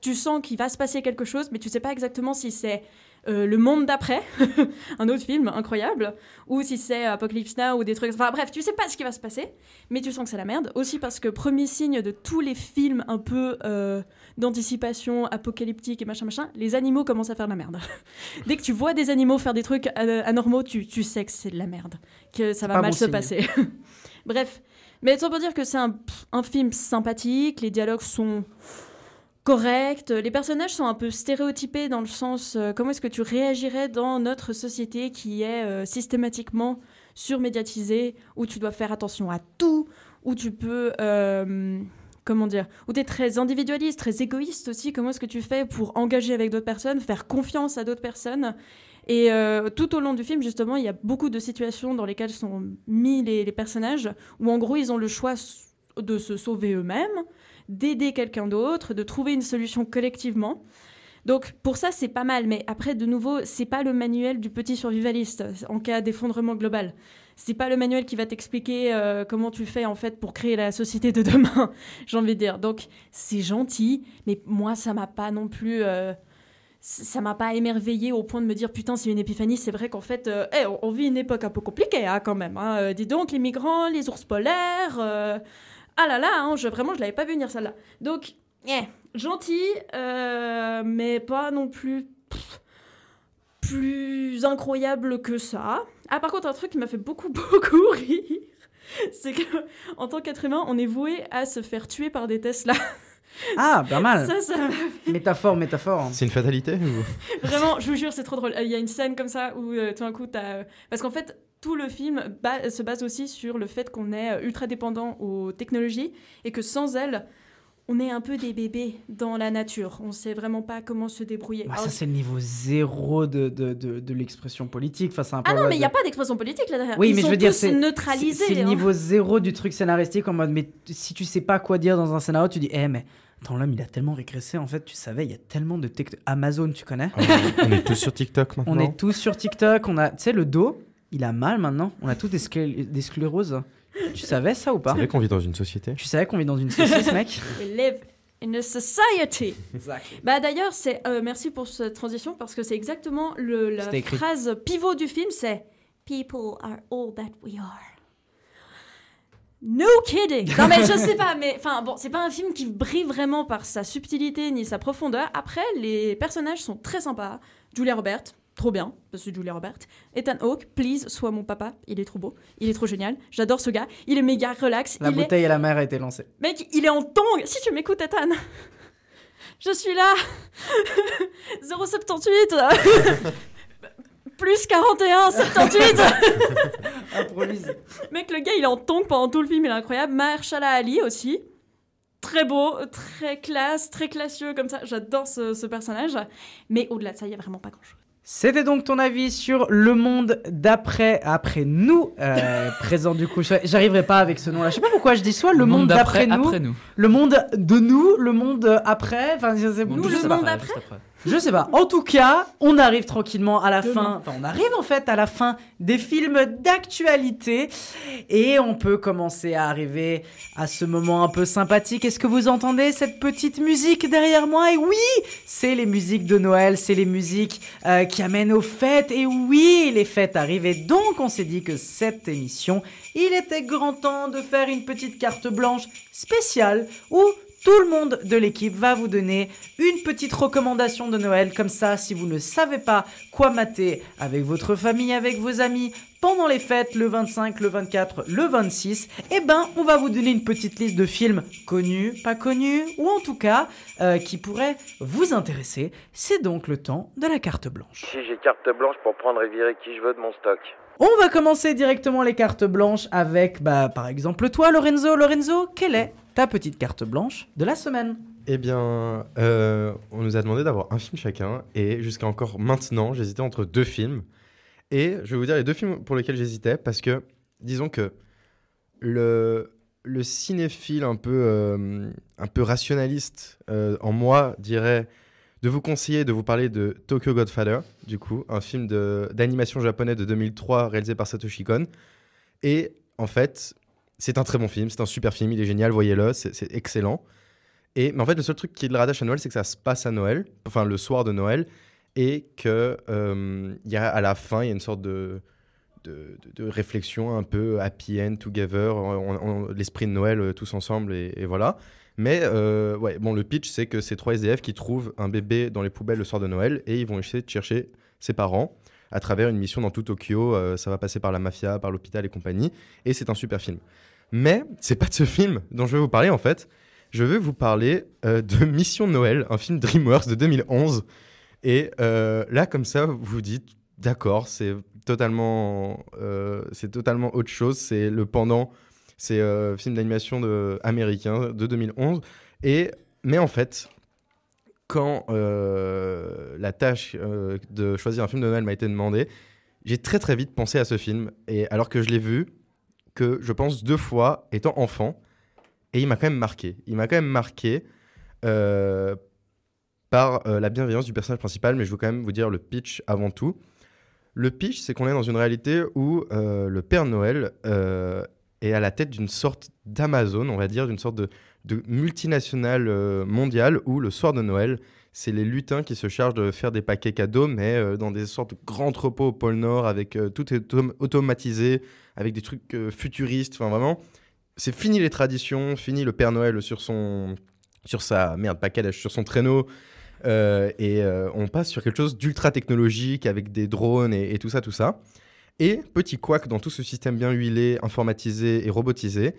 Tu sens qu'il va se passer quelque chose, mais tu sais pas exactement si c'est euh, le monde d'après, un autre film incroyable, ou si c'est Apocalypse Now ou des trucs. Enfin bref, tu sais pas ce qui va se passer, mais tu sens que c'est la merde. Aussi parce que premier signe de tous les films un peu euh, d'anticipation apocalyptique et machin machin, les animaux commencent à faire de la merde. Dès que tu vois des animaux faire des trucs euh, anormaux, tu, tu sais que c'est de la merde, que ça va mal bon se signe. passer. Bref, mais ça pour dire que c'est un, un film sympathique, les dialogues sont corrects, les personnages sont un peu stéréotypés dans le sens euh, comment est-ce que tu réagirais dans notre société qui est euh, systématiquement surmédiatisée, où tu dois faire attention à tout, où tu peux... euh, comment dire, où tu es très individualiste, très égoïste aussi. Comment est-ce que tu fais pour engager avec d'autres personnes, faire confiance à d'autres personnes? Et tout au long du film, justement, il y a beaucoup de situations dans lesquelles sont mis les, les personnages, où en gros, ils ont le choix de se sauver eux-mêmes, d'aider quelqu'un d'autre, de trouver une solution collectivement. Donc pour ça, c'est pas mal. Mais après, de nouveau, c'est pas le manuel du petit survivaliste en cas d'effondrement global. C'est pas le manuel qui va t'expliquer euh, comment tu fais en fait pour créer la société de demain, j'ai envie de dire. Donc c'est gentil, mais moi ça m'a pas non plus, euh, ça m'a pas émerveillé au point de me dire putain c'est une épiphanie. C'est vrai qu'en fait, euh, on- vit une époque un peu compliquée hein, quand même. hein. Dis donc les migrants, les ours polaires. Euh, ah là là, hein, je, vraiment je l'avais pas vu venir celle-là. Donc eh, gentil, euh, mais pas non plus pff, plus incroyable que ça. Ah, par contre, un truc qui m'a fait beaucoup, beaucoup rire, c'est que en tant qu'être humain, on est voué à se faire tuer par des Tesla. Ah, pas mal. Ça, ça m'a fait- Métaphore, métaphore. C'est une fatalité ou... Vraiment, je vous jure, c'est trop drôle. Il y a une scène comme ça où euh, tout d'un coup, t'as. Parce qu'en fait, tout le film ba- se base aussi sur le fait qu'on est euh, ultra dépendant aux technologies et que sans elles, on est un peu des bébés dans la nature. On sait vraiment pas comment se débrouiller. Bah, ça, c'est le niveau zéro de, de, de, de l'expression politique. Enfin, c'est un peu Ah non, mais il n'y a pas d'expression politique là derrière. Oui, Ils mais je veux dire, c'est neutralisés. c'est le hein. niveau zéro du truc scénaristique en mode, mais si tu sais pas quoi dire dans un scénario, tu dis, eh, mais attends, l'homme, il a tellement régressé. En fait, tu savais, il y a tellement de tech- Amazon, tu connais on est tous sur TikTok maintenant. On est tous sur TikTok. On a, tu sais, le dos, il a mal maintenant. On a tous des, sclé- des scléroses. Tu savais ça ou pas C'est vrai qu'on vit dans une société. Tu savais qu'on vit dans une saucisse, mec We live in a society. Exactly. Bah d'ailleurs, c'est euh, merci pour cette transition parce que c'est exactement le, la phrase pivot du film, c'est People are all that we are. No kidding. Non mais je sais pas, mais enfin bon, c'est pas un film qui brille vraiment par sa subtilité ni sa profondeur. Après, les personnages sont très sympas. Julia Roberts, trop bien, parce que Julia Roberts. Ethan Hawke, please, sois mon papa. Il est trop beau, il est trop génial. J'adore ce gars. Il est méga relax. La il est- bouteille à la mer a été lancée. Mec, il est en tongue. Si tu m'écoutes, Ethan. Je suis là. 078. Plus 41, 78. Improvise. Mec, le gars, il est en tongue pendant tout le film. Il est incroyable. Mahershala Ali aussi. Très beau, très classe, très classieux comme ça. J'adore ce, ce personnage. Mais au-delà de ça, il y a vraiment pas grand-chose. C'était donc ton avis sur le monde d'après, après nous, euh, présent du coup. J'arriverai pas avec ce nom-là. Je sais pas pourquoi je dis soit le, monde, d'après nous, après nous. le monde de nous, le monde après. Enfin, sais pas. après, juste après. Je sais pas. En tout cas, on arrive tranquillement à la Demain. fin. Enfin, on arrive en fait à la fin des films d'actualité. Et on peut commencer à arriver à ce moment un peu sympathique. Est-ce que vous entendez cette petite musique derrière moi? Et oui, c'est les musiques de Noël. C'est les musiques euh, qui amènent aux fêtes. Et oui, les fêtes arrivent. Et donc, on s'est dit que cette émission, il était grand temps de faire une petite carte blanche spéciale où tout le monde de l'équipe va vous donner une petite recommandation de Noël. Comme ça, si vous ne savez pas quoi mater avec votre famille, avec vos amis, pendant les fêtes, le 25, le 24, le 26, eh ben, on va vous donner une petite liste de films connus, pas connus, ou en tout cas, euh, qui pourraient vous intéresser. C'est donc le temps de la carte blanche. Si j'ai carte blanche pour prendre et virer qui je veux de mon stock. On va commencer directement les cartes blanches avec, bah, par exemple, toi, Lorenzo. Lorenzo, quelle est ta petite carte blanche de la semaine Eh bien, euh, on nous a demandé d'avoir un film chacun, et jusqu'à encore maintenant, j'hésitais entre deux films. Et je vais vous dire les deux films pour lesquels j'hésitais, parce que, disons que le, le cinéphile un peu, euh, un peu rationaliste euh, en moi dirait de vous conseiller de vous parler de Tokyo Godfather, du coup, un film d'animation japonais de 2003 réalisé par Satoshi Kon. Et en fait, c'est un très bon film, c'est un super film, il est génial, voyez-le, c'est excellent. Et, mais en fait, le seul truc qui le rattache à Noël, c'est que ça se passe à Noël, enfin le soir de Noël, et que euh, y a, à la fin, il y a une sorte de, de, réflexion un peu happy end, together, l'esprit de Noël euh, tous ensemble, et, et voilà. Mais euh, ouais, bon, le pitch, c'est que c'est trois SDF qui trouvent un bébé dans les poubelles le soir de Noël, et ils vont essayer de chercher ses parents à travers une mission dans tout Tokyo. euh, ça va passer par la mafia, par l'hôpital et compagnie, et c'est un super film. Mais c'est pas de ce film dont je vais vous parler en fait. Je vais vous parler euh, de Mission Noël, un film DreamWorks de 2011. Et euh, là, comme ça, vous vous dites, d'accord, c'est totalement, euh, c'est totalement autre chose. C'est le pendant, c'est euh, film d'animation américain de 2011. Et mais en fait, quand la tâche de choisir un film de Noël m'a été demandée, j'ai très très vite pensé à ce film. Et alors que je l'ai vu, que je pense deux fois étant enfant, et il m'a quand même marqué. Il m'a quand même marqué euh, par euh, la bienveillance du personnage principal, mais je veux quand même vous dire le pitch avant tout. Le pitch, c'est qu'on est dans une réalité où euh, le Père Noël est à la tête d'une sorte d'Amazon, on va dire, d'une sorte de, de multinationale mondiale où le soir de Noël, c'est les lutins qui se chargent de faire des paquets cadeaux, mais euh, dans des sortes de grands entrepôts au pôle Nord, avec euh, tout automatisé, avec des trucs euh, futuristes. Enfin, vraiment, c'est fini les traditions, fini le Père Noël sur son, sur sa merde, sur son traîneau. et on passe sur quelque chose d'ultra technologique avec des drones et, et tout ça, tout ça. Et petit couac dans tout ce système bien huilé, informatisé et robotisé,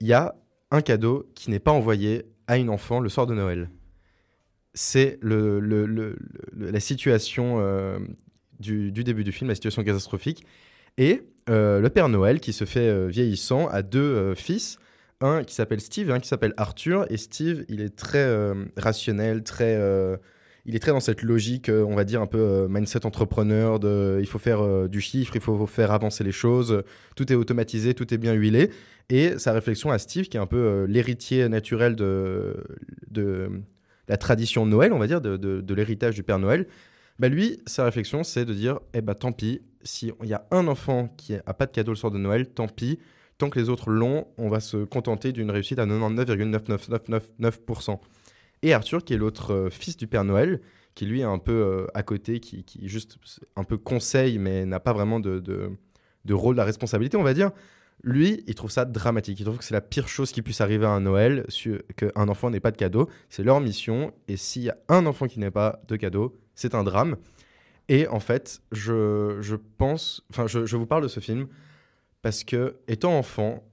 il y a un cadeau qui n'est pas envoyé à une enfant le soir de Noël. C'est la situation euh, du, début du film, la situation catastrophique. Et euh, le Père Noël, qui se fait euh, vieillissant, a deux fils, un qui s'appelle Steve et un qui s'appelle Arthur. Et Steve, il est très rationnel, très, il est très dans cette logique, on va dire un peu mindset entrepreneur. De, il faut faire du chiffre, il faut faire avancer les choses. Tout est automatisé, tout est bien huilé. Et sa réflexion à Steve, qui est un peu l'héritier naturel de la tradition de Noël, on va dire, de, l'héritage du Père Noël, bah lui, sa réflexion, c'est de dire, eh ben tant pis, si il y a un enfant qui a pas de cadeau le soir de Noël, tant pis. Tant que les autres l'ont, on va se contenter d'une réussite à 99,99999%. Et Arthur, qui est l'autre euh, fils du Père Noël, qui lui est un peu euh, à côté, qui, juste un peu conseille, mais n'a pas vraiment de, rôle, de responsabilité, on va dire. Lui, il trouve ça dramatique. Il trouve que c'est la pire chose qui puisse arriver à un Noël, qu'un enfant n'ait pas de cadeau. C'est leur mission. Et s'il y a un enfant qui n'a pas de cadeau, c'est un drame. Et en fait, je, je pense, enfin, je, je vous parle de ce film parce que, étant enfant,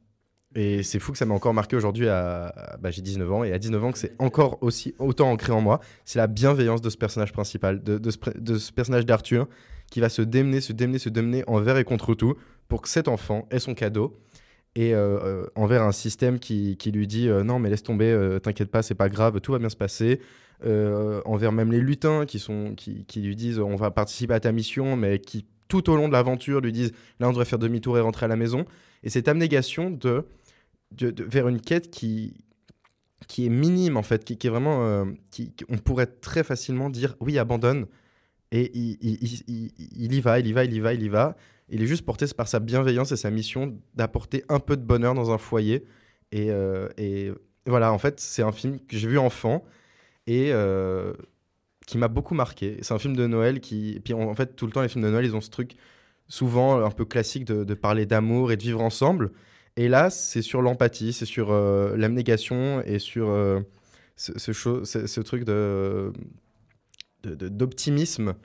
et c'est fou que ça m'ait encore marqué aujourd'hui, à, bah, j'ai 19 ans, et à 19 ans que c'est encore aussi autant ancré en moi, c'est la bienveillance de ce personnage principal, de, ce, de ce personnage d'Arthur, qui va se démener, se démener, se démener envers et contre tout, pour que cet enfant ait son cadeau, et euh, euh, envers un système qui, qui lui dit euh, non mais laisse tomber, t'inquiète pas, c'est pas grave, tout va bien se passer. Envers même les lutins qui, sont, qui, qui lui disent on va participer à ta mission, mais qui tout au long de l'aventure lui disent là on devrait faire demi-tour et rentrer à la maison. Et cette abnégation de, de- vers une quête qui, qui est minime en fait, qui, est vraiment, qui, on pourrait très facilement dire oui abandonne. Et il y va, il y va, il y va, il y va. Il est juste porté par sa bienveillance et sa mission d'apporter un peu de bonheur dans un foyer. Et, euh, et voilà, en fait, c'est un film que j'ai vu enfant et euh, qui m'a beaucoup marqué. C'est un film de Noël qui. Puis en fait, tout le temps, les films de Noël, ils ont ce truc souvent un peu classique de, parler d'amour et de vivre ensemble. Et là, c'est sur l'empathie, c'est sur euh, l'abnégation et sur ce, truc de d'optimisme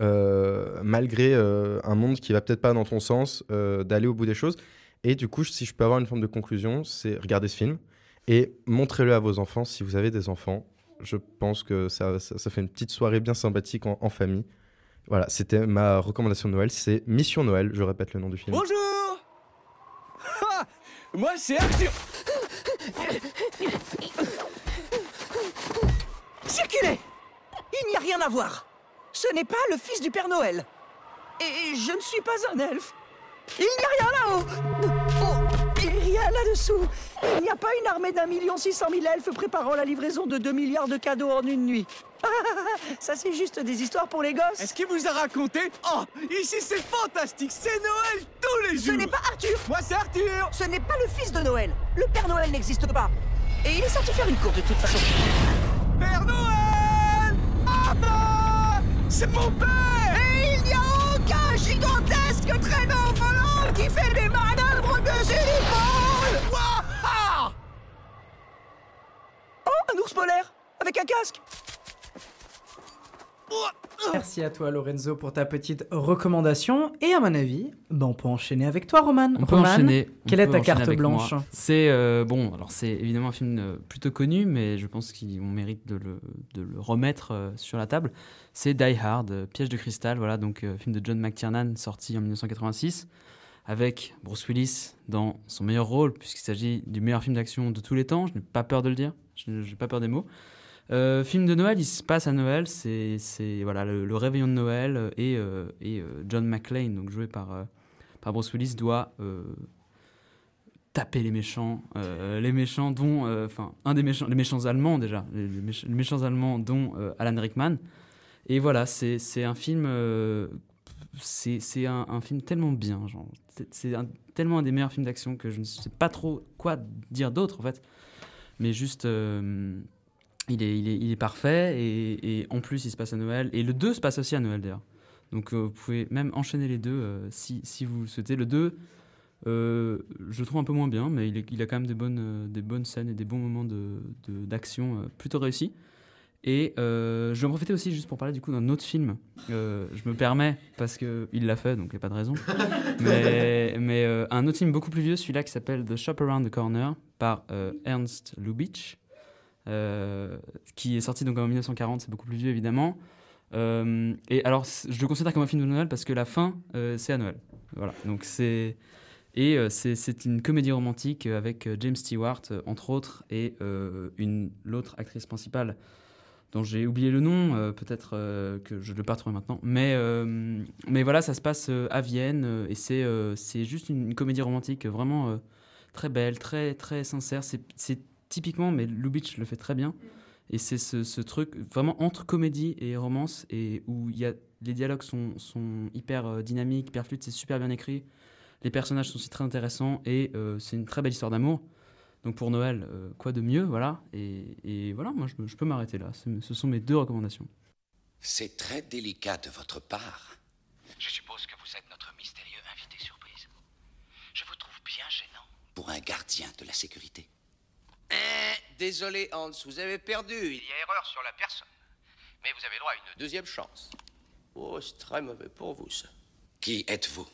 malgré euh, un monde qui va peut-être pas dans ton sens, euh, d'aller au bout des choses. Et du coup, si je peux avoir une forme de conclusion, c'est regarder ce film et montrez-le à vos enfants si vous avez des enfants. Je pense que ça, ça, fait une petite soirée bien sympathique en, famille. Voilà, c'était ma recommandation de Noël. C'est Mission Noël, je répète le nom du film. Bonjour Moi, c'est Arthur Circulez Il n'y a rien à voir. Ce n'est pas le fils du Père Noël. Et je ne suis pas un elfe. Il n'y a rien là-haut Oh, et rien là-dessous Il n'y a pas une armée d'un million six cent mille elfes préparant la livraison de deux milliards de cadeaux en une nuit. Ça, c'est juste des histoires pour les gosses. Est-ce qu'il vous a raconté? Oh, ici c'est fantastique, c'est Noël tous les Ce jours n'est pas Arthur Moi, c'est Arthur Ce n'est pas le fils de Noël. Le Père Noël n'existe pas. Et il est sorti faire une course de toute façon. Père Noël Papa C'est mon père. Et il n'y a aucun gigantesque traîneau volant qui fait des manœuvres dessus l'épaule Waouh. Oh, un ours polaire Avec un casque Merci à toi Lorenzo pour ta petite recommandation. Et à mon avis, ben, on peut enchaîner avec toi Roman. On peut Roman, enchaîner. on Quelle est peut ta carte blanche. C'est euh, bon, alors c'est évidemment un film euh, plutôt connu, mais je pense qu'on mérite de le, de le remettre euh, sur la table. C'est Die Hard, Piège de cristal, voilà, donc euh, film de John McTiernan sorti en 1986 avec Bruce Willis dans son meilleur rôle, puisqu'il s'agit du meilleur film d'action de tous les temps. Je n'ai pas peur de le dire, je n'ai pas peur des mots. Euh, film de Noël, il se passe à Noël, c'est voilà le, réveillon de Noël euh, et, euh, et John McClane, donc joué par, par Bruce Willis, doit taper les méchants, les méchants dont, enfin, un des méchants, les méchants allemands déjà, les, les méch- les méchants allemands dont Alan Rickman. Et voilà, c'est un film, c'est un, film tellement bien, c'est- tellement un des meilleurs films d'action que je ne sais pas trop quoi dire d'autre en fait, mais juste. Il est, il, est, il est parfait et, et en plus il se passe à Noël. Et le 2 se passe aussi à Noël d'ailleurs. Donc euh, vous pouvez même enchaîner les deux euh, si, si vous le souhaitez. Le 2 euh, je le trouve un peu moins bien mais il, est- il a quand même des bonnes, des bonnes scènes et des bons moments de- de- d'action plutôt réussis. Et je vais en profiter aussi juste pour parler du coup d'un autre film. Je me permets parce qu'il l'a fait donc il n'y a pas de raison. Mais, mais un autre film beaucoup plus vieux celui-là qui s'appelle The Shop Around the Corner par Ernst Lubitsch qui est sorti donc en 1940, c'est beaucoup plus vieux évidemment. Euh, et alors, je le considère comme un film de Noël parce que la fin, euh, c'est à Noël. Voilà, donc c'est. Et euh, c'est une comédie romantique avec euh, James Stewart, euh, entre autres, et euh, une l'autre actrice principale dont j'ai oublié le nom, euh, peut-être euh, que je ne l'ai pas maintenant. Mais, euh, mais voilà, ça se passe euh, à Vienne euh, et c'est euh, juste une, une comédie romantique vraiment euh, très belle, très, très sincère. C'est typiquement, mais Lubitsch le fait très bien. Et c'est ce, ce truc vraiment entre comédie et romance, et où il y a, les dialogues sont, sont hyper euh, dynamiques, hyper fluides, c'est super bien écrit. Les personnages sont aussi très intéressants, et euh, c'est une très belle histoire d'amour. Donc pour Noël, euh, quoi de mieux, voilà. Et, et voilà, moi je, je peux m'arrêter là. Ce sont mes deux recommandations. C'est très délicat de votre part. Je suppose que vous êtes notre mystérieux invité surprise. Je vous trouve bien gênant pour un gardien de la sécurité. Eh, désolé, Hans, vous avez perdu. Il y a erreur sur la personne. Mais vous avez droit à une deuxième chance. Oh, c'est très mauvais pour vous, ça. Qui êtes-vous?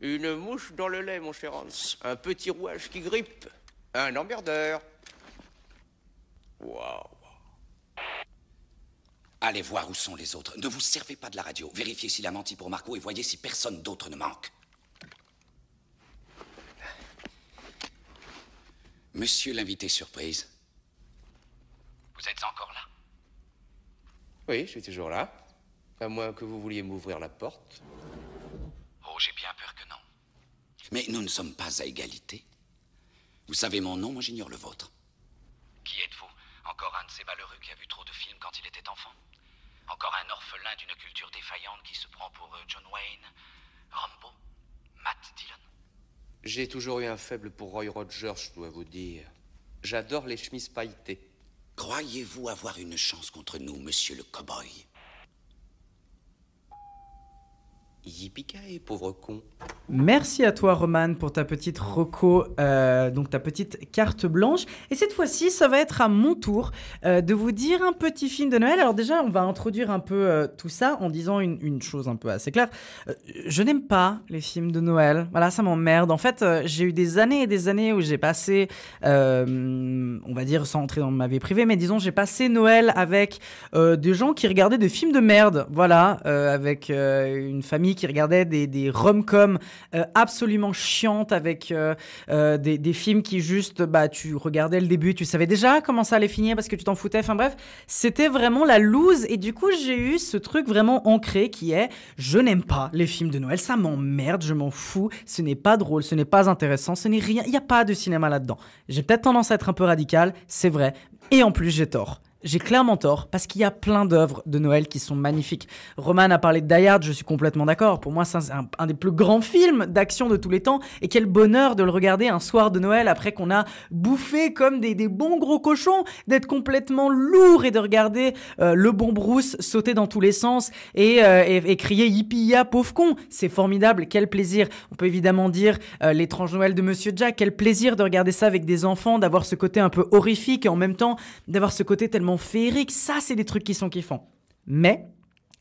Une mouche dans le lait, mon cher Hans. Un petit rouage qui grippe. Un emmerdeur. Waouh. Allez voir où sont les autres. Ne vous servez pas de la radio. Vérifiez s'il a menti pour Marco et voyez si personne d'autre ne manque. Monsieur l'invité surprise. Vous êtes encore là? Oui, je suis toujours là. À moins que vous vouliez m'ouvrir la porte. Oh, j'ai bien peur que non. Mais nous ne sommes pas à égalité. Vous savez mon nom, moi j'ignore le vôtre. Qui êtes-vous? Encore un de ces malheureux qui a vu trop de films quand il était enfant? Encore un orphelin d'une culture défaillante qui se prend pour euh, John Wayne, Rambo, Matt Dillon? J'ai toujours eu un faible pour Roy Rogers, je dois vous dire. J'adore les chemises pailletées. Croyez-vous avoir une chance contre nous, monsieur le cow-boy? Yippee pauvre con. Merci à toi, Roman, pour ta petite reco, euh, donc ta petite carte blanche. Et cette fois-ci, ça va être à mon tour euh, de vous dire un petit film de Noël. Alors déjà, on va introduire un peu euh, tout ça en disant une, une chose un peu assez claire. Euh, je n'aime pas les films de Noël. Voilà, ça m'emmerde. En fait, j'ai eu des années et des années où j'ai passé, on va dire, sans entrer dans ma vie privée, mais disons, j'ai passé Noël avec des gens qui regardaient des films de merde. Voilà, avec une famille qui regardait des, rom-coms euh, absolument chiantes avec euh, euh, des, des films qui juste, bah, tu regardais le début, tu savais déjà comment ça allait finir parce que tu t'en foutais. Enfin bref, c'était vraiment la loose. Et du coup, j'ai eu ce truc vraiment ancré qui est, je n'aime pas les films de Noël, ça m'emmerde, je m'en fous, ce n'est pas drôle, ce n'est pas intéressant, ce n'est rien, il n'y a pas de cinéma là-dedans. J'ai peut-être tendance à être un peu radical, c'est vrai. Et en plus, j'ai tort. J'ai clairement tort parce qu'il y a plein d'œuvres de Noël qui sont magnifiques. Roman a parlé de Die Hard, je suis complètement d'accord. Pour moi, c'est un, des plus grands films d'action de tous les temps. Et quel bonheur de le regarder un soir de Noël après qu'on a bouffé comme des, bons gros cochons, d'être complètement lourd et de regarder euh, le bon Bruce sauter dans tous les sens et, euh, crier yippee ya pauvre con. C'est formidable, quel plaisir. On peut évidemment dire euh, l'étrange Noël de Monsieur Jack, quel plaisir de regarder ça avec des enfants, d'avoir ce côté un peu horrifique et en même temps d'avoir ce côté tellement féerique, ça c'est des trucs qui sont kiffants. Mais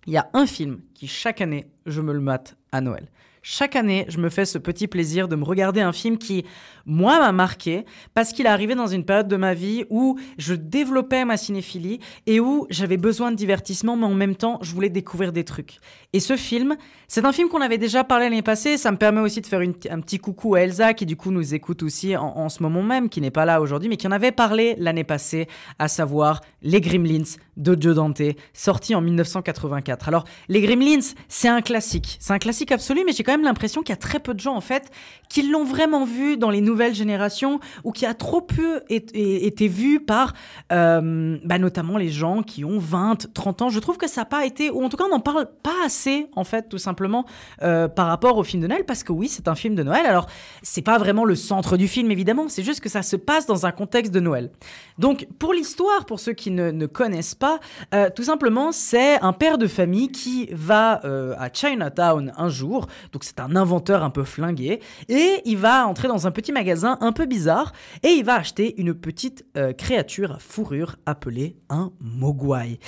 il y a un film qui chaque année je me le mate à Noël. Chaque année, je me fais ce petit plaisir de me regarder un film qui, moi, m'a marqué parce qu'il est arrivé dans une période de ma vie où je développais ma cinéphilie et où j'avais besoin de divertissement, mais en même temps, je voulais découvrir des trucs. Et ce film, c'est un film qu'on avait déjà parlé l'année passée. Ça me permet aussi de faire un petit coucou à Elsa qui, du coup, nous écoute aussi en, en ce moment même, qui n'est pas là aujourd'hui, mais qui en avait parlé l'année passée, à savoir Les Gremlins de Joe Dante, sorti en 1984. Alors, Les Gremlins, c'est un classique. C'est un classique absolu, mais j'ai quand même même l'impression qu'il y a très peu de gens en fait qui l'ont vraiment vu dans les nouvelles générations ou qui a trop peu été vu par euh, bah, notamment les gens qui ont 20, 30 ans. Je trouve que ça n'a pas été, ou en tout cas on n'en parle pas assez en fait tout simplement euh, par rapport au film de Noël parce que oui c'est un film de Noël. Alors c'est pas vraiment le centre du film évidemment, c'est juste que ça se passe dans un contexte de Noël. Donc pour l'histoire, pour ceux qui ne, connaissent pas, euh, tout simplement c'est un père de famille qui va à Chinatown un jour, donc c'est un inventeur un peu flingué, et il va entrer dans un petit magasin un peu bizarre, et il va acheter une petite euh, créature à fourrure appelée un mogwai.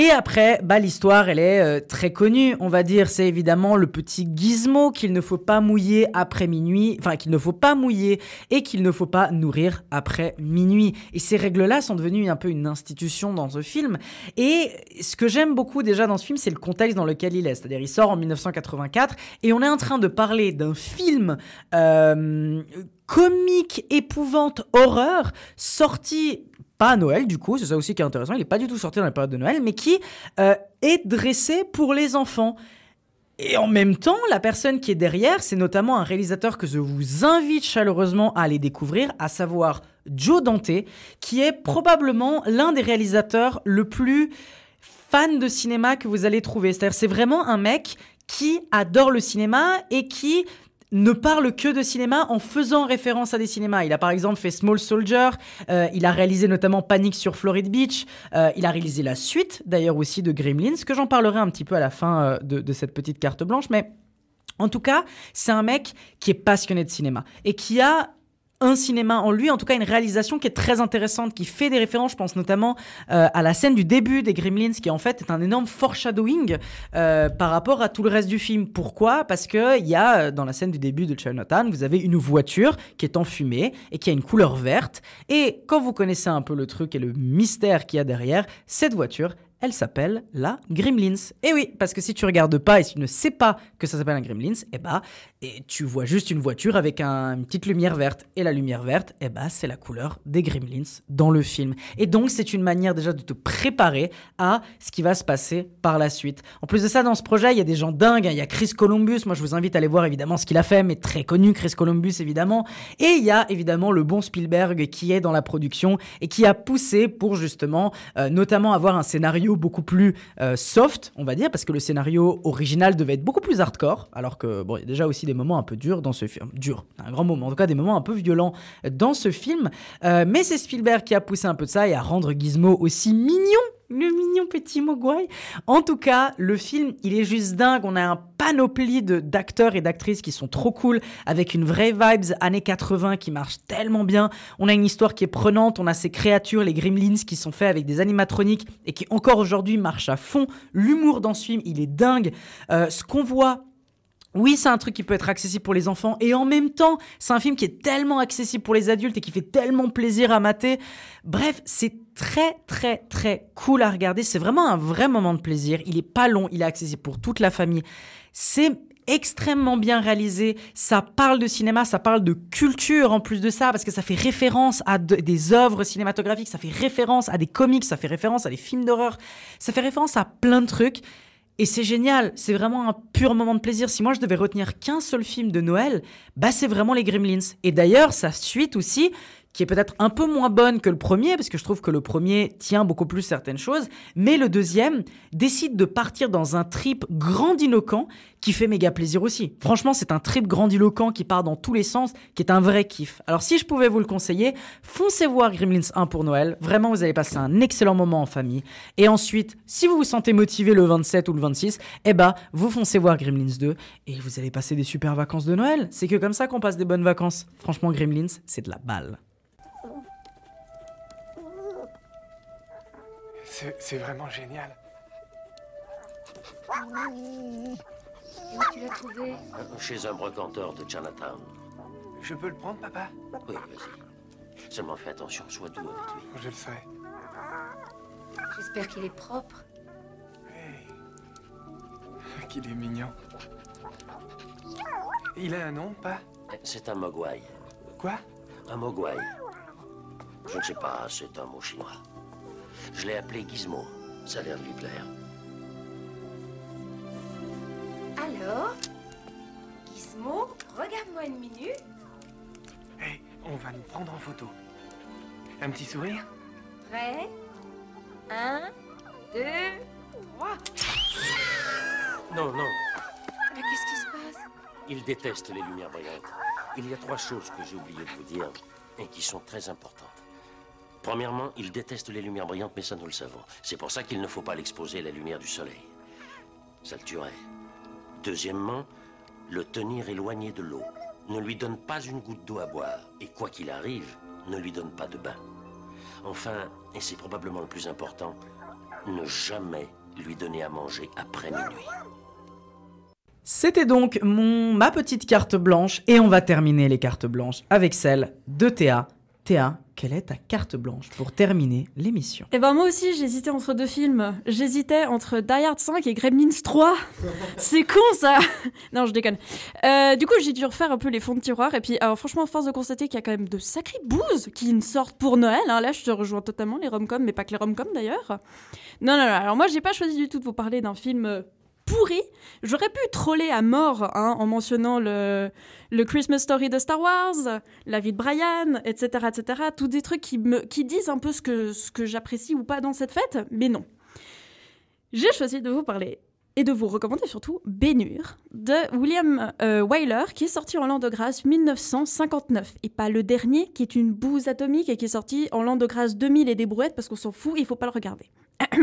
Et après, bah, l'histoire, elle est euh, très connue, on va dire. C'est évidemment le petit gizmo qu'il ne faut pas mouiller après minuit, enfin qu'il ne faut pas mouiller et qu'il ne faut pas nourrir après minuit. Et ces règles-là sont devenues un peu une institution dans ce film. Et ce que j'aime beaucoup déjà dans ce film, c'est le contexte dans lequel il est. C'est-à-dire, il sort en 1984 et on est en train de parler d'un film euh, comique, épouvante, horreur, sorti pas à Noël du coup, c'est ça aussi qui est intéressant, il n'est pas du tout sorti dans la période de Noël, mais qui euh, est dressé pour les enfants. Et en même temps, la personne qui est derrière, c'est notamment un réalisateur que je vous invite chaleureusement à aller découvrir, à savoir Joe Dante, qui est probablement l'un des réalisateurs le plus fan de cinéma que vous allez trouver. C'est-à-dire, c'est vraiment un mec qui adore le cinéma et qui ne parle que de cinéma en faisant référence à des cinémas. Il a par exemple fait Small Soldier, euh, il a réalisé notamment Panic sur Florida Beach, euh, il a réalisé la suite d'ailleurs aussi de Gremlins, que j'en parlerai un petit peu à la fin euh, de, de cette petite carte blanche, mais en tout cas, c'est un mec qui est passionné de cinéma et qui a un cinéma en lui, en tout cas une réalisation qui est très intéressante, qui fait des références, je pense notamment euh, à la scène du début des Gremlins, qui en fait est un énorme foreshadowing euh, par rapport à tout le reste du film. Pourquoi? Parce que il y a euh, dans la scène du début de Chinatown, vous avez une voiture qui est enfumée et qui a une couleur verte. Et quand vous connaissez un peu le truc et le mystère qu'il y a derrière, cette voiture, elle s'appelle la Gremlins. Et oui, parce que si tu regardes pas et si tu ne sais pas que ça s'appelle un Gremlins, eh bah, et tu vois juste une voiture avec un- une petite lumière verte. Et la lumière verte, eh bah, c'est la couleur des Gremlins dans le film. Et donc, c'est une manière déjà de te préparer à ce qui va se passer par la suite. En plus de ça, dans ce projet, il y a des gens dingues. hein. Il y a Chris Columbus. Moi, je vous invite à aller voir évidemment ce qu'il a fait, mais très connu, Chris Columbus, évidemment. Et il y a évidemment le bon Spielberg qui est dans la production et qui a poussé pour justement, euh, notamment avoir un scénario beaucoup plus euh, soft, on va dire, parce que le scénario original devait être beaucoup plus hardcore, alors que bon, il y a déjà aussi des moments un peu durs dans ce film, dur, un grand moment, en tout cas des moments un peu violents dans ce film. Euh, mais c'est Spielberg qui a poussé un peu de ça et à rendre Gizmo aussi mignon. Le mignon petit Mogwai. En tout cas, le film, il est juste dingue. On a un panoplie d'acteurs et d'actrices qui sont trop cool, avec une vraie vibes années 80 qui marche tellement bien. On a une histoire qui est prenante. On a ces créatures, les gremlins, qui sont faits avec des animatroniques et qui encore aujourd'hui marchent à fond. L'humour dans ce film, il est dingue. Euh, ce qu'on voit oui, c'est un truc qui peut être accessible pour les enfants et en même temps, c'est un film qui est tellement accessible pour les adultes et qui fait tellement plaisir à mater. Bref, c'est très très très cool à regarder. C'est vraiment un vrai moment de plaisir. Il est pas long, il est accessible pour toute la famille. C'est extrêmement bien réalisé, ça parle de cinéma, ça parle de culture en plus de ça, parce que ça fait référence à de- des œuvres cinématographiques, ça fait référence à des comics, ça fait référence à des films d'horreur, ça fait référence à plein de trucs. Et c'est génial, c'est vraiment un pur moment de plaisir. Si moi je devais retenir qu'un seul film de Noël, bah c'est vraiment les Gremlins. Et d'ailleurs, sa suite aussi, qui est peut-être un peu moins bonne que le premier, parce que je trouve que le premier tient beaucoup plus certaines choses, mais le deuxième décide de partir dans un trip grandiloquent qui fait méga plaisir aussi. Franchement, c'est un trip grandiloquent qui part dans tous les sens, qui est un vrai kiff. Alors si je pouvais vous le conseiller, foncez voir Gremlins 1 pour Noël. Vraiment, vous allez passer un excellent moment en famille. Et ensuite, si vous vous sentez motivé le 27 ou le 26, eh ben, vous foncez voir Gremlins 2 et vous allez passer des super vacances de Noël. C'est que comme ça qu'on passe des bonnes vacances. Franchement, Gremlins, c'est de la balle. C'est vraiment génial. Où tu l'as trouvé Chez un brocanteur de Chinatown. Je peux le prendre, papa? Oui, vas-y. Seulement fais attention, sois doux avec lui. Je le ferai. J'espère qu'il est propre. Qu'il est mignon. Il a un nom, pas? C'est un mogwai. Quoi? Un mogwai. Je ne sais pas, c'est un mot chinois. Je l'ai appelé Gizmo. Ça a l'air de lui plaire. Alors regarde-moi une minute. Hey, on va nous prendre en photo. Un petit sourire Prêt? Un, deux, trois. Non, non, Mais qu'est-ce qui se passe? Il déteste les lumières brillantes. Il y a trois choses que j'ai oublié de vous dire et qui sont très importantes. Premièrement, il déteste les lumières brillantes, mais ça nous le savons. C'est pour ça qu'il ne faut pas l'exposer à la lumière du soleil. Ça le tuerait. Deuxièmement, le tenir éloigné de l'eau. Ne lui donne pas une goutte d'eau à boire. Et quoi qu'il arrive, ne lui donne pas de bain. Enfin, et c'est probablement le plus important, ne jamais lui donner à manger après minuit. C'était donc mon, ma petite carte blanche et on va terminer les cartes blanches avec celle de Théa. Théa, quelle est ta carte blanche pour terminer l'émission? Et ben moi aussi j'hésitais entre deux films. J'hésitais entre Die Hard 5 et Gremlins 3. C'est con ça Non je déconne. Euh, du coup j'ai dû refaire un peu les fonds de tiroir et puis alors franchement force de constater qu'il y a quand même de sacrées bouses qui sortent pour Noël. hein. Là je te rejoins totalement les rom-coms mais pas que les rom-coms d'ailleurs. Non non non alors moi j'ai pas choisi du tout de vous parler d'un film euh, pourri. J'aurais pu troller à mort hein, en mentionnant le, le Christmas Story de Star Wars, la vie de Brian, etc., etc. Tous des trucs qui, me, qui disent un peu ce que, ce que j'apprécie ou pas dans cette fête, mais non. J'ai choisi de vous parler et de vous recommander surtout Bénure de William euh, Wyler qui est sorti en l'an de grâce 1959 et pas le dernier qui est une bouse atomique et qui est sorti en l'an de grâce 2000 et des brouettes parce qu'on s'en fout, il faut pas le regarder.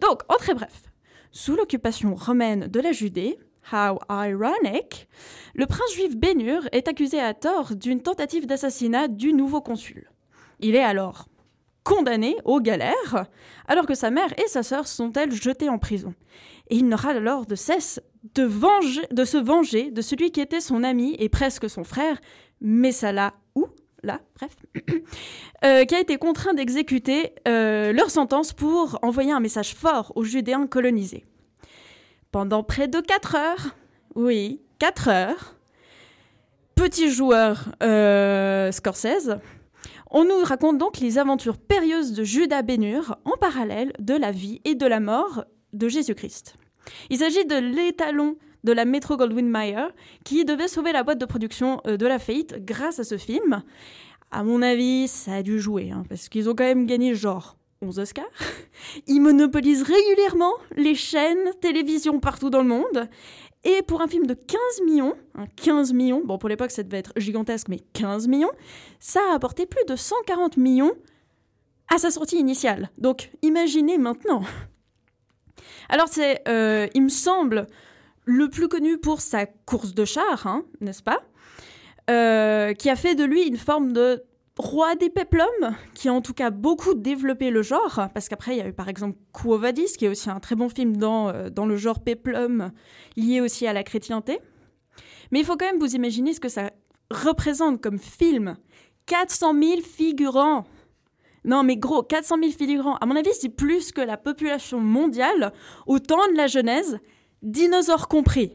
Donc, en très bref, sous l'occupation romaine de la Judée, how ironic, le prince juif Bénur est accusé à tort d'une tentative d'assassinat du nouveau consul. Il est alors condamné aux galères, alors que sa mère et sa sœur sont elles jetées en prison. Et il n'aura alors de cesse de, venger, de se venger de celui qui était son ami et presque son frère, Messala là, bref, euh, qui a été contraint d'exécuter euh, leur sentence pour envoyer un message fort aux Judéens colonisés. Pendant près de 4 heures, oui, 4 heures, petit joueur euh, Scorsese, on nous raconte donc les aventures périlleuses de Judas Bénur en parallèle de la vie et de la mort de Jésus-Christ. Il s'agit de l'étalon de la Metro Goldwyn Mayer qui devait sauver la boîte de production euh, de la faillite grâce à ce film. À mon avis, ça a dû jouer, hein, parce qu'ils ont quand même gagné genre 11 Oscars. Ils monopolisent régulièrement les chaînes télévision partout dans le monde. Et pour un film de 15 millions, hein, 15 millions, bon pour l'époque ça devait être gigantesque, mais 15 millions, ça a apporté plus de 140 millions à sa sortie initiale. Donc imaginez maintenant. Alors c'est, euh, il me semble, le plus connu pour sa course de char, hein, n'est-ce pas Euh, Qui a fait de lui une forme de roi des peplums, qui a en tout cas beaucoup développé le genre, parce qu'après il y a eu par exemple Quo Vadis, qui est aussi un très bon film dans, euh, dans le genre peplum, lié aussi à la chrétienté. Mais il faut quand même vous imaginer ce que ça représente comme film. 400 000 figurants non, mais gros, 400 000 figurants. À mon avis, c'est plus que la population mondiale au temps de la Genèse, dinosaures compris.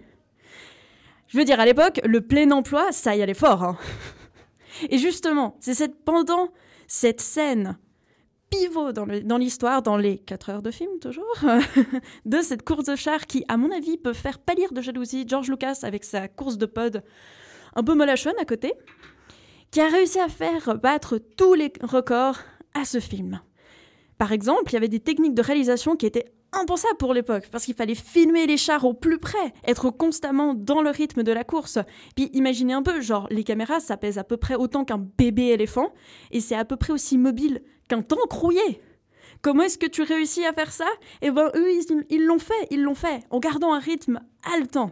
Je veux dire, à l'époque, le plein emploi, ça y allait fort. hein. Et justement, c'est cette, pendant cette scène pivot dans l'histoire, dans, les 4 heures de film toujours, de cette course de char qui, à mon avis, peut faire pâlir de jalousie George Lucas avec sa course de pod un peu molachonne à côté, qui a réussi à faire battre tous les records à ce film. Par exemple, il y avait des techniques de réalisation qui étaient impensables pour l'époque, parce qu'il fallait filmer les chars au plus près, être constamment dans le rythme de la course. Puis imaginez un peu, genre, les caméras, ça pèse à peu près autant qu'un bébé éléphant, et c'est à peu près aussi mobile qu'un tank rouillé. Comment est-ce que tu réussis à faire ça? Eh ben, eux, ils l'ont fait, ils l'ont fait, en gardant un rythme haletant.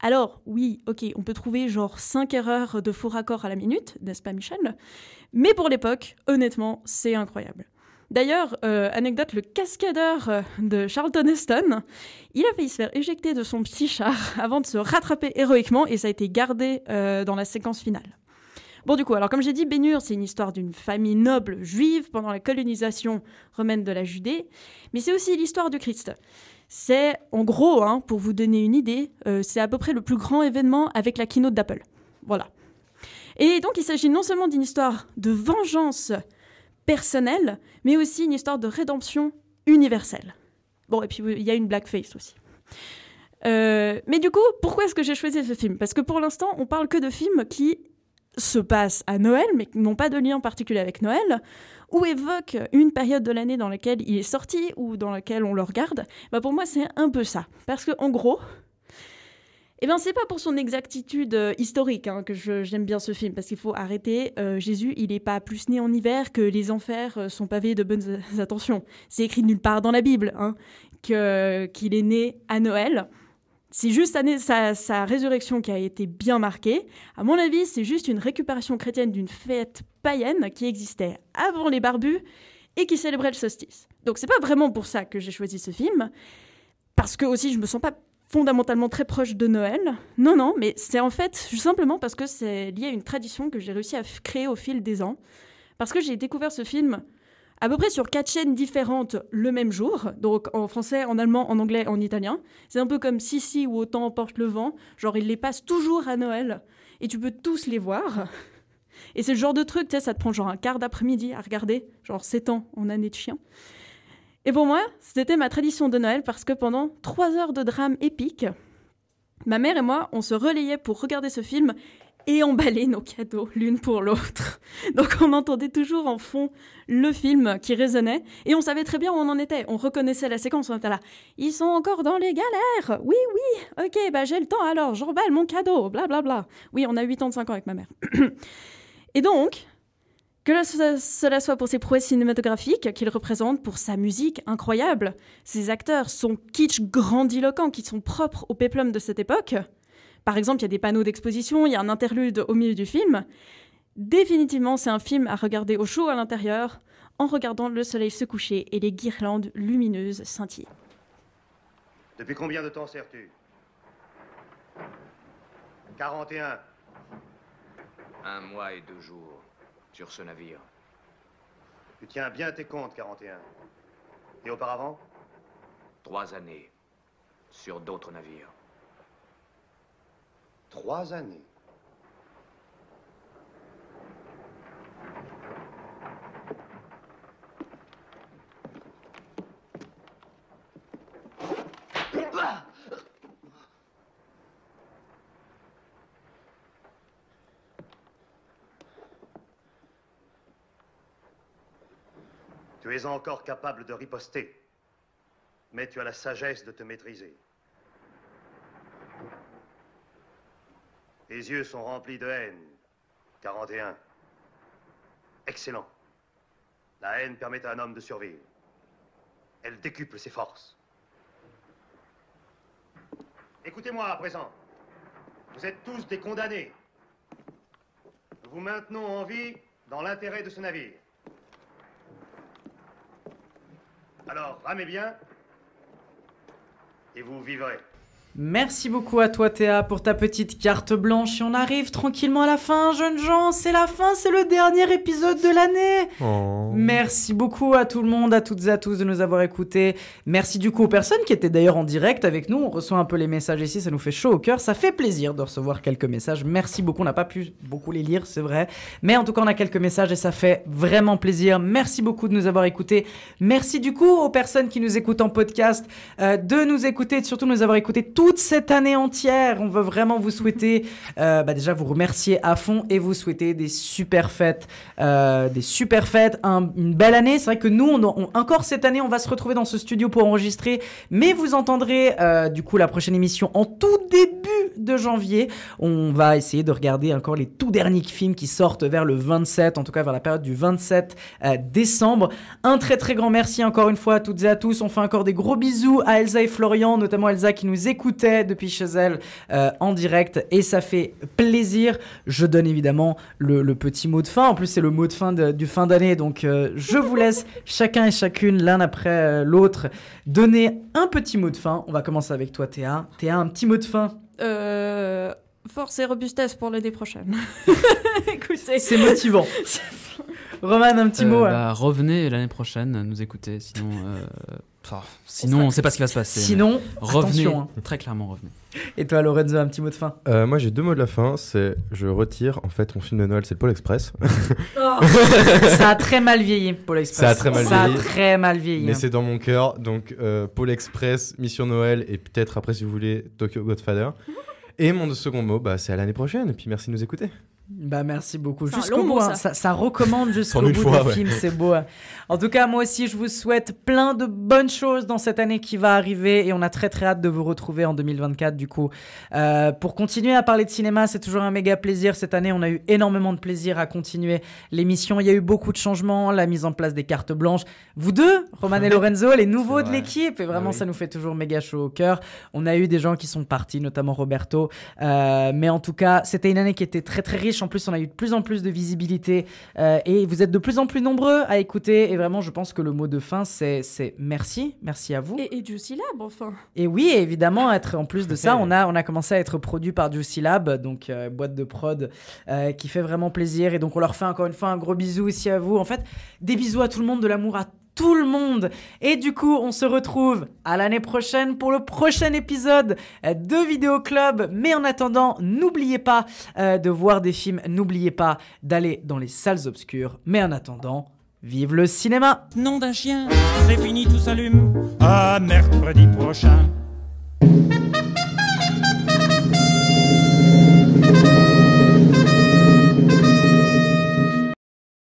Alors, oui, ok, on peut trouver genre 5 erreurs de faux raccord à la minute, n'est-ce pas Michel? Mais pour l'époque, honnêtement, c'est incroyable. D'ailleurs, euh, anecdote, le cascadeur euh, de Charlton Heston, il a failli se faire éjecter de son petit char avant de se rattraper héroïquement et ça a été gardé euh, dans la séquence finale. Bon, du coup, alors comme j'ai dit, Bénur, c'est une histoire d'une famille noble juive pendant la colonisation romaine de la Judée, mais c'est aussi l'histoire du Christ. C'est, en gros, hein, pour vous donner une idée, c'est à peu près le plus grand événement avec la keynote d'Apple. Voilà. Et donc, il s'agit non seulement d'une histoire de vengeance personnelle, mais aussi une histoire de rédemption universelle. Bon, et puis il y a une blackface aussi. Euh, mais du coup, pourquoi est-ce que j'ai choisi ce film? Parce que pour l'instant, on parle que de films qui se passent à Noël, mais qui n'ont pas de lien particulier avec Noël, ou évoquent une période de l'année dans laquelle il est sorti ou dans laquelle on le regarde. Bah pour moi, c'est un peu ça. Parce que en gros, eh ben, c'est pas pour son exactitude euh, historique hein, que j'aime bien ce film, parce qu'il faut arrêter. euh, Jésus, il est pas plus né en hiver que les enfers euh, sont pavés de bonnes attentions. C'est écrit nulle part dans la Bible hein, qu'il est né à Noël. C'est juste sa, sa résurrection qui a été bien marquée. À mon avis, c'est juste une récupération chrétienne d'une fête païenne qui existait avant les barbus et qui célébrait le solstice. Donc c'est pas vraiment pour ça que j'ai choisi ce film, parce que aussi je me sens pas fondamentalement très proche de Noël. Non, non, mais c'est en fait simplement parce que c'est lié à une tradition que j'ai réussi à créer au fil des ans. Parce que j'ai découvert ce film à peu près sur quatre chaînes différentes le même jour, donc en français, en allemand, en anglais, en italien. C'est un peu comme Sissi ou Autant emporte le vent, genre ils les passent toujours à Noël, et tu peux tous les voir. Et c'est le genre de truc, tu sais, ça te prend genre un quart d'après-midi à regarder, genre 7 ans en année de chien. Et pour moi, c'était ma tradition de Noël parce que pendant trois heures de drame épique, ma mère et moi, on se relayait pour regarder ce film et emballer nos cadeaux l'une pour l'autre. Donc on entendait toujours en fond le film qui résonnait et on savait très bien où on en était. On reconnaissait la séquence, on était là. Ils sont encore dans les galères. Oui, oui. Ok, bah j'ai le temps alors. J'emballe mon cadeau. Bla bla bla. Oui, on a 85 ans avec ma mère. et donc, que cela soit pour ses prouesses cinématographiques qu'il représente, pour sa musique incroyable, ses acteurs, son kitsch grandiloquent qui sont propres au péplum de cette époque. Par exemple, il y a des panneaux d'exposition, il y a un interlude au milieu du film. Définitivement, c'est un film à regarder au chaud à l'intérieur, en regardant le soleil se coucher et les guirlandes lumineuses scintiller. Depuis combien de temps sers-tu? 41. Un mois et deux jours sur ce navire. Tu tiens bien tes comptes, 41. Et auparavant? Trois années sur d'autres navires. Trois années? Es encore capable de riposter, mais tu as la sagesse de te maîtriser. Tes yeux sont remplis de haine. 41. Excellent. La haine permet à un homme de survivre. Elle décuple ses forces. Écoutez-moi à présent. Vous êtes tous des condamnés. Nous vous maintenons en vie dans l'intérêt de ce navire. Alors, ramez bien et vous vivrez. Merci beaucoup à toi Théa pour ta petite carte blanche et on arrive tranquillement à la fin, jeunes gens, c'est la fin, c'est le dernier épisode de l'année. Oh. Merci beaucoup à tout le monde, à toutes et à tous de nous avoir écoutés. Merci du coup aux personnes qui étaient d'ailleurs en direct avec nous. On reçoit un peu les messages ici, ça nous fait chaud au cœur. Ça fait plaisir de recevoir quelques messages. Merci beaucoup. On n'a pas pu beaucoup les lire, c'est vrai. Mais en tout cas, on a quelques messages et ça fait vraiment plaisir. Merci beaucoup de nous avoir écoutés. Merci du coup aux personnes qui nous écoutent en podcast euh, de nous écouter et surtout de nous avoir écoutés toute cette année entière. On veut vraiment vous souhaiter, euh, bah déjà vous remercier à fond et vous souhaiter des super fêtes, euh, des super fêtes, un- une belle année. C'est vrai que nous, encore cette année, on va se retrouver dans ce studio pour enregistrer, mais vous entendrez euh, du coup la prochaine émission en tout début de janvier. On va essayer de regarder encore les tout derniers films qui sortent vers le 27, en tout cas vers la période du 27 euh, décembre. Un très très grand merci encore une fois à toutes et à tous. On fait encore des gros bisous à Elsa et Florian, notamment Elsa qui nous depuis chez elle euh, en direct et ça fait plaisir. Je donne évidemment le, le petit mot de fin. En plus, c'est le mot de fin de- du fin d'année, donc euh, je vous laisse chacun et chacune l'un après euh, l'autre donner un petit mot de fin. On va commencer avec toi, Théa. Théa, un petit mot de fin. Euh, force et robustesse pour l'année prochaine. Écoutez. C'est motivant. Roman, un petit Euh, mot. hein. bah, revenez l'année prochaine nous écouter, sinon, euh, enfin, sinon on sait pas ce qui va se passer. Sinon, revenez, attention, hein. très clairement revenez. Et toi, Lorenzo, un petit mot de fin? Euh, moi, j'ai deux mots de la fin. C'est je retire. En fait, mon film de Noël, c'est le Pôle Express. Ça a très mal vieilli, Pôle Express. Ça a très mal Ça a vieilli. très mal vieilli. Mais hein. c'est dans mon cœur. Donc, euh, Pôle Express, Mission Noël et peut-être après, si vous voulez, Tokyo Godfather. Et mon second mot, bah, c'est à l'année prochaine. Et puis, merci de nous écouter. Bah merci beaucoup. Jusqu'au bout, hein. ça. ça. ça recommande jusqu'au bout fois, ouais. films, c'est beau. hein. En tout cas, moi aussi, je vous souhaite plein de bonnes choses dans cette année qui va arriver et on a très très hâte de vous retrouver en 2024 du coup. Euh, pour continuer à parler de cinéma, c'est toujours un méga plaisir. Cette année, on a eu énormément de plaisir à continuer l'émission. Il y a eu beaucoup de changements, la mise en place des cartes blanches. Vous deux, Roman et Lorenzo, les nouveaux de l'équipe et vraiment Ah oui. ça nous fait toujours méga chaud au cœur. On a eu des gens qui sont partis, notamment Roberto. Euh, mais en tout cas, c'était une année qui était très très riche. En plus, on a eu de plus en plus de visibilité euh, et vous êtes de plus en plus nombreux à écouter. Et vraiment, je pense que le mot de fin, c'est c'est merci, merci à vous. Et, et Juicy Lab, enfin. Et oui, évidemment, être en plus de ça, on a, on a commencé à être produit par Juicy Lab, donc euh, boîte de prod euh, qui fait vraiment plaisir. Et donc, on leur fait encore une fois un gros bisou ici à vous. En fait, des bisous à tout le monde, de l'amour à tout le monde. Et du coup, on se retrouve à l'année prochaine pour le prochain épisode de Vidéo Club. Mais en attendant, n'oubliez pas euh, de voir des films, n'oubliez pas d'aller dans les salles obscures. Mais en attendant, vive le cinéma Nom d'un chien, c'est fini, tout s'allume. À mercredi prochain.